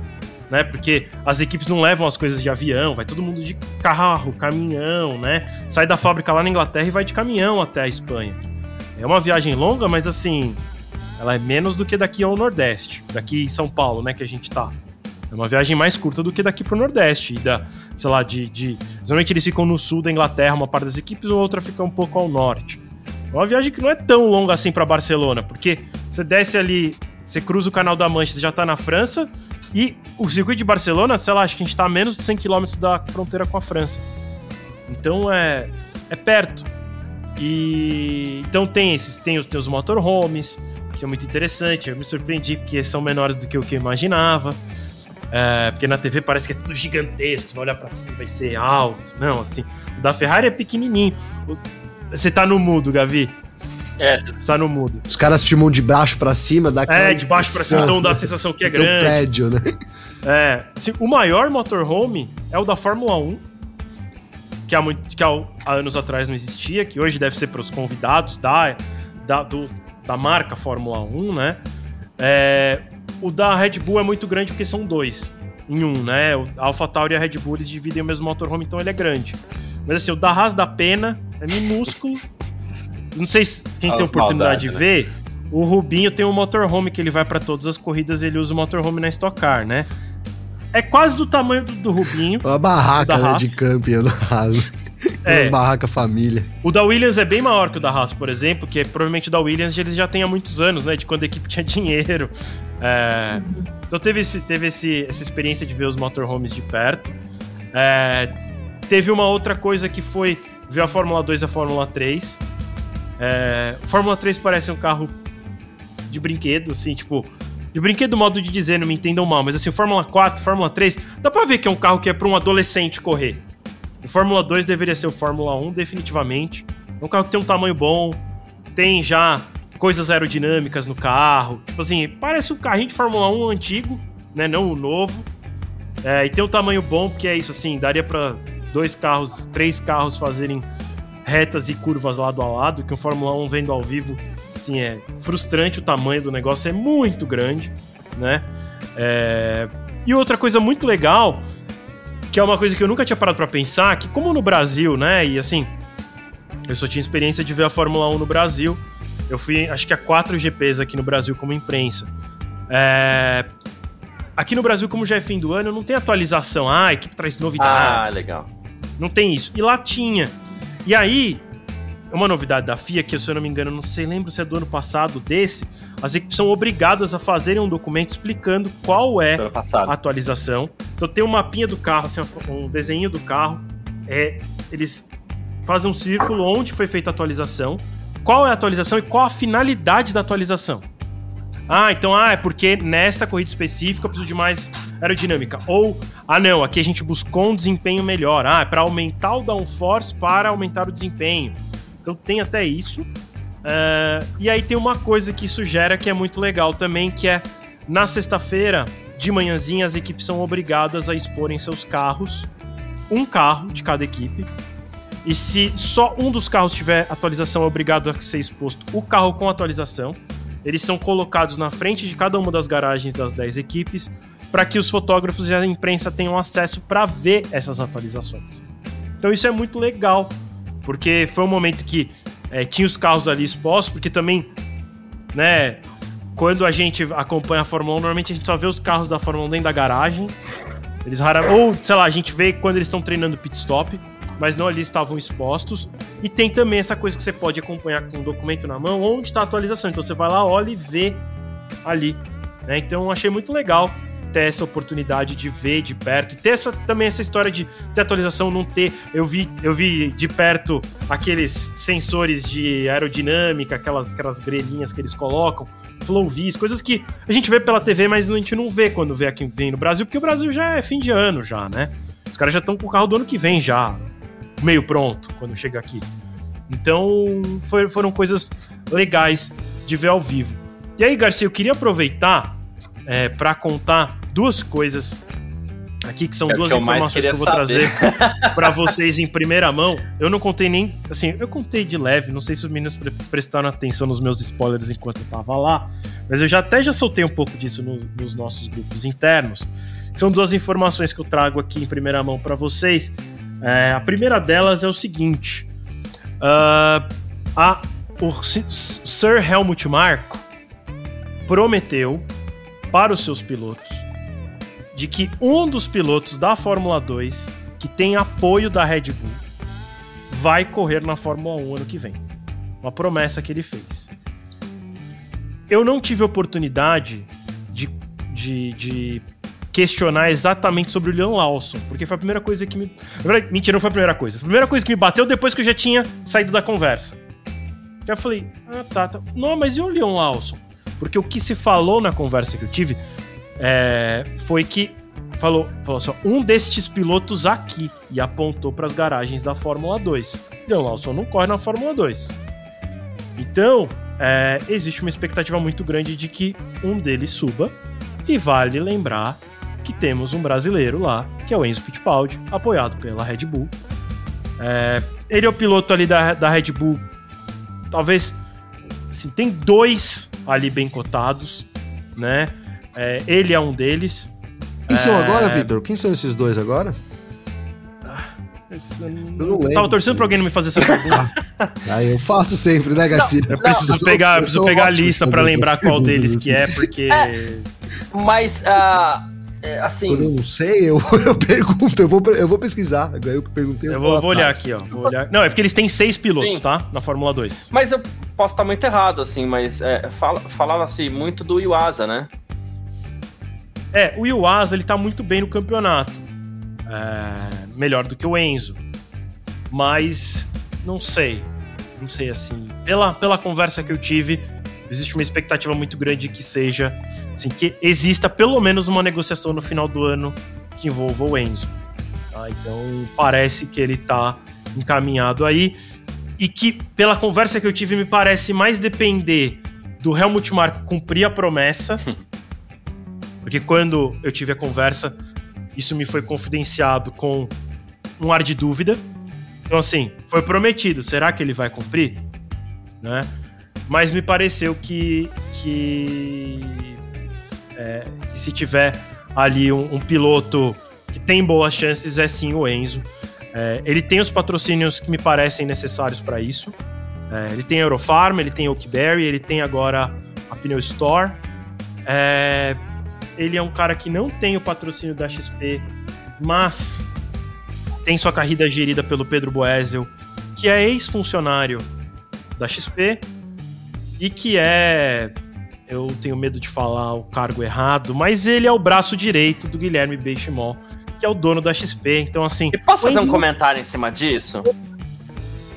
né? Porque as equipes não levam as coisas de avião, vai todo mundo de carro, caminhão, né? Sai da fábrica lá na Inglaterra e vai de caminhão até a Espanha. É uma viagem longa, mas assim, ela é menos do que daqui ao Nordeste, daqui em São Paulo, né, que a gente tá. É uma viagem mais curta do que daqui pro Nordeste. E da, sei lá, de, de. Geralmente eles ficam no sul da Inglaterra, uma parte das equipes, ou outra fica um pouco ao norte. É uma viagem que não é tão longa assim para Barcelona, porque você desce ali, você cruza o Canal da Mancha, você já tá na França, e o circuito de Barcelona, sei lá, acho que a gente tá a menos de 100 km da fronteira com a França. Então é, é perto. E então tem esses, tem os, tem os motorhomes, que é muito interessante. Eu me surpreendi porque são menores do que o que eu imaginava. É, porque na TV parece que é tudo gigantesco, você vai olhar pra cima vai ser alto. Não, assim, o da Ferrari é pequenininho. Você tá no mudo, Gavi? É, Você tá no mudo. Os caras filmam de baixo pra cima, dá É, de baixo pra cima, então dá a sensação que é Tem um grande. prédio, né? É, assim, o maior motorhome é o da Fórmula 1, que há, muito, que há, há anos atrás não existia, que hoje deve ser para os convidados da, da, do- da marca Fórmula 1, né? É, o da Red Bull é muito grande porque são dois em um, né? O AlphaTauri e a Red Bull eles dividem o mesmo motorhome, então ele é grande. Mas assim, o da Haas da Pena é minúsculo. Não sei se quem tem oportunidade de maldade, ver. O Rubinho tem um motorhome que ele vai para todas as corridas, ele usa o motorhome na Stock Car, né? É quase do tamanho do, do Rubinho. Uma barraca Da né, de camping do Haas. É. Umas barracas família. O da Williams é bem maior que o da Haas, por exemplo, que é, provavelmente o da Williams eles já tem há muitos anos, né? De quando a equipe tinha dinheiro. É, então teve, esse, teve esse, essa experiência de ver os motorhomes de perto. É, teve uma outra coisa que foi ver a Fórmula 2 e a Fórmula 3. É, Fórmula 3 parece um carro de brinquedo, assim, tipo. De brinquedo, modo de dizer, não me entendam mal, mas assim, Fórmula 4, Fórmula 3, dá pra ver que é um carro que é pra um adolescente correr. O Fórmula 2 deveria ser o Fórmula 1, definitivamente. É um carro que tem um tamanho bom, tem já coisas aerodinâmicas no carro. Tipo assim, parece um carrinho de Fórmula 1 antigo, né? Não o novo. É, e tem um tamanho bom, porque é isso, assim, daria pra dois carros, três carros fazerem retas e curvas lado a lado, que o Fórmula 1 vendo ao vivo, assim, é frustrante o tamanho do negócio, é muito grande, né? É, E outra coisa muito legal, que é uma coisa que eu nunca tinha parado pra pensar, que como no Brasil, né, e assim, eu só tinha experiência de ver a Fórmula 1 no Brasil, eu fui, acho que a quatro GPs aqui no Brasil como imprensa. É, Aqui no Brasil, como já é fim do ano, não tem atualização. Ah, a equipe traz Ah, novidades. legal. Não tem isso. E lá tinha. E aí, uma novidade da FIA, que se eu não me engano, não sei, lembro se é do ano passado desse, as equipes são obrigadas a fazerem um documento explicando qual é a atualização. Então tem um mapinha do carro, assim, um desenho do carro. É, eles fazem um círculo onde foi feita a atualização, qual é a atualização e qual a finalidade da atualização. Ah, então ah, é porque nesta corrida específica eu preciso de mais aerodinâmica. Ou, ah não, aqui a gente buscou um desempenho melhor. Ah, é para aumentar o downforce para aumentar o desempenho. Então tem até isso. Ah, e aí tem uma coisa que isso gera que é muito legal também, que é na sexta-feira, de manhãzinha, as equipes são obrigadas a exporem seus carros, um carro de cada equipe. E se só um dos carros tiver atualização, é obrigado a ser exposto o carro com atualização. Eles são colocados na frente de cada uma das garagens das 10 equipes para que os fotógrafos e a imprensa tenham acesso para ver essas atualizações. Então isso é muito legal, porque foi um momento que é, tinha os carros ali expostos, porque também, né, quando a gente acompanha a Fórmula 1, normalmente a gente só vê os carros da Fórmula 1 dentro da garagem. Eles raramente. Ou, sei lá, a gente vê quando eles estão treinando pit stop, mas não ali estavam expostos. E tem também essa coisa que você pode acompanhar com um documento na mão, onde está a atualização. Então você vai lá, olha e vê ali. né? Então achei muito legal ter essa oportunidade de ver de perto. E ter essa, também essa história de ter atualização, não ter. Eu vi, eu vi de perto aqueles sensores de aerodinâmica, aquelas, aquelas grelhinhas que eles colocam, flow vis, coisas que a gente vê pela TV, mas a gente não vê quando vê aqui vem no Brasil, porque o Brasil já é fim de ano já, né? Os caras já estão com o carro do ano que vem já, meio pronto, quando chega aqui. Então, foi- foram coisas legais de ver ao vivo. E aí, Garcia, eu queria aproveitar é, para contar duas coisas aqui, que são É duas que informações que eu vou queria trazer para vocês em primeira mão. Eu não contei nem. Assim, eu contei de leve, não sei se os meninos pre- prestaram atenção nos meus spoilers enquanto eu tava lá, mas eu já até já soltei um pouco disso no- nos nossos grupos internos. São duas informações que eu trago aqui em primeira mão para vocês. É, a primeira delas é o seguinte: ah, a, o Sir Helmut Marko prometeu para os seus pilotos de que um dos pilotos da Fórmula 2 que tem apoio da Red Bull vai correr na Fórmula 1 ano que vem. uma promessa que ele fez. Eu não tive oportunidade de, de, de questionar exatamente sobre o Leon Lawson, porque foi a primeira coisa que me. Mentira, não foi a primeira coisa. Foi a primeira coisa que me bateu depois que eu já tinha saído da conversa. Já falei, ah, tá, tá. Não, mas e o Leon Lawson? Porque o que se falou na conversa que eu tive é, foi que falou, falou só, um destes pilotos aqui e apontou para as garagens da Fórmula 2. Leon Lawson não corre na Fórmula 2. Então, é, existe uma expectativa muito grande de que um deles suba. E vale lembrar que temos um brasileiro lá, que é o Enzo Fittipaldi, apoiado pela Red Bull. É, ele é o piloto ali da, da Red Bull. Talvez. Assim, tem dois ali bem cotados, né? É, ele é um deles. Quem são é. agora, Vitor? Quem são esses dois agora? Eu não lembro. Tava torcendo pra alguém não me fazer essa pergunta. ah, eu faço sempre, né, Garcia? Não, eu preciso não, pegar, eu preciso pegar a lista para lembrar qual deles assim. que é, porque. É, mas, uh, assim. eu não sei, eu, eu pergunto, eu vou, eu vou pesquisar. Eu que perguntei. Eu, eu vou, vou olhar aqui, ó. Vou olhar. Não, é porque eles têm seis pilotos, Sim. tá? Na Fórmula 2. Mas eu posso estar muito errado, assim, mas é, fala, falava-se muito do Iwasa, né? É, o Iwasa, ele tá muito bem no campeonato. É, melhor do que o Enzo. Mas não sei. Não sei assim. Pela, pela conversa que eu tive, existe uma expectativa muito grande de que seja, assim, que exista pelo menos uma negociação no final do ano que envolva o Enzo. Tá? Então parece que ele tá encaminhado aí e que pela conversa que eu tive me parece mais depender do Helmut Marko cumprir a promessa, porque quando eu tive a conversa isso me foi confidenciado com um ar de dúvida. Então, assim, foi prometido. Será que ele vai cumprir? Né? Mas me pareceu que, que, é, se tiver ali um, um, piloto que tem boas chances, é sim o Enzo. É, ele tem os patrocínios que me parecem necessários para isso. É, ele tem a Eurofarm, ele tem Oakberry, ele tem agora a Pneu Store. É, ele é um cara que não tem o patrocínio da XP, mas tem sua corrida gerida pelo Pedro Boesel, que é ex-funcionário da XP e que é. Eu tenho medo de falar o cargo errado, mas ele é o braço direito do Guilherme Benchimol, que é o dono da XP. Então, assim. E posso fazer um comentário em cima disso?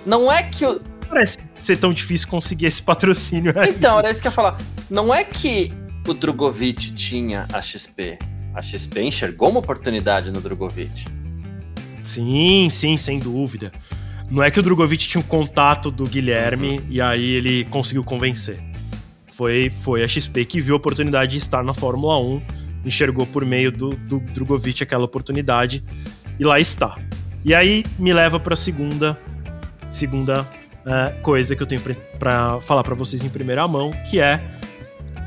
Não é que. O... Parece ser tão difícil conseguir esse patrocínio aí. Então, era isso que eu ia falar. Não é que o Drogovic tinha a XP. A XP enxergou uma oportunidade no Drogovic. Sim, sim, sem dúvida. Não é que o Drogovic tinha um contato do Guilherme uhum. e aí ele conseguiu convencer. Foi, foi a XP que viu a oportunidade de estar na Fórmula 1, enxergou por meio do, do Drogovic aquela oportunidade e lá está. E aí me leva para a segunda, segunda uh, coisa que eu tenho para falar para vocês em primeira mão, que é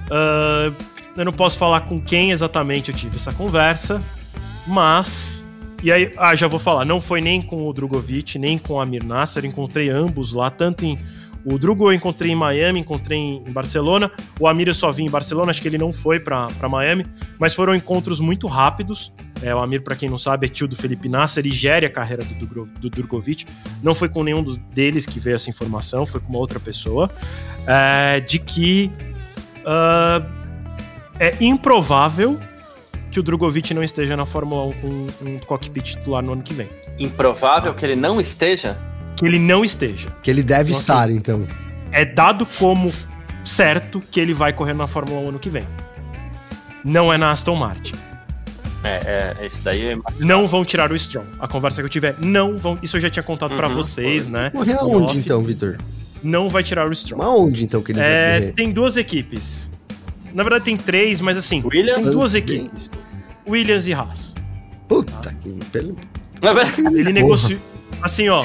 Uh, eu não posso falar com quem exatamente eu tive essa conversa, mas. E aí, ah, já vou falar, não foi nem com o Drogovic, nem com o Amir Nasser, encontrei ambos lá, tanto em. O Drugo eu encontrei em Miami, encontrei em Barcelona. O Amir eu só vi em Barcelona, acho que ele não foi para Miami, mas foram encontros muito rápidos. É, o Amir, para quem não sabe, é tio do Felipe Nasser e gere a carreira do, do, Drogovic. Não foi com nenhum dos, deles que veio essa informação, foi com uma outra pessoa. É, de que Uh, é improvável que o Drogovic não esteja na Fórmula 1 com um cockpit titular no ano que vem. Improvável que ele não esteja? Que ele não esteja. Que ele deve então, estar, assim, então. É dado como certo que ele vai correr na Fórmula 1 ano que vem. Não é na Aston Martin. É, é esse daí é... Não vão tirar o Strong. A conversa que eu tiver, não vão. Isso eu já tinha contado uhum, para vocês, né? Correr aonde então, Vitor? não vai tirar o Strong. Mas onde então que ele é, vai correr? Tem duas equipes. Na verdade tem três, mas assim, Williams? tem duas equipes. Williams e Haas. Puta tá? que pelo. Ele negociou. Assim, ó.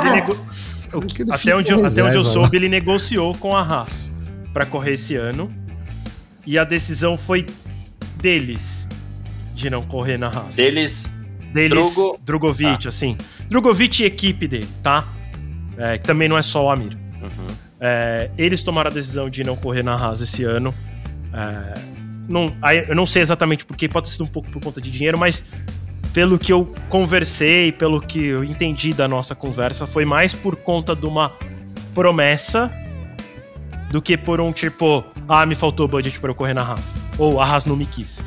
Ele nego... até onde, eu, até onde eu soube, ele negociou com a Haas para correr esse ano. E a decisão foi deles de não correr na Haas. Deles. Deles, Drogo... Drogovic, ah. assim. Drogovic e equipe dele, tá? É, que também não é só o Amir. Uhum. É, eles tomaram a decisão de não correr na Haas esse ano. É, não, eu não sei exatamente porquê, pode ter sido um pouco por conta de dinheiro, mas pelo que eu conversei, pelo que eu entendi da nossa conversa, foi mais por conta de uma promessa do que por um tipo, ah, me faltou budget para eu correr na Haas. Ou a Haas não me quis.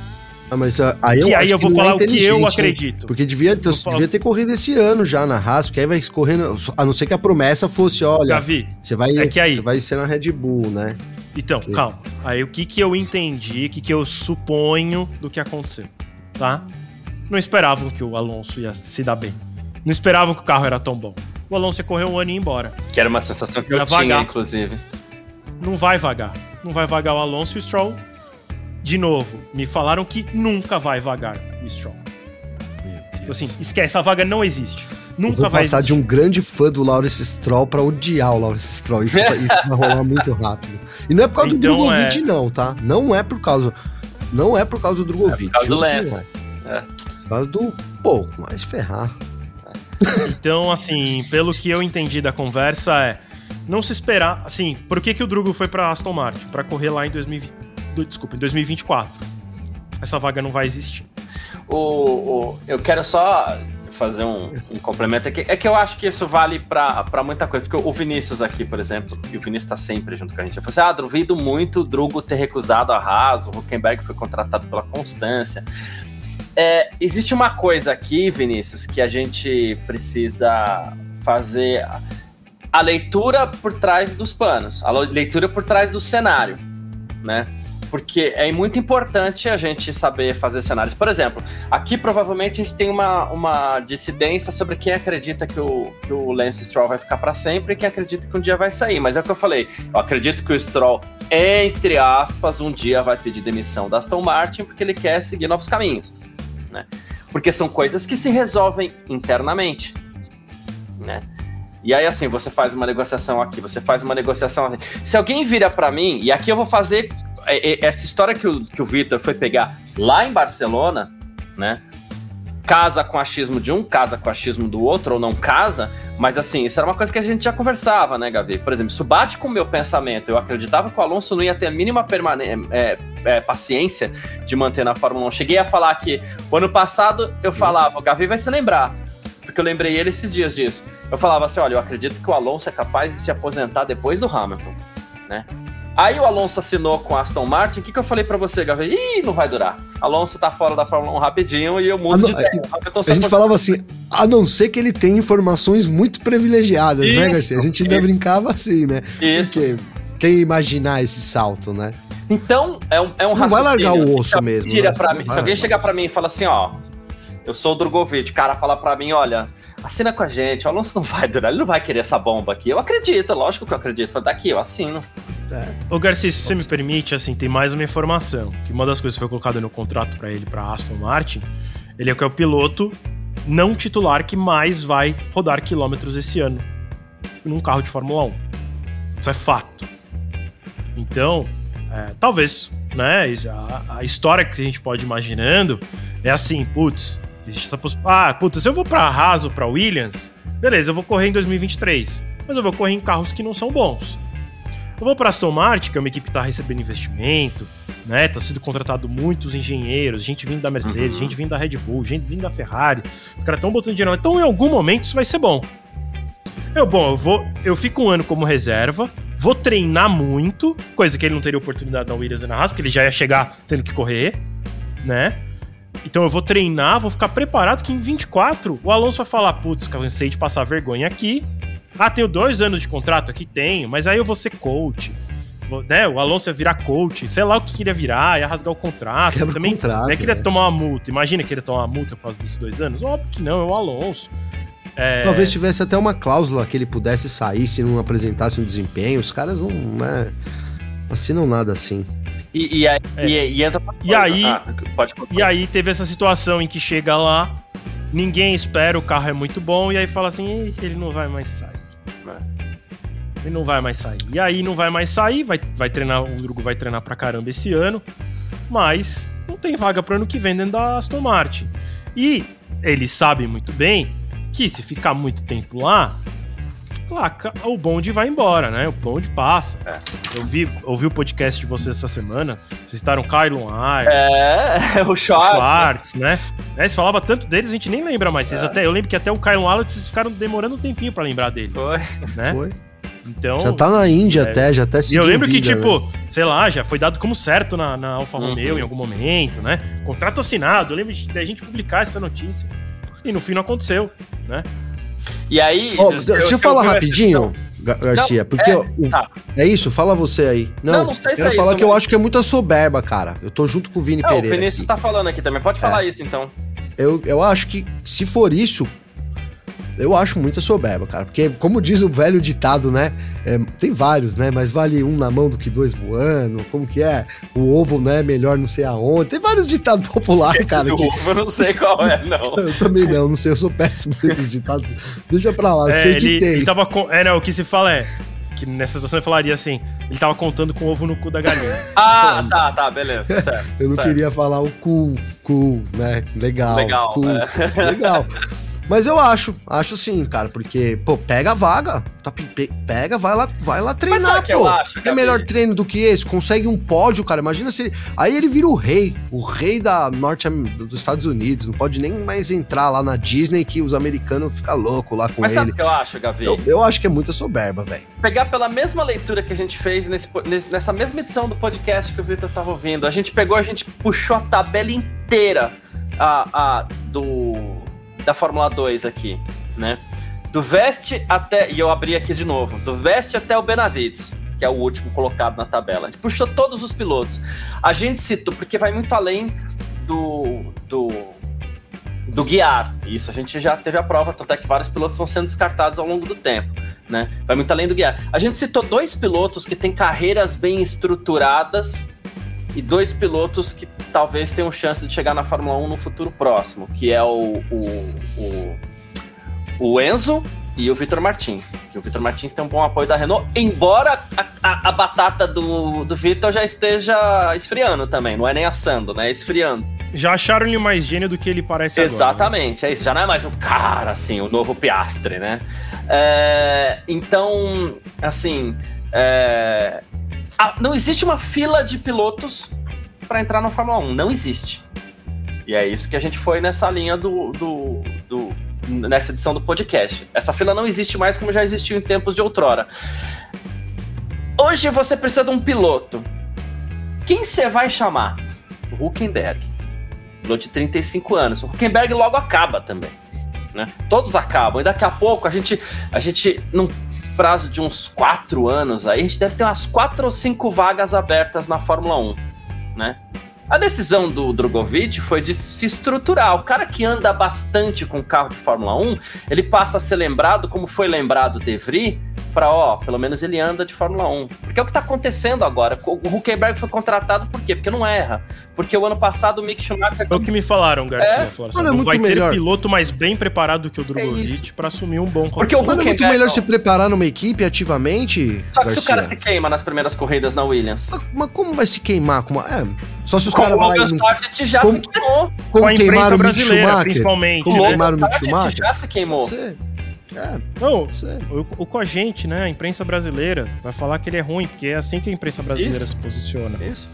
Ah, mas ah, aí eu, que aí eu vou é falar o que eu acredito. Porque devia, ter- falar- devia ter corrido esse ano já na Haas, porque aí vai correndo. A não ser que a promessa fosse, olha, Gavi, você vai, é que aí- você vai ser na Red Bull, né? Então, calma. Aí o que que eu entendi, o que que eu suponho do que aconteceu, tá? Não esperavam que o Alonso ia se dar bem. Não esperavam que o carro era tão bom. O Alonso ia correr um ano e ir embora. Que era uma sensação que eu Ia tinha, vagar. inclusive. Não vai vagar. Não vai vagar o Alonso e o Stroll. De novo, me falaram que nunca vai vagar o Stroll. Então assim, esquece, a vaga não existe. Eu Nunca vou vai passar existir. de um grande fã do Lawrence Stroll pra odiar o Lawrence Stroll. Isso, vai- isso vai rolar muito rápido. E não é por causa Então, do Drogovic, é- não, tá? Não é por causa. Não é por causa do Drogovic. É por causa do Lance. é. Por causa do. Pô, mas ferrar. Então, assim, pelo que eu entendi da conversa é não se esperar, assim, por que, que o Drugo foi pra Aston Martin? Pra correr lá em 2020, do- desculpa, em 2024. Essa vaga não vai existir. O, o- eu quero só fazer um, um complemento aqui. É que eu acho que isso vale pra muita coisa. Porque o Vinícius aqui, por exemplo, e o Vinícius tá sempre junto com a gente. Eu falei assim: ah, duvido muito o Drugo ter recusado a Haas, o Huckenberg foi contratado pela Constância. É, existe uma coisa aqui, Vinícius, que a gente precisa fazer a leitura por trás dos panos, a leitura por trás do cenário, né? Porque é muito importante a gente saber fazer cenários. Por exemplo, aqui provavelmente a gente tem uma, uma dissidência sobre quem acredita que o, que o Lance Stroll vai ficar para sempre e quem acredita que um dia vai sair. Mas é o que eu falei. Eu acredito que o Stroll, entre aspas, um dia vai pedir demissão da Aston Martin porque ele quer seguir novos caminhos. Né? Porque são coisas que se resolvem internamente. Né? E aí, assim, você faz uma negociação aqui, você faz uma negociação aqui. Se alguém vira para mim, e aqui eu vou fazer essa história que o, que o Vitor foi pegar lá em Barcelona, né? Casa com achismo de um, casa com achismo do outro, ou não casa, mas assim, isso era uma coisa que a gente já conversava, né, Gavi? Por exemplo, isso bate com o meu pensamento. Eu acreditava que o Alonso não ia ter a mínima permane- é, é, paciência de manter na Fórmula 1. Cheguei a falar que o ano passado eu falava, o Gavi vai se lembrar, porque eu lembrei ele esses dias disso. Eu falava assim: olha, eu acredito que o Alonso é capaz de se aposentar depois do Hamilton, né? Aí o Alonso assinou com a Aston Martin. O que, que eu falei pra você, Gavi? Ih, não vai durar. Alonso tá fora da Fórmula 1 rapidinho e eu mudo não, de ideia. Hamilton se A gente falava assim, a não ser que ele tenha informações muito privilegiadas, né, Isso, Garcia? A gente ainda isso. brincava assim, né? Isso. Porque quem imaginar esse salto, né? Então, é um, é um Não vai largar o osso mesmo, né? mim- vai se alguém chegar pra mim e fala assim, ó, eu sou o Drogovic, o cara fala pra mim, olha, assina com a gente, o Alonso não vai durar, ele não vai querer essa bomba aqui. Eu acredito, lógico que eu acredito. Fala, Daqui, eu assino. Ô Garcia, se você me permite, assim, tem mais uma informação. Que uma das coisas que foi colocada no contrato pra ele, pra Aston Martin, ele é que é o piloto não titular que mais vai rodar quilômetros esse ano num carro de Fórmula 1. Isso é fato. Então, é, talvez, né? A, a história que a gente pode ir imaginando é assim, putz, existe essa possibilidade. Ah, putz, eu vou pra Haas ou pra Williams, beleza, eu vou correr em 2023. Mas eu vou correr em carros que não são bons. Eu vou para Aston Martin, que é uma equipe que está recebendo investimento, né? Tá sendo contratado muitos engenheiros, gente vindo da Mercedes, Uhum. gente vindo da Red Bull, gente vindo da Ferrari. Os caras estão botando dinheiro lá. Então, em algum momento, isso vai ser bom. Eu, bom, eu vou. Eu fico um ano como reserva, vou treinar muito, coisa que ele não teria oportunidade na Williams e na Haas, porque ele já ia chegar tendo que correr, né? Então eu vou treinar, vou ficar preparado que em 24 o Alonso vai falar: putz, cansei de passar vergonha aqui. Ah, tenho dois anos de contrato aqui? Tenho, mas aí eu vou ser coach. Né? O Alonso ia virar coach, sei lá o que queria virar, ia rasgar o contrato. Quebra o também contrato, não é que ele ia né? tomar uma multa. Imagina que ele ia tomar uma multa por causa desses dois anos? Óbvio que não, é o Alonso. É, Talvez tivesse até uma cláusula que ele pudesse sair se não apresentasse um desempenho. Os caras não né, assinam nada assim. E, e, aí- É. e, e entra E aí- Ah, pode E aí teve essa situação em que chega lá, ninguém espera, o carro é muito bom, e aí fala assim, "Ih, ele não vai mais sair. Ele não vai mais sair. E aí não vai mais sair, vai, vai treinar, o Drugo vai treinar pra caramba esse ano, mas não tem vaga pro ano que vem dentro da Aston Martin. E eles sabem muito bem que se ficar muito tempo lá, lá o bonde vai embora, né? O bonde passa. É. Eu vi, ouvi o podcast de vocês essa semana, vocês citaram Kylon Iron, É, o Schwartz. Schwartz, né? né? Você falava tanto deles, a gente nem lembra mais. Vocês É. até, eu lembro que até o Kyle Wallace vocês ficaram demorando um tempinho pra lembrar dele, Foi. né? Foi. Então. Já tá na Índia é. até, já até E seguiu eu lembro que, tipo, né? sei lá, já foi dado como certo na, na Alfa Uhum. Romeo em algum momento, né? Contrato assinado. Eu lembro de da gente publicar essa notícia. E no fim não aconteceu, né? E aí. Ó, eu- deixa eu eu falar rapidinho, questão. Garcia, Não, porque é, o- tá. é isso, fala você aí. Não, Não, não sei se quero é falar isso, que eu mas- acho que é muita soberba, cara. Eu tô junto com o Vini Não, o Pereira. Vinícius aqui. tá falando aqui também. Pode falar isso então. Eu, eu acho que se for isso, eu acho muita soberba, cara. Porque, como diz o velho ditado, né? é, tem vários, né? Mas vale um na mão do que dois voando. Como que é? O ovo, né? Melhor não sei aonde. Tem vários ditados populares, cara. Do Que... ovo, eu não sei qual é, não. Eu também não, não sei, eu sou péssimo nesses ditados. Deixa pra lá, eu É, sei ele, que tem. ele tava com. É, não, o que se fala é. Que nessa situação ele falaria assim: ele tava contando com o ovo no cu da galinha. Ah, tá, tá, beleza. Certo. Eu não certo. queria falar o cool, cool, né? Legal. Legal, cool, é. legal. Mas eu acho, acho sim, cara, porque, pô, pega a vaga, tá, pe- pe- pega, vai lá, vai lá treinar, sabe pô. acho, é melhor treino do que esse, consegue um pódio, cara, imagina se ele, aí ele vira o rei, o rei da norte dos Estados Unidos, não pode nem mais entrar lá na Disney que os americanos ficam loucos lá com Mas sabe ele. o que eu acho, Gavi? Eu, eu acho que é muita soberba, velho. pegar pela mesma leitura que a gente fez nesse- nessa mesma edição do podcast que o Victor tava ouvindo. A gente pegou, a gente puxou a tabela inteira a, a, do, da Fórmula 2 aqui, né? Do Veste até. E eu abri aqui de novo. Do Veste até o Benavides, que é o último colocado na tabela. Gente puxou todos os pilotos. A gente citou, porque vai muito além do. do do guiar. Isso a gente já teve a prova, tanto é que vários pilotos vão sendo descartados ao longo do tempo né? Vai muito além do guiar. A gente citou dois pilotos que têm carreiras bem estruturadas e dois pilotos que talvez tenham chance de chegar na Fórmula 1 no futuro próximo, que é o, o, o, o Enzo e o Vitor Martins. Que o Vitor Martins tem um bom apoio da Renault, embora a, a, a batata do, do Vitor já esteja esfriando também, não é nem assando, né? É esfriando. Já acharam ele mais gênio do que ele parece agora. né? Exatamente, é isso. Já não é mais o cara, assim, o novo Piastre, né? É, então, assim, é, a- não existe uma fila de pilotos para entrar na Fórmula 1. Não existe. E é isso que a gente foi nessa linha do, do, do- nessa edição do podcast. Essa fila não existe mais como já existiu em tempos de outrora. Hoje você precisa de um piloto. Quem você vai chamar? O Huckenberg piloto de 35 anos. O Huckenberg logo acaba também. Né? Todos acabam. E daqui a pouco a gente, a gente, num prazo de uns 4 anos, aí a gente deve ter umas 4 ou 5 vagas abertas na Fórmula 1. Né? A decisão do Drogovic foi de se estruturar. O cara que anda bastante com carro de Fórmula 1, ele passa a ser lembrado como foi lembrado o De Vries, para ó, pelo menos ele anda de Fórmula 1. Porque é o que tá acontecendo agora. O Huckenberg foi contratado por quê? Porque não erra. Porque o ano passado o Mick Schumacher É o que me falaram, Garcia. É? Falaram assim, é vai melhor. ter piloto mais bem preparado do que o É Drogovic pra assumir um bom Porque o Mano, é muito Huckenberg, melhor não. se preparar numa equipe ativamente, Só que se o cara Garcia. se queima nas primeiras corridas na Williams. Mas- Mas como vai se queimar? Com uma... é, só se os Como caras o vão lá e não... Já como- se queimou. com Como a imprensa queimaram o Mick brasileira, Schumacher? principalmente. Como né? queimaram o Mick Sargent Schumacher? já se queimou. Você... É, Não, o, o com a gente, né? A imprensa brasileira vai falar que ele é ruim, porque é assim que a imprensa brasileira Isso. se posiciona, Isso.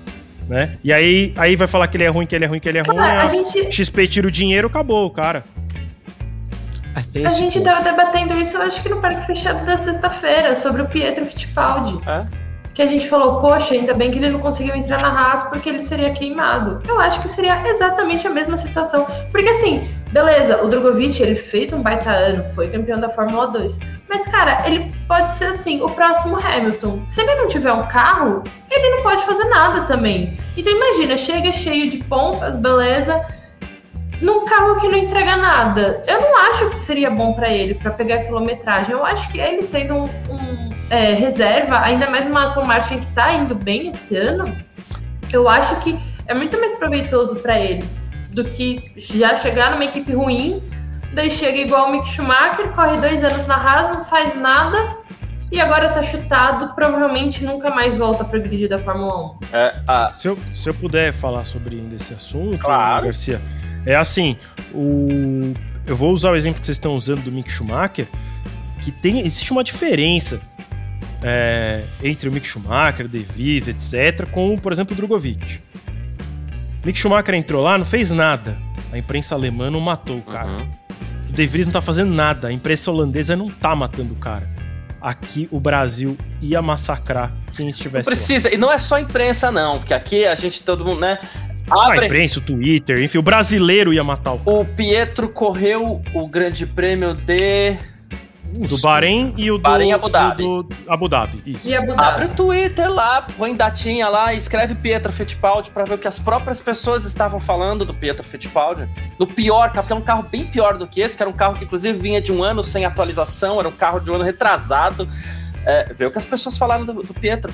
né? E aí, aí vai falar que ele é ruim, que ele é ruim, que ele é ruim. Cara, a a gente, XP tira o dinheiro, acabou, o cara. É, a gente ponto. tava debatendo isso, eu acho que no Parque Fechado da sexta-feira, sobre o Pietro Fittipaldi. É. Que a gente falou, poxa, ainda bem que ele não conseguiu entrar na Haas porque ele seria queimado. Eu acho que seria exatamente a mesma situação. Porque assim, beleza, o Drogovic, ele fez um baita ano, foi campeão da Fórmula 2. Mas, cara, ele pode ser assim, o próximo Hamilton. Se ele não tiver um carro, ele não pode fazer nada também. Então imagina, chega cheio de pompas, beleza, num carro que não entrega nada. Eu não acho que seria bom pra ele, pra pegar quilometragem. Eu acho que ele sendo um, um, é, reserva, ainda mais uma Aston Martin que tá indo bem esse ano, eu acho que é muito mais proveitoso pra ele do que já chegar numa equipe ruim, daí chega igual o Mick Schumacher, corre dois anos na Haas, não faz nada. E agora tá chutado, provavelmente nunca mais volta pro grid da Fórmula 1. É, a- Se eu, se eu puder falar sobre ainda esse assunto, Claro. Garcia, é assim, o, eu vou usar o exemplo que vocês estão usando do Mick Schumacher, que tem, existe uma diferença é, entre o Mick Schumacher, De Vries, etc., com, por exemplo, o Drogovic. Mick Schumacher entrou lá, não fez nada. A imprensa alemã não matou o cara. Uhum. O De Vries não tá fazendo nada. A imprensa holandesa não tá matando o cara. aqui o Brasil ia massacrar quem Não estivesse lá. precisa, e não é só a imprensa, não, porque aqui a gente, todo mundo, né? A Abre. imprensa, o Twitter, enfim, o brasileiro ia matar o O Pietro correu o grande prêmio de. Do Bahrein e o do, Bahrein Abu Dhabi. e do Abu Dhabi. Isso. E Abu Abre Dhabi. o Twitter lá, põe datinha lá, escreve Pietro Fittipaldi pra ver o que as próprias pessoas estavam falando do Pietro Fittipaldi. No pior carro, que era um carro bem pior do que esse, que era um carro que inclusive vinha de um ano sem atualização, era um carro de um ano retrasado. É, ver o que as pessoas falaram do, do Pietro,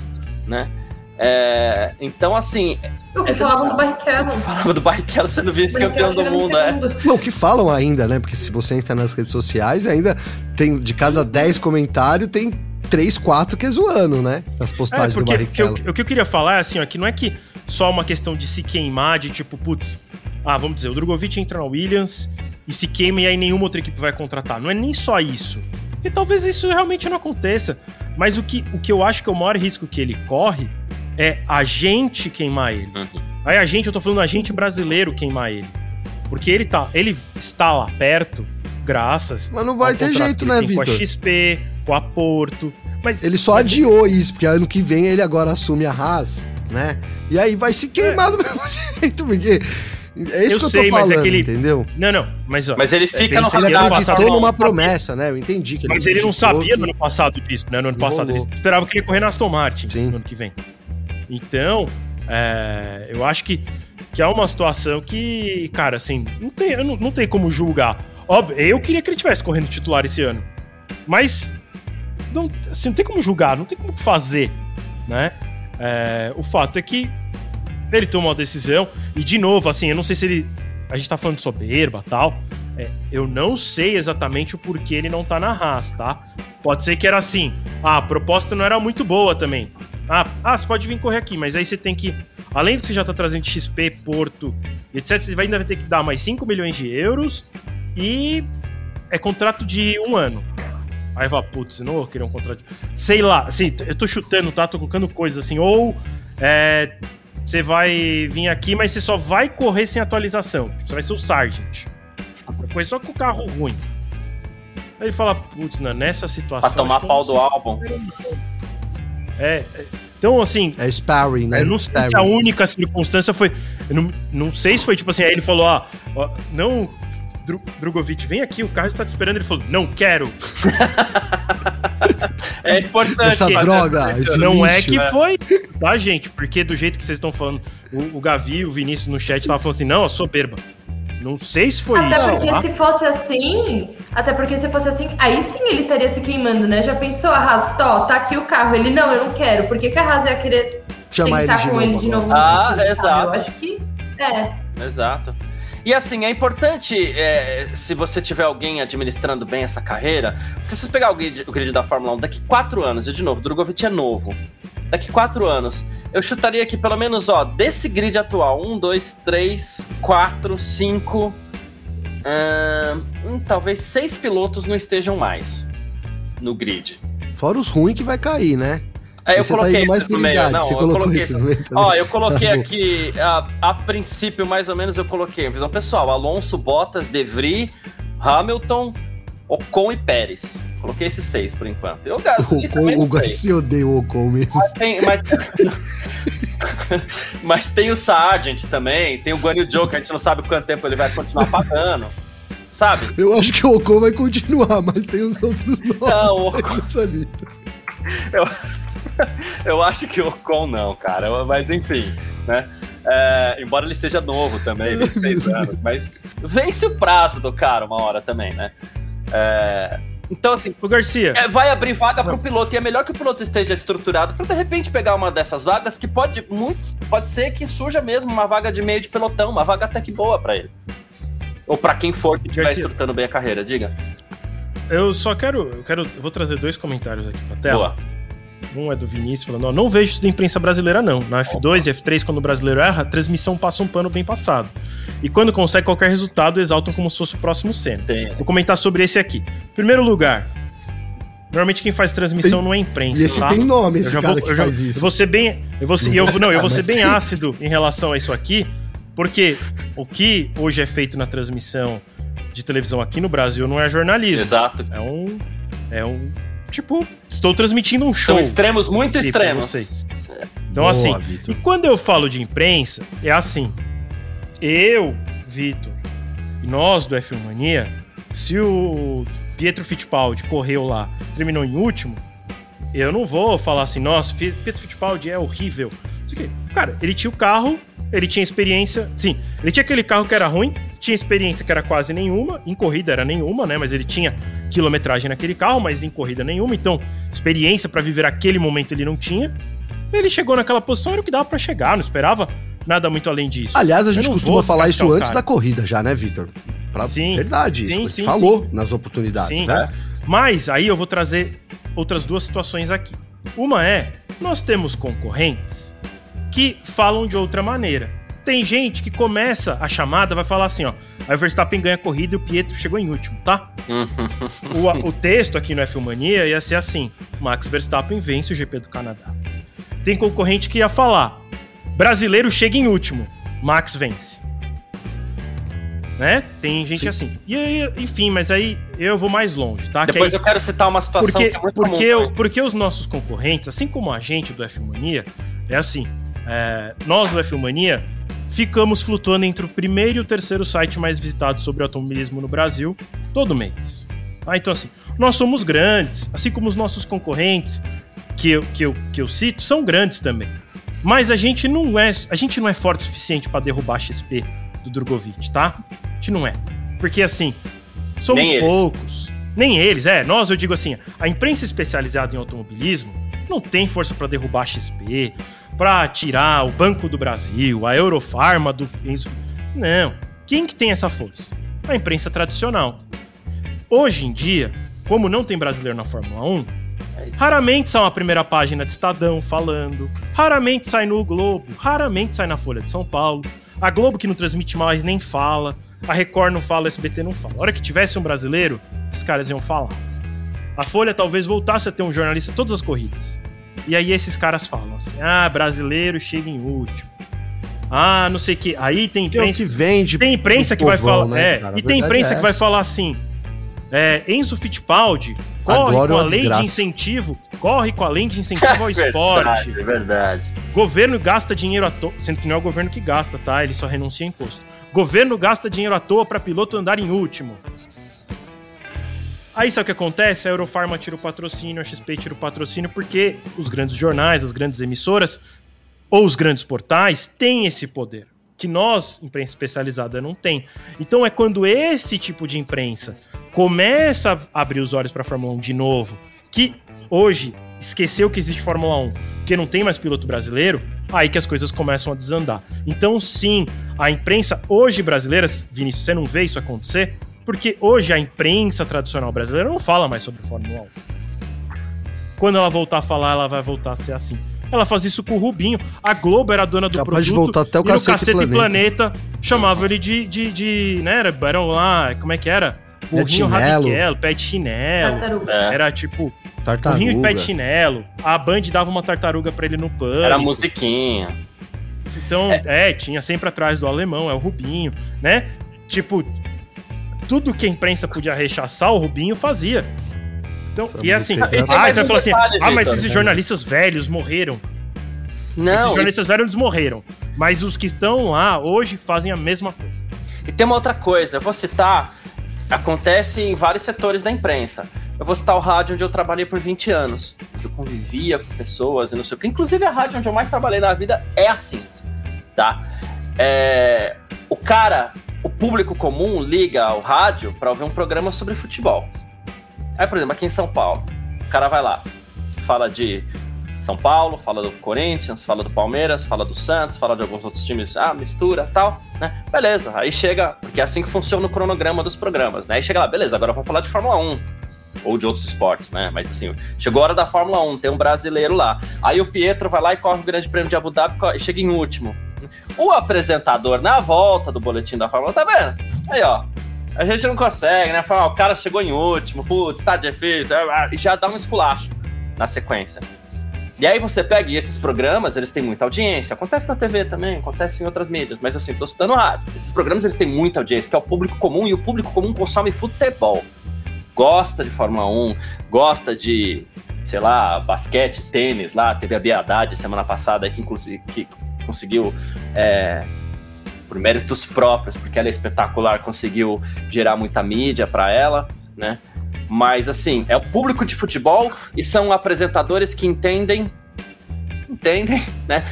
né? É, então, assim, O que falavam do Barrichello. falava do Barrichello sendo vice-campeão do mundo, é. Não, que falam ainda, né? Porque se você entra nas redes sociais, ainda tem de cada 10 comentários, tem 3, 4 que é zoando, né? Nas É, postagens do que eu- Barrichello. o que eu queria falar é assim, ó, que não é que só uma questão de se queimar, de tipo, putz, ah, vamos dizer, o Drogovic entra na Williams e se queima e aí nenhuma outra equipe vai contratar. Não é nem só isso. Porque talvez isso realmente não aconteça. Mas o que, o que eu acho que é o maior risco que ele corre é a gente queimar ele. Uhum. Aí a gente, eu tô falando a gente brasileiro queimar ele. Porque ele tá, ele está lá perto, graças. Mas não vai ter jeito, ele né, tem Com a Vitor? XP, com a Porto. Mas Ele só mas adiou isso, porque ano que vem ele agora assume a Haas, né? E aí vai se queimar do mesmo jeito, porque é isso Eu que eu sei, tô mas é falando, que ele- entendeu? Não, não, mas ó. Mas ele É, fica tem- no ele radar radar passado, acreditou não. numa promessa, né? Eu entendi que ele Mas ele não acreditou sabia que- no ano passado disso, né? No ano passado. Ele esperava que ele ia correr na Aston Martin Sim. no ano que vem. Então, é, eu acho que, que é uma situação que, cara, assim, não tem, não, não tem como julgar. Óbvio, eu queria que ele tivesse correndo titular esse ano. Mas não, assim, não tem como julgar, não tem como fazer, né? É, o fato é que ele tomou a decisão, e de novo, assim, eu não sei se ele. A gente tá falando de soberba tal. É, eu não sei exatamente o porquê ele não tá na Haas, tá? Pode ser que era assim. Ah, a proposta não era muito boa também. Ah, ah, você pode vir correr aqui, mas aí você tem que. Além do que você já tá trazendo XP, Porto, etc., você vai ainda vai ter que dar mais 5 milhões de euros e é contrato de um ano. Aí fala, putz, não vou querer um contrato. de- Sei lá, assim, eu tô chutando, tá? Tô colocando coisas assim. Ou é, você vai vir aqui, mas você só vai correr sem atualização. Você vai ser o Sargent. Coisa só com o carro ruim. Aí ele fala, putz, nessa situação. pra tomar pau do álbum. É, então, assim, É sparring, né? eu não sei se a Sparring. única circunstância foi. Eu não, não sei se foi tipo assim, aí ele falou, ah, ó, não, Dru- Drogovic, vem aqui, o carro está te esperando. Ele falou, não quero. É importante. Essa droga, essa- esse não é lixo. que foi, tá, gente? Porque do jeito que vocês estão falando, o, o Gavi e o Vinícius no chat estavam falando assim, não, eu sou soberba. Não sei se foi Até isso. porque tá? se fosse assim, até porque se fosse assim, aí sim ele estaria se queimando, né? Já pensou, a Haas, tó, tá aqui o carro. Ele, não, eu não quero. Por que, que a Haas ia querer Chamar ele tentar de com novo ele de novo? no Ah, futuro, sabe? exato. Eu acho que, é. Exato. E assim, é importante, é, se você tiver alguém administrando bem essa carreira, porque se você pegar o grid, o grid da Fórmula 1 daqui quatro anos, e de novo, Drogovic é novo, daqui quatro anos, eu chutaria que pelo menos, ó, desse grid atual, um, dois, três, quatro, cinco, hum, talvez seis pilotos não estejam mais no grid. Fora os ruins que vai cair, né? E eu você tá coloquei indo mais esses no meio. Não, você eu colocou coloquei isso meio. Ó, eu coloquei Tá aqui, a, a princípio, mais ou menos, eu coloquei, visão pessoal, Alonso, Bottas, De Vries, Hamilton, Ocon e Pérez. Coloquei esses seis por enquanto. Eu O, Gasly Ocon, o. Garcia odeia o Ocon mesmo. Tem, mas... mas tem o Sargent também, tem o Guan Yu Zhou, que a gente não sabe quanto tempo ele vai continuar pagando. Sabe? Eu acho que o Ocon vai continuar, mas tem os outros nomes Não, o Ocon- nessa lista. Eu acho que o Ocon não, cara. Mas enfim, né? É, embora ele seja novo também, 26 anos, mas vence o prazo do cara uma hora também, né? É, então, assim, Ô, Garcia, é, vai abrir vaga pro piloto e é melhor que o piloto esteja estruturado para de repente pegar uma dessas vagas que pode muito, pode ser que surja mesmo uma vaga de meio de pelotão, uma vaga até que boa para ele. Ou para quem for que estiver estruturando bem a carreira, diga. eu só quero, eu quero. Eu vou trazer dois comentários aqui pra tela. Boa. Um é do Vinícius falando: ó, não vejo isso da imprensa brasileira, não. Na F2 e F3, quando o brasileiro erra, a transmissão passa um pano bem passado. E quando consegue qualquer resultado, exaltam como se fosse o próximo. Tem. Vou comentar sobre esse aqui. Primeiro lugar, normalmente quem faz transmissão não é a imprensa. E esse tá? tem nome, Eu esse já cara vou, que eu já- faz eu isso. vou ser bem. Eu vou ser, eu, não, eu vou ser bem tem. ácido em relação a isso aqui, porque o que hoje é feito na transmissão de televisão aqui no Brasil não é jornalismo. Exato. É um. É um tipo, estou transmitindo um show. São extremos muito extremos. vocês. Então, Boa, assim, Vitor. e quando eu falo de imprensa, é assim. Eu, Vitor, e nós do F1 Mania, se o Pietro Fittipaldi correu lá, terminou em último, eu não vou falar assim, nossa, Pietro Fittipaldi é horrível. Cara, ele tinha o carro, ele tinha experiência. Sim, ele tinha aquele carro que era ruim, tinha experiência que era quase nenhuma, em corrida era nenhuma, né? Mas ele tinha quilometragem naquele carro, mas em corrida nenhuma. Então, experiência pra viver aquele momento ele não tinha. Ele chegou naquela posição, era o que dava pra chegar, não esperava nada muito além disso. Aliás, a gente costuma falar isso antes da corrida já, né, Vitor? Pra Sim. verdade, isso. Sim, gente sim, falou nas oportunidades, Sim. né? Mas aí eu vou trazer outras duas situações aqui. Uma é, nós temos concorrentes que falam de outra maneira. Tem gente que começa a chamada, vai falar assim, ó. Aí o Verstappen ganha a corrida e o Pietro chegou em último, tá? O, o texto aqui no F1 Mania ia ser assim: Max Verstappen vence o GP do Canadá. Tem concorrente que ia falar: brasileiro chega em último, Max vence. Né? Tem gente Sim. assim. E aí, enfim, mas aí eu vou mais longe, tá? Que Depois aí- eu quero citar uma situação porque, que é muito porque, comum. eu- porque os nossos concorrentes, assim como a gente do F1 Mania, é assim: é, nós do F1 Mania ficamos flutuando entre o primeiro e o terceiro site mais visitado sobre automobilismo no Brasil todo mês. Ah, então, assim, nós somos grandes, assim como os nossos concorrentes que eu, que eu, que eu cito são grandes também. Mas a gente não é, a gente não é forte o suficiente para derrubar a XP do Drogovic, tá? A gente não é. Porque assim, somos Nem poucos. Nem eles, é. Nós, eu digo assim, a imprensa especializada em automobilismo não tem força para derrubar a XP, para tirar o Banco do Brasil, a Eurofarma do. Não. Quem que tem essa força? A imprensa tradicional. Hoje em dia, como não tem brasileiro na Fórmula 1, raramente sai uma primeira página de Estadão falando, raramente sai no Globo, raramente sai na Folha de São Paulo. A Globo que não transmite mais nem fala, a Record não fala, a SBT não fala. A hora que tivesse um brasileiro, esses caras iam falar. A Folha talvez voltasse a ter um jornalista todas as corridas. E aí esses caras falam assim: ah, brasileiro chega em último. Ah, não sei o que. Aí tem Que é imprensa. que vende. Tem imprensa que vai povão, falar. né, é, cara? A e tem imprensa é que vai falar assim: é, Enzo Fittipaldi corre Agora com é a uma lei desgraça. de incentivo, corre com a lei de incentivo ao esporte. Verdade, verdade. Governo gasta dinheiro à toa, sendo que não é o governo que gasta, tá? Ele só renuncia a imposto. Governo gasta dinheiro à toa para piloto andar em último. Aí sabe o que acontece? A Eurofarma tira o patrocínio, a XP tira o patrocínio, porque os grandes jornais, as grandes emissoras ou os grandes portais têm esse poder. Que nós, imprensa especializada, não tem. Então é quando esse tipo de imprensa começa a abrir os olhos para a Fórmula 1 de novo, que hoje esqueceu que existe Fórmula 1, porque não tem mais piloto brasileiro, aí que as coisas começam a desandar. Então, sim, a imprensa hoje brasileira, Vinícius, você não vê isso acontecer? Porque hoje a imprensa tradicional brasileira não fala mais sobre Fórmula 1. Quando ela voltar a falar, ela vai voltar a ser assim. Ela faz isso com o Rubinho. A Globo era dona do Capaz de produto. voltar até o e no Cacete Cacete Planeta. Planeta chamava ele de, de, de, né, era, eram lá, como é que era? De Burrinho chinelo. Radiquelo, pé de chinelo. Tartaruga. É. Era tipo, Tartaruga. burrinho de pé de chinelo. A Band dava uma tartaruga pra ele no pano. Era musiquinha. Então, é. tinha sempre atrás do alemão, é o Rubinho, né? Tipo, tudo que a imprensa podia rechaçar, o Rubinho fazia. Então, e assim, é ah, engraçada. você vai falar assim, detalhe, ah, mas esses jornalistas velhos morreram. esses Não, e, jornalistas velhos eles morreram. Mas os que estão lá hoje fazem a mesma coisa. e tem uma outra coisa, eu vou citar, acontece em vários setores da imprensa. Eu vou citar o rádio onde eu trabalhei por 20 anos. onde Eu convivia com pessoas e não sei o que. Inclusive a rádio onde eu mais trabalhei na vida é assim, tá? É, o cara, o público comum liga ao rádio para ouvir um programa sobre futebol. Aí, por exemplo, aqui em São Paulo, o cara vai lá, fala de São Paulo, fala do Corinthians, fala do Palmeiras, fala do Santos, fala de alguns outros times, ah, mistura tal, né? Beleza, aí chega, porque é assim que funciona o cronograma dos programas, né? Aí chega lá, beleza, agora vamos falar de Fórmula 1 ou de outros esportes, né? Mas assim, chegou a hora da Fórmula 1, tem um brasileiro lá. Aí o Pietro vai lá e corre o Grande Prêmio de Abu Dhabi e chega em último. O apresentador, na volta do boletim da Fórmula 1, tá vendo? Aí, ó. A gente não consegue, né? Fala, ó, o cara chegou em último, putz, tá difícil, e já dá um esculacho na sequência. E aí você pega, e esses programas, eles têm muita audiência. Acontece na TV também, acontece em outras mídias, mas assim, tô citando rádio. Esses programas, eles têm muita audiência, que é o público comum, e o público comum consome futebol. gosta de Fórmula 1, gosta de, sei lá, basquete, tênis lá, teve a Biadade semana passada que, inclusive, que conseguiu, é, por méritos próprios, porque ela é espetacular, conseguiu gerar muita mídia para ela, né? Mas assim, é o público de futebol e são apresentadores que entendem, entendem, né?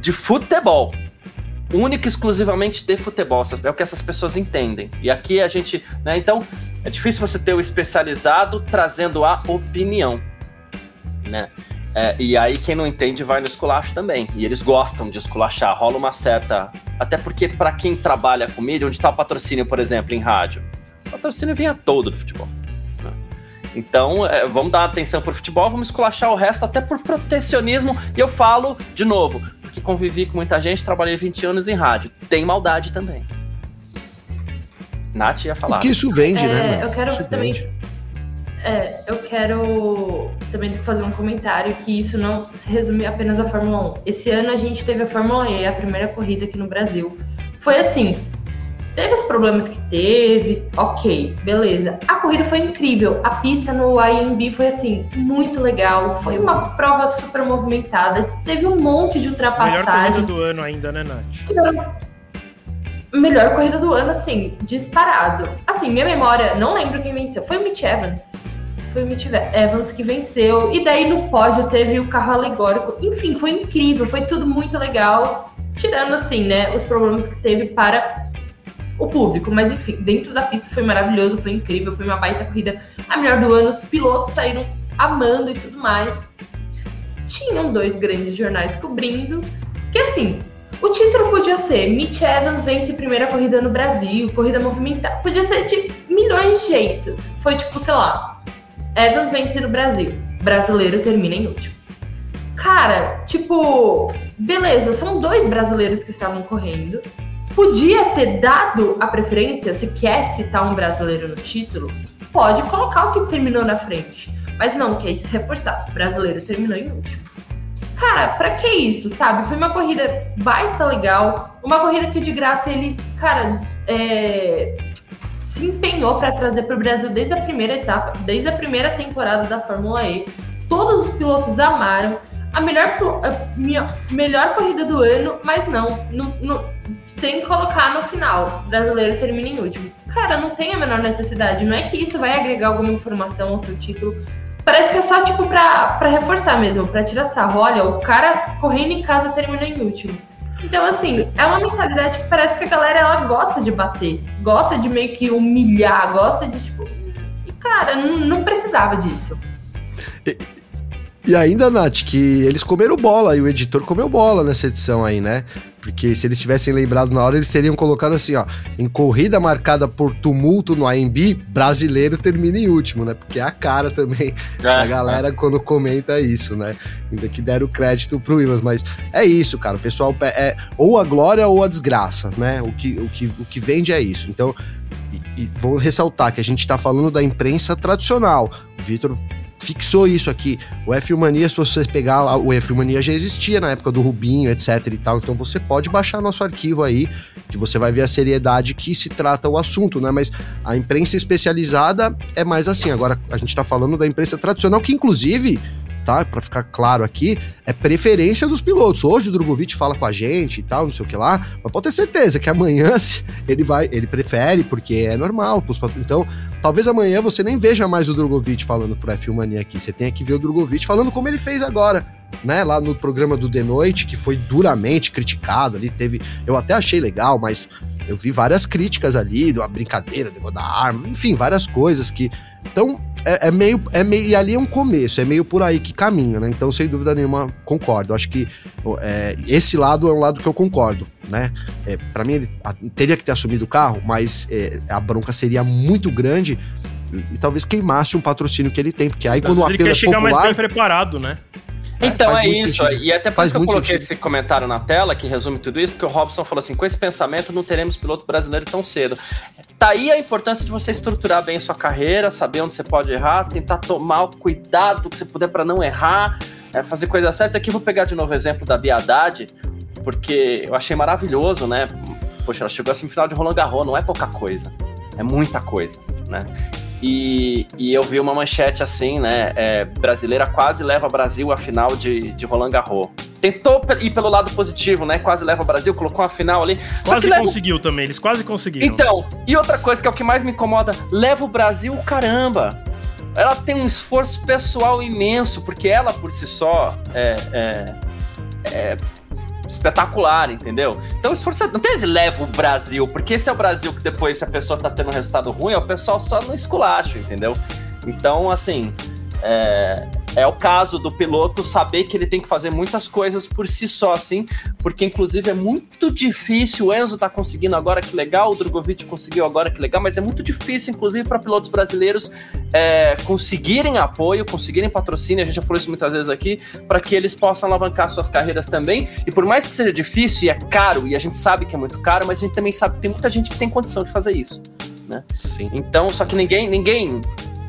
De futebol. Única e exclusivamente de futebol. É o que essas pessoas entendem. E aqui a gente, né? Então, é difícil você ter o especializado trazendo a opinião, né? É, e aí quem não entende vai no esculacho também. E eles gostam de esculachar, rola uma certa. Até porque para quem trabalha com mídia, onde está o patrocínio, por exemplo, em rádio, o patrocínio vinha todo do futebol. Né? Então, é, vamos dar atenção pro futebol, vamos esculachar o resto, até por protecionismo. E eu falo, de novo, porque convivi com muita gente, trabalhei 20 anos em rádio. Tem maldade também. Nath ia falar. Porque isso vende, É, né? eu quero Isso também- vende. É, eu quero também fazer um comentário que isso não se resume apenas à Fórmula 1. Esse ano a gente teve a Fórmula E, a primeira corrida aqui no Brasil. Foi assim, teve os problemas que teve, ok, beleza. A corrida foi incrível, a pista no IMB foi assim, muito legal, foi uma prova super movimentada, teve um monte de Melhor ultrapassagem. corrida do ano ainda, né, Nath? tiveram melhor corrida do ano, assim, disparado. Assim, minha memória, não lembro quem venceu. Foi o Mitch Evans. Foi o Mitch Evans que venceu. E daí no pódio teve o carro alegórico. Enfim, foi incrível, foi tudo muito legal. Tirando, assim, né, os problemas que teve para o público. Mas enfim, dentro da pista foi maravilhoso, foi incrível, foi uma baita corrida. A melhor do ano, os pilotos saíram amando e tudo mais. Tinham dois grandes jornais cobrindo. Que assim, o título podia ser Mitch Evans vence primeira corrida no Brasil, corrida movimentada. Podia ser de milhões de jeitos. Foi tipo, sei lá, Evans vence no Brasil, brasileiro termina em último. Cara, tipo, beleza, são dois brasileiros que estavam correndo. Podia ter dado a preferência, se quer citar um brasileiro no título, pode colocar o que terminou na frente. Mas não, quer se reforçar. O brasileiro terminou em último. Cara, pra que isso, sabe? Foi uma corrida baita legal. Uma corrida que de graça ele, cara, é, se empenhou pra trazer pro Brasil desde a primeira etapa, desde a primeira temporada da Fórmula E. Todos os pilotos amaram. A melhor, a minha melhor corrida do ano, mas não, não, não- tem que colocar no final. O brasileiro termina em último. Cara, não tem a menor necessidade. Não é que isso vai agregar alguma informação ao seu título. Parece que é só, tipo, pra, pra reforçar mesmo, pra tirar sarro. Olha, o cara correndo em casa terminou em último. Então, assim, é uma mentalidade que parece que a galera, ela gosta de bater. Gosta de meio que humilhar, gosta de, tipo... E, cara, não, não precisava disso. E ainda, Nath, que eles comeram bola, e o editor comeu bola nessa edição aí, né? Porque se eles tivessem lembrado na hora, eles teriam colocado assim, ó. Em corrida marcada por tumulto no AMB, brasileiro termina em último, né? Porque é a cara também da galera quando comenta isso, né? Ainda que deram crédito pro Imas, mas é isso, cara. O pessoal pe- é ou a glória ou a desgraça, né? O que, o que, o que vende é isso. Então, e, e vou ressaltar que a gente tá falando da imprensa tradicional. O Vitor fixou isso aqui. O F Mania, se você pegar o F Mania já existia na época do Rubinho, etc e tal. Então você pode baixar nosso arquivo aí, que você vai ver a seriedade que se trata o assunto, né? Mas a imprensa especializada é mais assim. Agora a gente tá falando da imprensa tradicional, que inclusive, tá? Pra ficar claro aqui, é preferência dos pilotos. Hoje o Drogovic fala com a gente e tal, não sei o que lá, mas pode ter certeza que amanhã ele vai, ele prefere, porque é normal. Então, talvez amanhã você nem veja mais o Drogovic falando pro F1 Mania aqui. Você tenha que ver o Drogovic falando como ele fez agora. Né, lá no programa do The Noite, que foi duramente criticado ali, teve. Eu até achei legal, mas eu vi várias críticas ali, de uma brincadeira, negócio da arma, enfim, várias coisas que. Então, é, é meio. É meio. E ali é um começo, é meio por aí que caminha, né? Então, sem dúvida nenhuma, concordo. Acho que é, esse lado é um lado que eu concordo, né? É, para mim, ele teria que ter assumido o carro, mas é, a bronca seria muito grande e, e talvez queimasse um patrocínio que ele tem, porque aí Às quando o vezes ele apelo quer é chegar mais popular... bem preparado, né? Então faz é isso, sentido. e até por Faz isso que eu coloquei sentido. esse comentário na tela, que resume tudo isso, porque o Robson falou assim: com esse pensamento não teremos piloto brasileiro tão cedo. Tá aí a importância de você estruturar bem a sua carreira, saber onde você pode errar, tentar tomar o cuidado que você puder para não errar, é, fazer coisas certas. Aqui eu vou pegar de novo o exemplo da Bia Haddad, porque eu achei maravilhoso, né? Poxa, ela chegou à semifinal de Roland Garros, não é pouca coisa, é muita coisa, né? E, e eu vi uma manchete assim, né? É, brasileira quase leva o Brasil à final de, de Roland Garros. Tentou ir pelo lado positivo, né? Quase leva o Brasil, colocou a final ali. Quase leva... conseguiu também, eles quase conseguiram. Então, e outra coisa que é o que mais me incomoda: leva o Brasil, caramba! Ela tem um esforço pessoal imenso, porque ela por si só é, é, é espetacular, entendeu? Então, esforço não tem de leva o Brasil, porque esse é o Brasil que depois, se a pessoa tá tendo um resultado ruim, é o pessoal só no esculacho, entendeu? Então, assim, é, é o caso do piloto saber que ele tem que fazer muitas coisas por si só, assim, porque inclusive é muito difícil. O Enzo tá conseguindo agora que legal, o Drogovic conseguiu agora que legal, mas é muito difícil, inclusive, para pilotos brasileiros é, conseguirem apoio, conseguirem patrocínio. A gente já falou isso muitas vezes aqui, para que eles possam alavancar suas carreiras também. E por mais que seja difícil e é caro, e a gente sabe que é muito caro, mas a gente também sabe que tem muita gente que tem condição de fazer isso. Né? Sim. Então, só que ninguém, ninguém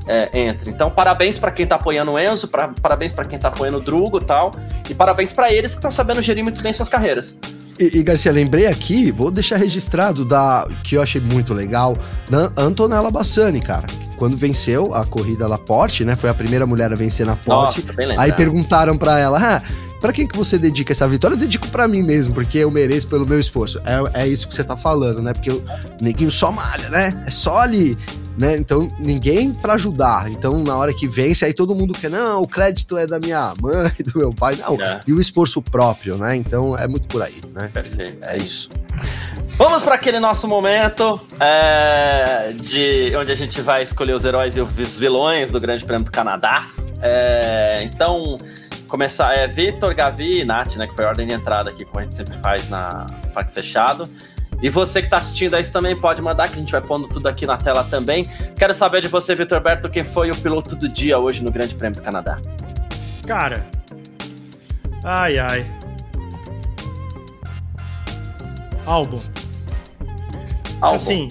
é, entre. Então, parabéns para quem tá apoiando o Enzo, pra, parabéns para quem tá apoiando o Drugo e tal, e parabéns para eles que estão sabendo gerir muito bem suas carreiras. E, e, Garcia, lembrei aqui, vou deixar registrado da que eu achei muito legal, da Antonella Bassani, cara. Quando venceu a corrida La Porsche, né? Foi a primeira mulher a vencer na Porsche. Nossa, aí perguntaram para ela, ah, para quem que você dedica essa vitória? Eu dedico para mim mesmo, porque eu mereço pelo meu esforço. É, é isso que você tá falando, né? Porque o neguinho só malha, né? É só ali né? Então, ninguém para ajudar. Então, na hora que vence, aí todo mundo quer, não, o crédito é da minha mãe, do meu pai, não. É. E o esforço próprio, né? Então, é muito por aí, né? Perfeito. É isso. Vamos para aquele nosso momento é, de onde a gente vai escolher os heróis e os vilões do Grande Prêmio do Canadá. É, então, começar é Vitor, Gavi e Nath, né? Que foi a ordem de entrada aqui, como a gente sempre faz na Parque Fechado. E você que está assistindo aí também pode mandar, que a gente vai pondo tudo aqui na tela também. Quero saber de você, Vitor Berto, quem foi o piloto do dia hoje no Grande Prêmio do Canadá. Cara. Ai, ai. Álbum. Álbum. Assim,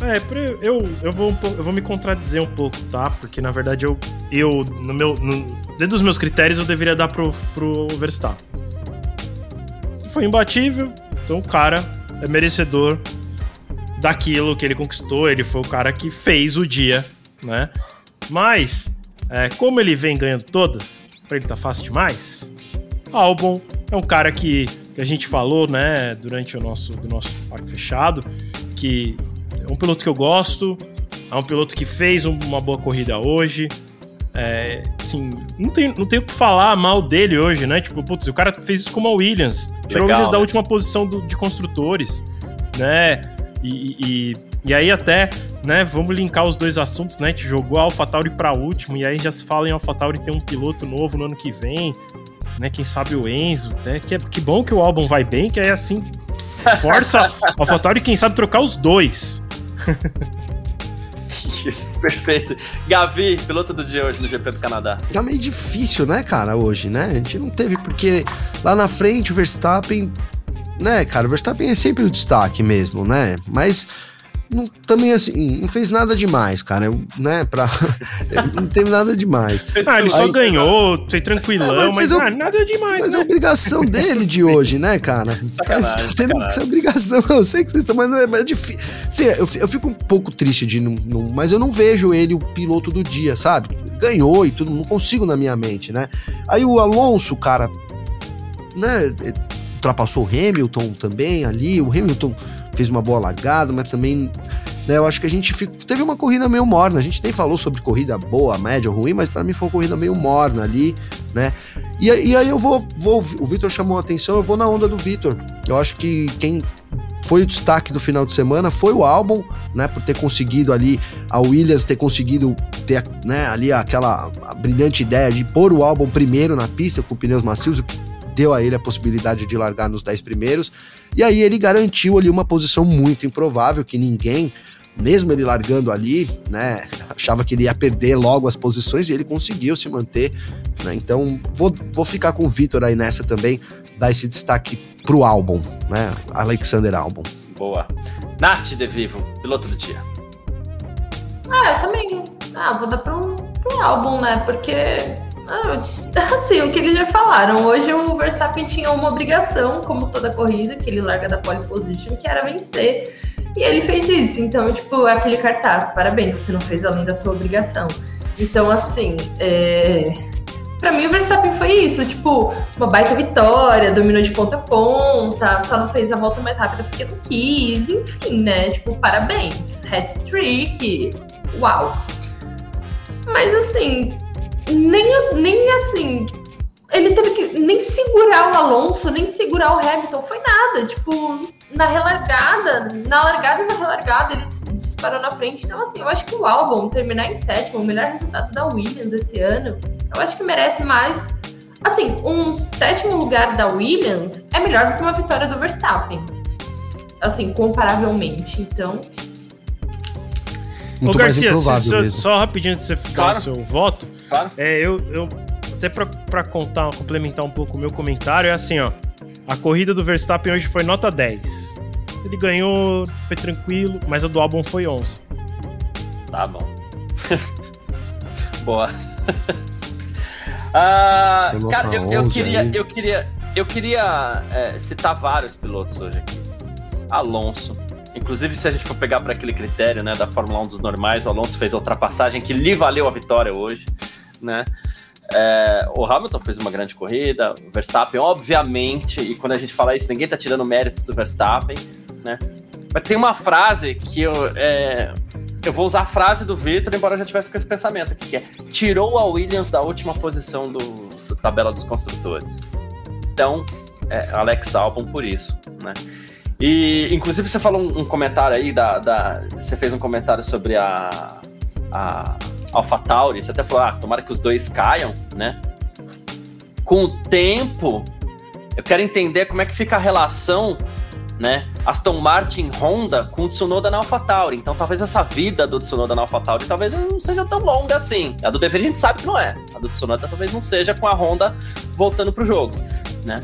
é, eu, eu, vou, eu vou me contradizer um pouco, tá? Porque na verdade eu, eu no meu, no, dentro dos meus critérios, eu deveria dar pro, pro Verstappen. Foi imbatível, então o cara é merecedor daquilo que ele conquistou. Ele foi o cara que fez o dia, né? Mas, é, como ele vem ganhando todas, pra ele tá fácil demais. Albon é um cara que, que a gente falou, né, durante o nosso, do nosso parque fechado, que é um piloto que eu gosto, é um piloto que fez uma boa corrida hoje. É, assim, não tem, não tem o que falar mal dele hoje, né? Tipo, putz, o cara fez isso com a Williams. Tirou a Williams né? da última posição do, de construtores, né? E, e, e, aí até, né, vamos linkar os dois assuntos, né? A gente jogou a AlphaTauri pra último, e aí já se fala em AlphaTauri ter um piloto novo no ano que vem, né? Quem sabe o Enzo, né? Que, é, que bom que o álbum vai bem, que aí assim força a AlphaTauri quem sabe trocar os dois. Isso, perfeito. Gavi, piloto do dia hoje no GP do Canadá. Tá meio difícil, né, cara, hoje, né? A gente não teve, porque lá na frente o Verstappen, né, cara, o Verstappen é sempre o destaque mesmo, né? Mas não, também assim, não fez nada demais, cara. Eu, né, pra. não teve nada demais. Ah, ele só ganhou, foi tranquilão, é, mas, mas ah, nada demais, mas né? é obrigação dele de hoje, né, cara? Sacanagem, tá tendo essa obrigação, eu sei que vocês estão, mas não é, mas é difícil. Sim, eu, eu fico um pouco triste de não, não. Mas eu não vejo ele o piloto do dia, sabe? Ganhou e tudo, não consigo na minha mente, né? Aí o Alonso, cara, né? Ultrapassou o Hamilton também ali. O Hamilton fez uma boa largada, mas também né, eu acho que a gente teve uma corrida meio morna. A gente nem falou sobre corrida boa, média ou ruim, mas para mim foi uma corrida meio morna ali, né? E, e aí eu vou, vou o Vitor chamou a atenção, eu vou na onda do Vitor. Eu acho que quem foi o destaque do final de semana foi o álbum, né, por ter conseguido ali a Williams ter conseguido ter, né, ali aquela brilhante ideia de pôr o álbum primeiro na pista com pneus macios, o que deu a ele a possibilidade de largar nos 10 primeiros. E aí ele garantiu ali uma posição muito improvável que ninguém, mesmo ele largando ali, né, achava que ele ia perder logo as posições e ele conseguiu se manter, né? Então, vou, vou ficar com o Vitor aí nessa também, dar esse destaque pro álbum, né? Alexander Albon. Boa. Nath de Vivo, piloto do dia. Ah, eu também. Ah, vou dar pro, pro álbum, né? Porque assim, o que eles já falaram. Hoje o Verstappen tinha uma obrigação, como toda corrida, que ele larga da pole position, que era vencer. E ele fez isso. Então, tipo, aquele cartaz, parabéns, você não fez além da sua obrigação. Então, assim, é... Pra mim, o Verstappen foi isso, tipo, uma baita vitória, dominou de ponta a ponta, só não fez a volta mais rápida porque não quis, enfim, né? Tipo, parabéns, hat-trick, uau. Mas, assim, nem, nem assim, ele teve que nem segurar o Alonso, nem segurar o Hamilton, foi nada. Tipo, na relargada, na largada e na relargada, ele disparou na frente. Então, assim, eu acho que o álbum terminar em sétimo, o melhor resultado da Williams esse ano, eu acho que merece mais. Assim, um sétimo lugar da Williams é melhor do que uma vitória do Verstappen. Assim, comparavelmente. Então. Muito Ô, Garcia, se, só rapidinho antes de você ficar claro. o seu voto, claro. é, eu, eu até para contar, complementar um pouco o meu comentário, é assim, ó. A corrida do Verstappen hoje foi nota 10. Ele ganhou, foi tranquilo, mas a do álbum foi 11. Tá bom. Boa. ah, cara, eu, eu, queria, eu queria, eu queria é, citar vários pilotos hoje aqui. Alonso. Inclusive, se a gente for pegar para aquele critério né, da Fórmula 1 dos normais, o Alonso fez a ultrapassagem que lhe valeu a vitória hoje. Né? É, o Hamilton fez uma grande corrida, o Verstappen, obviamente, e quando a gente fala isso, ninguém tá tirando méritos do Verstappen, né? Mas tem uma frase que eu. É, eu vou usar a frase do Victor, embora eu já tivesse com esse pensamento aqui, que é tirou a Williams da última posição do, do tabela dos construtores. Então, é, Alex Albon por isso, né? E, inclusive, você falou um, comentário aí da, da, Você fez um comentário sobre a, a AlphaTauri, você até falou, ah, tomara que os dois caiam, né? Com o tempo, eu quero entender como é que fica a relação, né? Aston Martin Honda com o Tsunoda na AlphaTauri. Então talvez essa vida do Tsunoda na AlphaTauri talvez não seja tão longa assim. A do Dever a gente sabe que não é. A do Tsunoda talvez não seja com a Honda voltando pro jogo, né?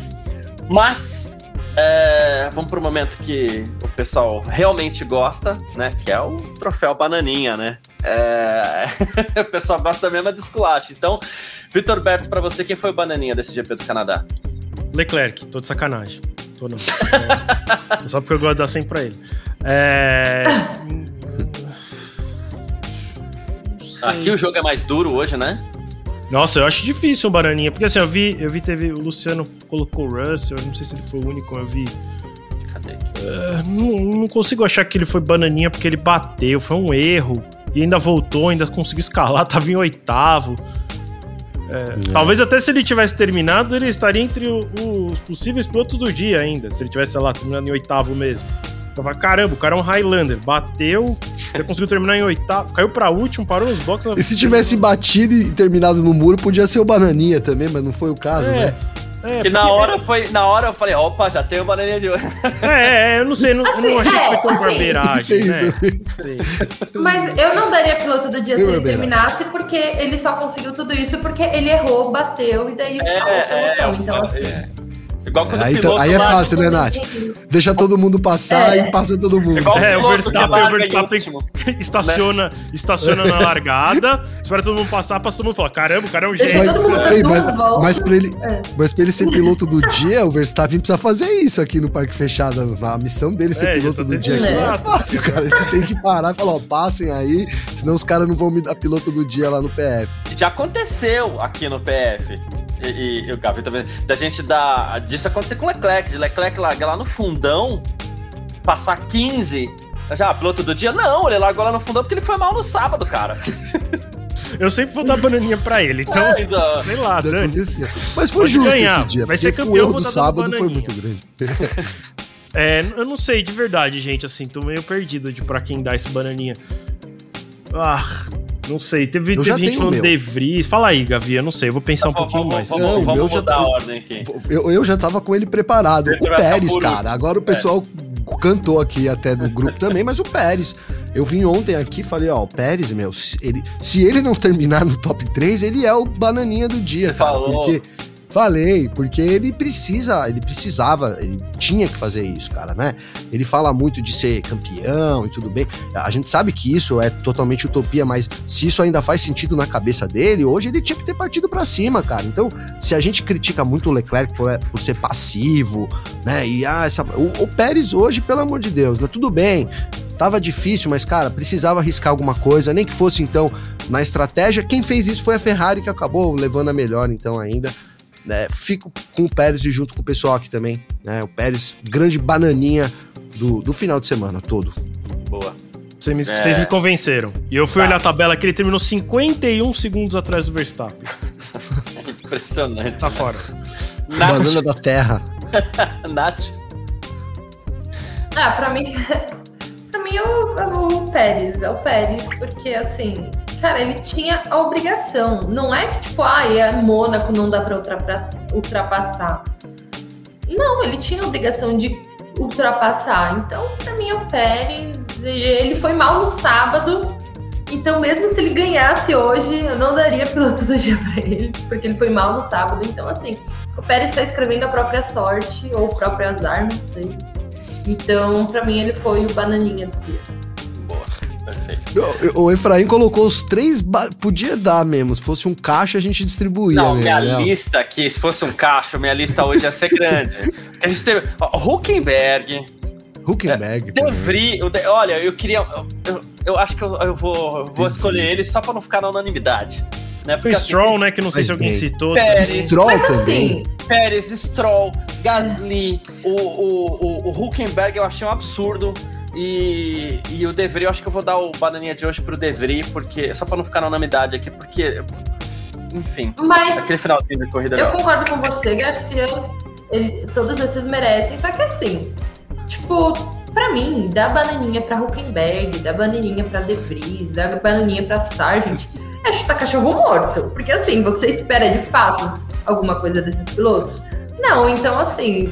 Mas é, vamos para o momento que o pessoal realmente gosta, né? Que é o troféu bananinha, né? É... o pessoal gosta mesmo é de esculacho. Então, Vitor Berto, para você, quem foi o bananinha desse GP do Canadá? Leclerc, tô de sacanagem. Tô não. É... Só porque eu gosto de dar sempre pra ele. É... Aqui o jogo é mais duro hoje, né? Nossa, eu acho difícil o Bananinha, porque assim, eu vi, eu vi, teve, o Luciano colocou o Russell, eu não sei se ele foi o único, eu vi. Cadê? Uh, não, não, consigo achar que ele foi Bananinha porque ele bateu, foi um erro. E ainda voltou, ainda conseguiu escalar, tava em oitavo. É, é. Talvez até se ele tivesse terminado, ele estaria entre os possíveis pilotos do dia ainda, se ele tivesse, sei lá, terminado em oitavo mesmo. Tava, caramba, o cara é um Highlander. Bateu, ele conseguiu terminar em oitavo, caiu pra último, parou nos boxes. E se tivesse batido e terminado no muro, podia ser o Bananinha também, mas não foi o caso, é. né? É, que na hora foi. Na hora eu falei, opa, já tem o bananinha de hoje. É, é, eu não sei, não, assim, eu não achei é, que foi tão assim, barbeiragem. Né? Mas eu não daria piloto do dia eu se ele terminasse, porque ele só conseguiu tudo isso porque ele errou, bateu e daí escalou é, o pelotão. É, então, assim. Igual quando aí, então, aí é fácil, né, Nath? Deixa todo mundo passar é. e passa todo mundo. Igual é, o Verstappen, o Verstappen estaciona, né? estaciona na largada, espera todo mundo passar, passa todo mundo fala: caramba, o cara é um gênio. Mas, mas, mas, pra ele, é. mas pra ele ser piloto do dia, o Verstappen precisa fazer isso aqui no Parque Fechado. A missão dele ser é, piloto do dia aqui não é fácil, cara. Ele tem que parar e falar: ó, passem aí, senão os caras não vão me dar piloto do dia lá no PF. Já aconteceu aqui no PF. E, e, o Gavi também. Da gente dar. Disso acontecer com o Leclerc. De Leclerc largar lá no fundão, passar 15. Já, piloto do dia? Não, ele largou lá no fundão porque ele foi mal no sábado, cara. Eu sempre vou dar bananinha pra ele, então, é, então sei lá, Dani. Mas foi justo ganhar, esse dia, vai ser campeão, o erro do sábado foi muito grande. é, eu não sei, de verdade, gente, assim, tô meio perdido de pra quem dá esse bananinha. Ah, não sei, teve, teve gente falando De Vries. Fala aí, Gavi, eu não sei, eu vou pensar tá, um pouquinho vamos, mais. Vamos, não, vamos mudar a ordem aqui. Eu, eu já tava com ele preparado. Ele o Pérez, cara, agora o pessoal é. cantou aqui até do grupo também, mas o Pérez. Eu vim ontem aqui e falei, ó, o Pérez, meu, ele, se ele não terminar no top 3, ele é o bananinha do dia, cara. Falou. Porque Falei, porque ele precisa, ele precisava, ele tinha que fazer isso, cara, né? Ele fala muito de ser campeão e tudo bem. A gente sabe que isso é totalmente utopia, mas se isso ainda faz sentido na cabeça dele, hoje ele tinha que ter partido para cima, cara. Então, se a gente critica muito o Leclerc por, por ser passivo, né? E ah, essa, o, o Pérez hoje, pelo amor de Deus, né? Tudo bem, tava difícil, mas cara, precisava arriscar alguma coisa, nem que fosse então na estratégia. Quem fez isso foi a Ferrari que acabou levando a melhor, então ainda. Né, fico com o Pérez e junto com o pessoal aqui também. Né, o Pérez, grande bananinha do, do final de semana todo. Boa. Vocês me, é... me convenceram. E eu fui tá. olhar a tabela que ele terminou 51 segundos atrás do Verstappen. Impressionante. Tá fora. Banana da terra. Nath. Ah, pra mim. pra mim é o, é o Pérez. É o Pérez, porque assim cara, ele tinha a obrigação. Não é que, tipo, ah, é Mônaco, não dá pra ultrapassar. Não, ele tinha a obrigação de ultrapassar. Então, pra mim, o Pérez, ele foi mal no sábado. Então, mesmo se ele ganhasse hoje, eu não daria piloto do dia pra ele, porque ele foi mal no sábado. Então, assim, o Pérez está escrevendo a própria sorte, ou o próprio azar, não sei. Então, pra mim, ele foi o bananinha do dia. O Efraim colocou os três. Podia dar mesmo. Se fosse um caixa, a gente distribuía. Não, mesmo, minha né? lista aqui, se fosse um caixa, minha lista hoje ia ser grande. a gente teve. Huckenberg. Huckenberg. É, Devry. olha, eu queria. Eu, eu acho que eu, eu vou, vou escolher ele só pra não ficar na unanimidade. Né? Porque, o Stroll, assim, né? Que não sei se alguém bem. citou. Pérez, Stroll assim, também. Pérez, Stroll, Gasly, o, o, o, o Huckenberg eu achei um absurdo. E, e o Devry, eu acho que eu vou dar o bananinha de hoje pro Devry, porque só pra não ficar na unanimidade aqui, porque. Enfim. Mas aquele finalzinho de corrida. Eu legal. concordo com você, Garcia. Ele, todos esses merecem, só que assim, tipo, pra mim, dá bananinha pra Huckenberg, dá bananinha pra De Vries, dá bananinha pra Sargent, é chutar cachorro morto. Porque assim, você espera de fato alguma coisa desses pilotos? Não, então assim,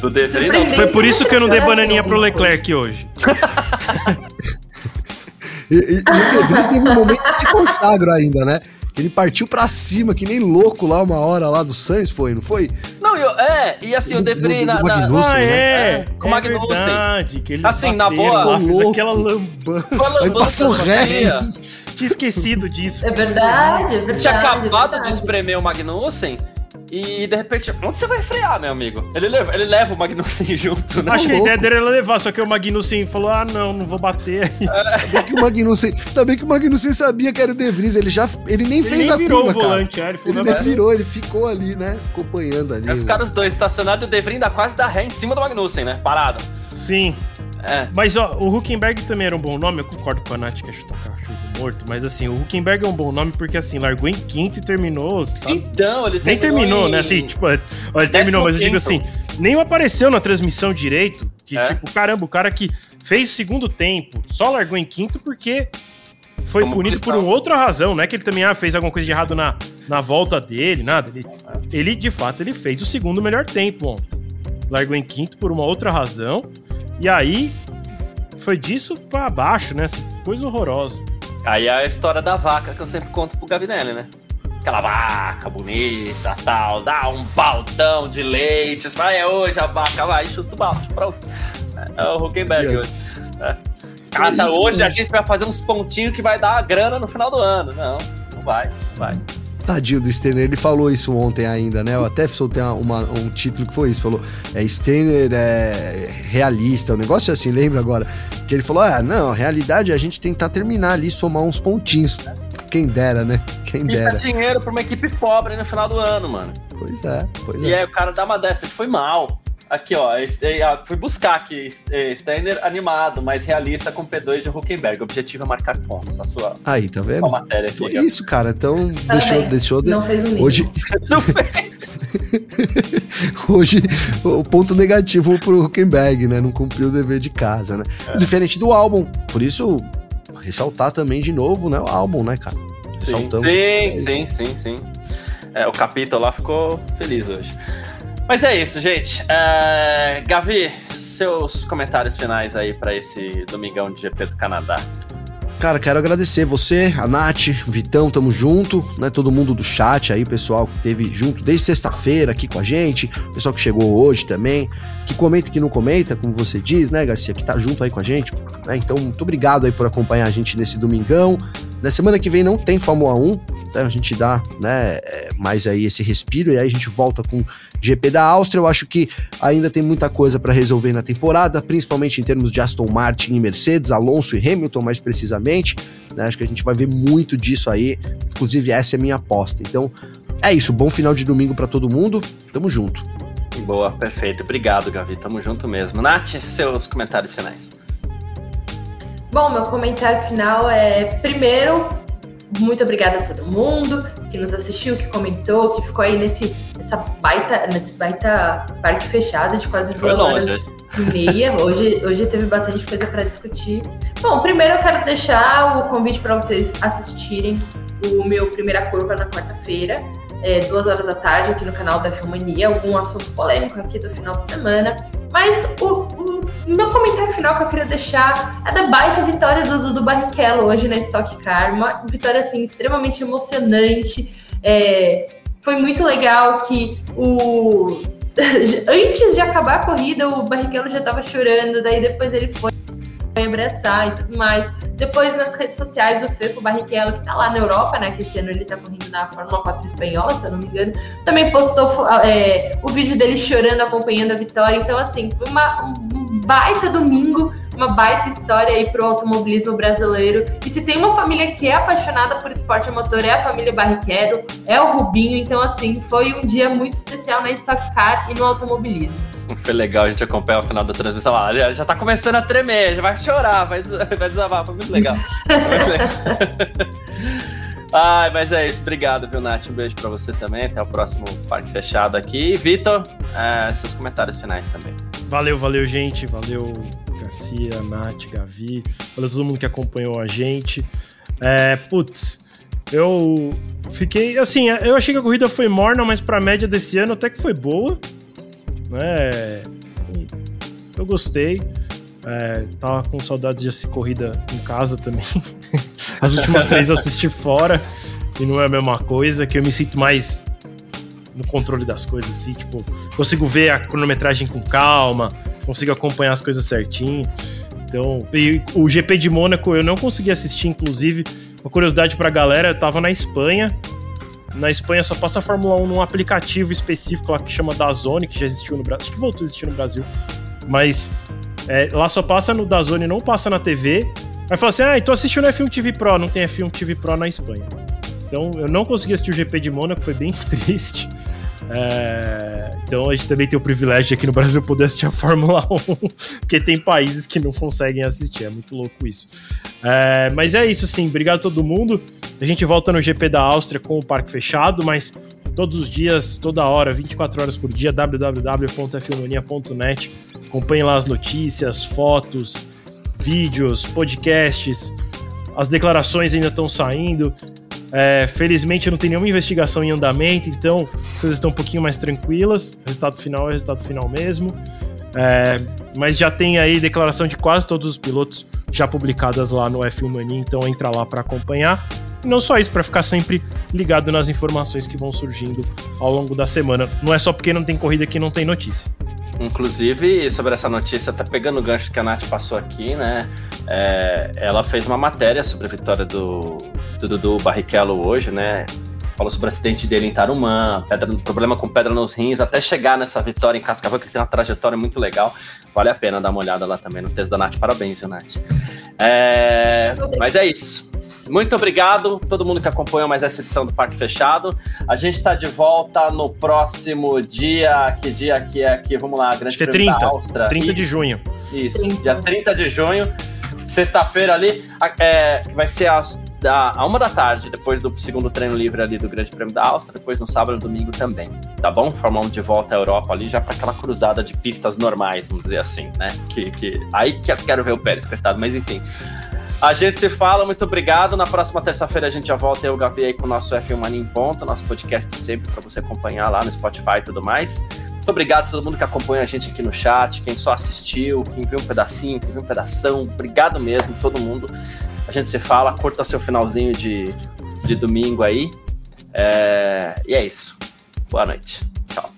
do não. Foi por isso que eu não dei bananinha pro Leclerc hoje. e, e, e, o De teve um momento de consagro ainda, né? Que ele partiu pra cima, que nem louco lá uma hora lá do Sainz, foi, não foi? Não, eu, é, e assim, o De Vries na... na ah, né? é, é, com o é Magnussen. Verdade, que ele assim, na boa... Fez aquela lambança. Ele passou reto. Tinha esquecido disso. É verdade, é verdade. Tinha acabado é de espremer o Magnussen e de repente, onde você vai frear, meu amigo? Ele leva, ele leva o Magnussen junto, né? Acho que a ideia dele era levar, só que o Magnussen falou: ah, não, não vou bater aí. É. que o Magnussen, também que o Magnussen sabia que era o De Vries, ele já ele nem ele fez nem a virou curva, o volante, cara. É, ele, ele nem virou, ele ficou ali, né, acompanhando ali. Vai ficar os dois estacionados e o De Vries ainda quase dá ré em cima do Magnussen, né? Parado. Sim. É. Mas ó, o Huckenberg também era um bom nome, eu concordo com a Nath que é chutar cachorro morto, mas assim, o Huckenberg é um bom nome porque assim, largou em quinto e terminou. Sabe? Então, ele Nem terminou, em... né? Assim, tipo, ele terminou, mas eu digo assim, nem apareceu na transmissão direito. Que, é? tipo, caramba, o cara que fez o segundo tempo só largou em quinto porque foi Como punido por uma outra razão, não é que ele também ah, fez alguma coisa de errado na, na volta dele, nada. Ele, ele, de fato, ele fez o segundo melhor tempo ontem. Largou em quinto por uma outra razão. E aí, foi disso pra baixo, né? Assim, coisa horrorosa. Aí é a história da vaca que eu sempre conto pro Gavinelli, né? Aquela vaca bonita, tal, dá um baldão de leite, vai, é hoje a vaca, vai, chuta o balde, pronto. É o Huckenberg hoje. É. Cara, hoje a gente vai fazer uns pontinhos que vai dar grana no final do ano. Não, não vai, não vai. Tadinho do Steiner, ele falou isso ontem ainda, né? Eu até soltei uma, uma, um título que foi isso, falou, é Steiner é realista, um negócio assim, lembra agora? Que ele falou, ah, não, a realidade é a gente tentar terminar ali, somar uns pontinhos. Quem dera, né? Quem Isso dera. é dinheiro pra uma equipe pobre no final do ano, mano. Pois é, pois e é. E aí o cara dá uma dessa, ele foi mal. Aqui, ó, fui buscar aqui, Steiner animado, mais realista com P2 de Huckenberg. O objetivo é marcar pontos, tá sua, Aí, tá vendo? matéria Foi isso, cara. Então, deixou, deixou de... Não fez o Hoje... Não fez. Hoje, o ponto negativo pro Huckenberg, né? Não cumpriu o dever de casa, né? É. Diferente do álbum. Por isso, ressaltar também de novo, né? O álbum, né, cara? Ressaltamos. Sim, sim, sim, sim, sim. É, o capítulo lá ficou feliz hoje. Mas é isso, gente. Uh, Gavi, seus comentários finais aí para esse domingão de GP do Canadá. Cara, quero agradecer você, a Nath, Vitão, tamo junto, né? Todo mundo do chat aí, pessoal que teve junto desde sexta-feira aqui com a gente, pessoal que chegou hoje também, que comenta e que não comenta, como você diz, né, Garcia, que tá junto aí com a gente. Né? Então, muito obrigado aí por acompanhar a gente nesse domingão. Na semana que vem não tem Fórmula 1, então a gente dá, né, é, mais aí esse respiro e aí a gente volta com GP da Áustria. Eu acho que ainda tem muita coisa para resolver na temporada, principalmente em termos de Aston Martin e Mercedes, Alonso e Hamilton mais precisamente. Né? Acho que a gente vai ver muito disso aí. Inclusive, essa é a minha aposta. Então, é isso. Bom final de domingo para todo mundo. Tamo junto. Boa, perfeito. Obrigado, Gavi. Tamo junto mesmo. Nath, seus comentários finais. Bom, meu comentário final é: primeiro, muito obrigada a todo mundo que nos assistiu, que comentou, que ficou aí nesse essa baita, nesse baita parque fechado de quase duas horas e meia. Hoje, hoje teve bastante coisa para discutir. Bom, primeiro eu quero deixar o convite para vocês assistirem o meu Primeira Curva na quarta-feira, é, duas horas da tarde, aqui no canal da Filmania, algum assunto polêmico aqui do final de semana. Mas o, o meu comentário final que eu queria deixar é da baita vitória do Dudu Barrichello hoje na Stock Car. Uma vitória, assim, extremamente emocionante. É, foi muito legal que o antes de acabar a corrida o Barrichello já estava chorando, daí depois ele foi abraçar e tudo mais. Depois nas redes sociais o Feco Barrichello, que tá lá na Europa, né? Que esse ano ele tá correndo na Fórmula 4 espanhola, se eu não me engano, também postou é, o vídeo dele chorando, acompanhando a vitória. Então, assim, foi uma, um baita domingo, uma baita história aí pro automobilismo brasileiro. E se tem uma família que é apaixonada por esporte a motor, é a família Barrichello, é o Rubinho. Então, assim, foi um dia muito especial na Stock Car e no automobilismo. Foi legal a gente acompanhar o final da transmissão. Ah, já tá começando a tremer, já vai chorar, vai, vai desabar. Legal. Foi muito legal. Ai, mas é isso. Obrigado, viu, Nath? Um beijo pra você também. Até o próximo Parque Fechado aqui. Vitor, é, seus comentários finais também. Valeu, valeu, gente. Valeu, Garcia, Nath, Gavi. Valeu todo mundo que acompanhou a gente. É, putz, eu fiquei. Assim, eu achei que a corrida foi morna, mas pra média desse ano até que foi boa. Né? Eu gostei. É, tava com saudades de assistir corrida em casa também. As últimas três eu assisti fora e não é a mesma coisa, que eu me sinto mais no controle das coisas, assim, tipo, consigo ver a cronometragem com calma, consigo acompanhar as coisas certinho. Então, o GP de Mônaco eu não consegui assistir, inclusive, uma curiosidade pra galera, eu tava na Espanha, na Espanha só passa a Fórmula 1 num aplicativo específico lá que chama Dazone, que já existiu no Brasil. Acho que voltou a existir no Brasil. Mas é, lá só passa no Dazone, não passa na TV. Aí fala assim: ah, tô assistindo F1 TV Pro, não tem F1 TV Pro na Espanha. Então eu não consegui assistir o GP de Mônaco, foi bem triste. É, então a gente também tem o privilégio de aqui no Brasil poder assistir a Fórmula 1, porque tem países que não conseguem assistir, é muito louco isso. É, mas é isso, sim. Obrigado a todo mundo. A gente volta no GP da Áustria com o parque fechado, mas todos os dias, toda hora, 24 horas por dia, www.filmonia.net. Acompanhe lá as notícias, fotos, vídeos, podcasts. As declarações ainda estão saindo. É, felizmente não tem nenhuma investigação em andamento, então as coisas estão um pouquinho mais tranquilas. O resultado final é o resultado final mesmo. É, mas já tem aí declaração de quase todos os pilotos já publicadas lá no F1 Mania, então entra lá para acompanhar. E não só isso, para ficar sempre ligado nas informações que vão surgindo ao longo da semana. Não é só porque não tem corrida que não tem notícia. Inclusive, sobre essa notícia, tá pegando o gancho que a Nath passou aqui, né? É, ela fez uma matéria sobre a vitória do Dudu Barrichello hoje, né? Falou sobre o acidente dele em Tarumã, pedra, problema com pedra nos rins, até chegar nessa vitória em Cascavel, que tem uma trajetória muito legal. Vale a pena dar uma olhada lá também no texto da Nath. Parabéns, viu, Nath? É, mas é isso. Muito obrigado todo mundo que acompanhou mais essa edição do Parque Fechado. A gente está de volta no próximo dia. Que dia que é aqui? Vamos lá, Grande Acho que é 30, Áustria. 30 Isso. de junho. Isso, 30. dia 30 de junho. Sexta-feira ali, é, vai ser às da, a uma da tarde, depois do segundo treino livre ali do Grande Prêmio da Áustria, depois no sábado e domingo também, tá bom? Fórmula 1 de volta à Europa ali, já para aquela cruzada de pistas normais, vamos dizer assim, né? Que, que, aí que eu quero ver o Pérez, coitado, mas enfim. A gente se fala, muito obrigado. Na próxima terça-feira a gente já volta eu, Gavi, aí com o nosso F1 Mania em Ponto, nosso podcast sempre para você acompanhar lá no Spotify e tudo mais. Muito obrigado a todo mundo que acompanha a gente aqui no chat, quem só assistiu, quem viu um pedacinho, quem viu um pedação. Obrigado mesmo, todo mundo. A gente se fala, curta seu finalzinho de, de domingo aí. É, e é isso. Boa noite. Tchau.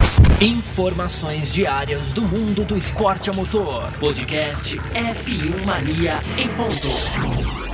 Informações diárias do mundo do esporte a motor. Podcast F1 Mania em ponto.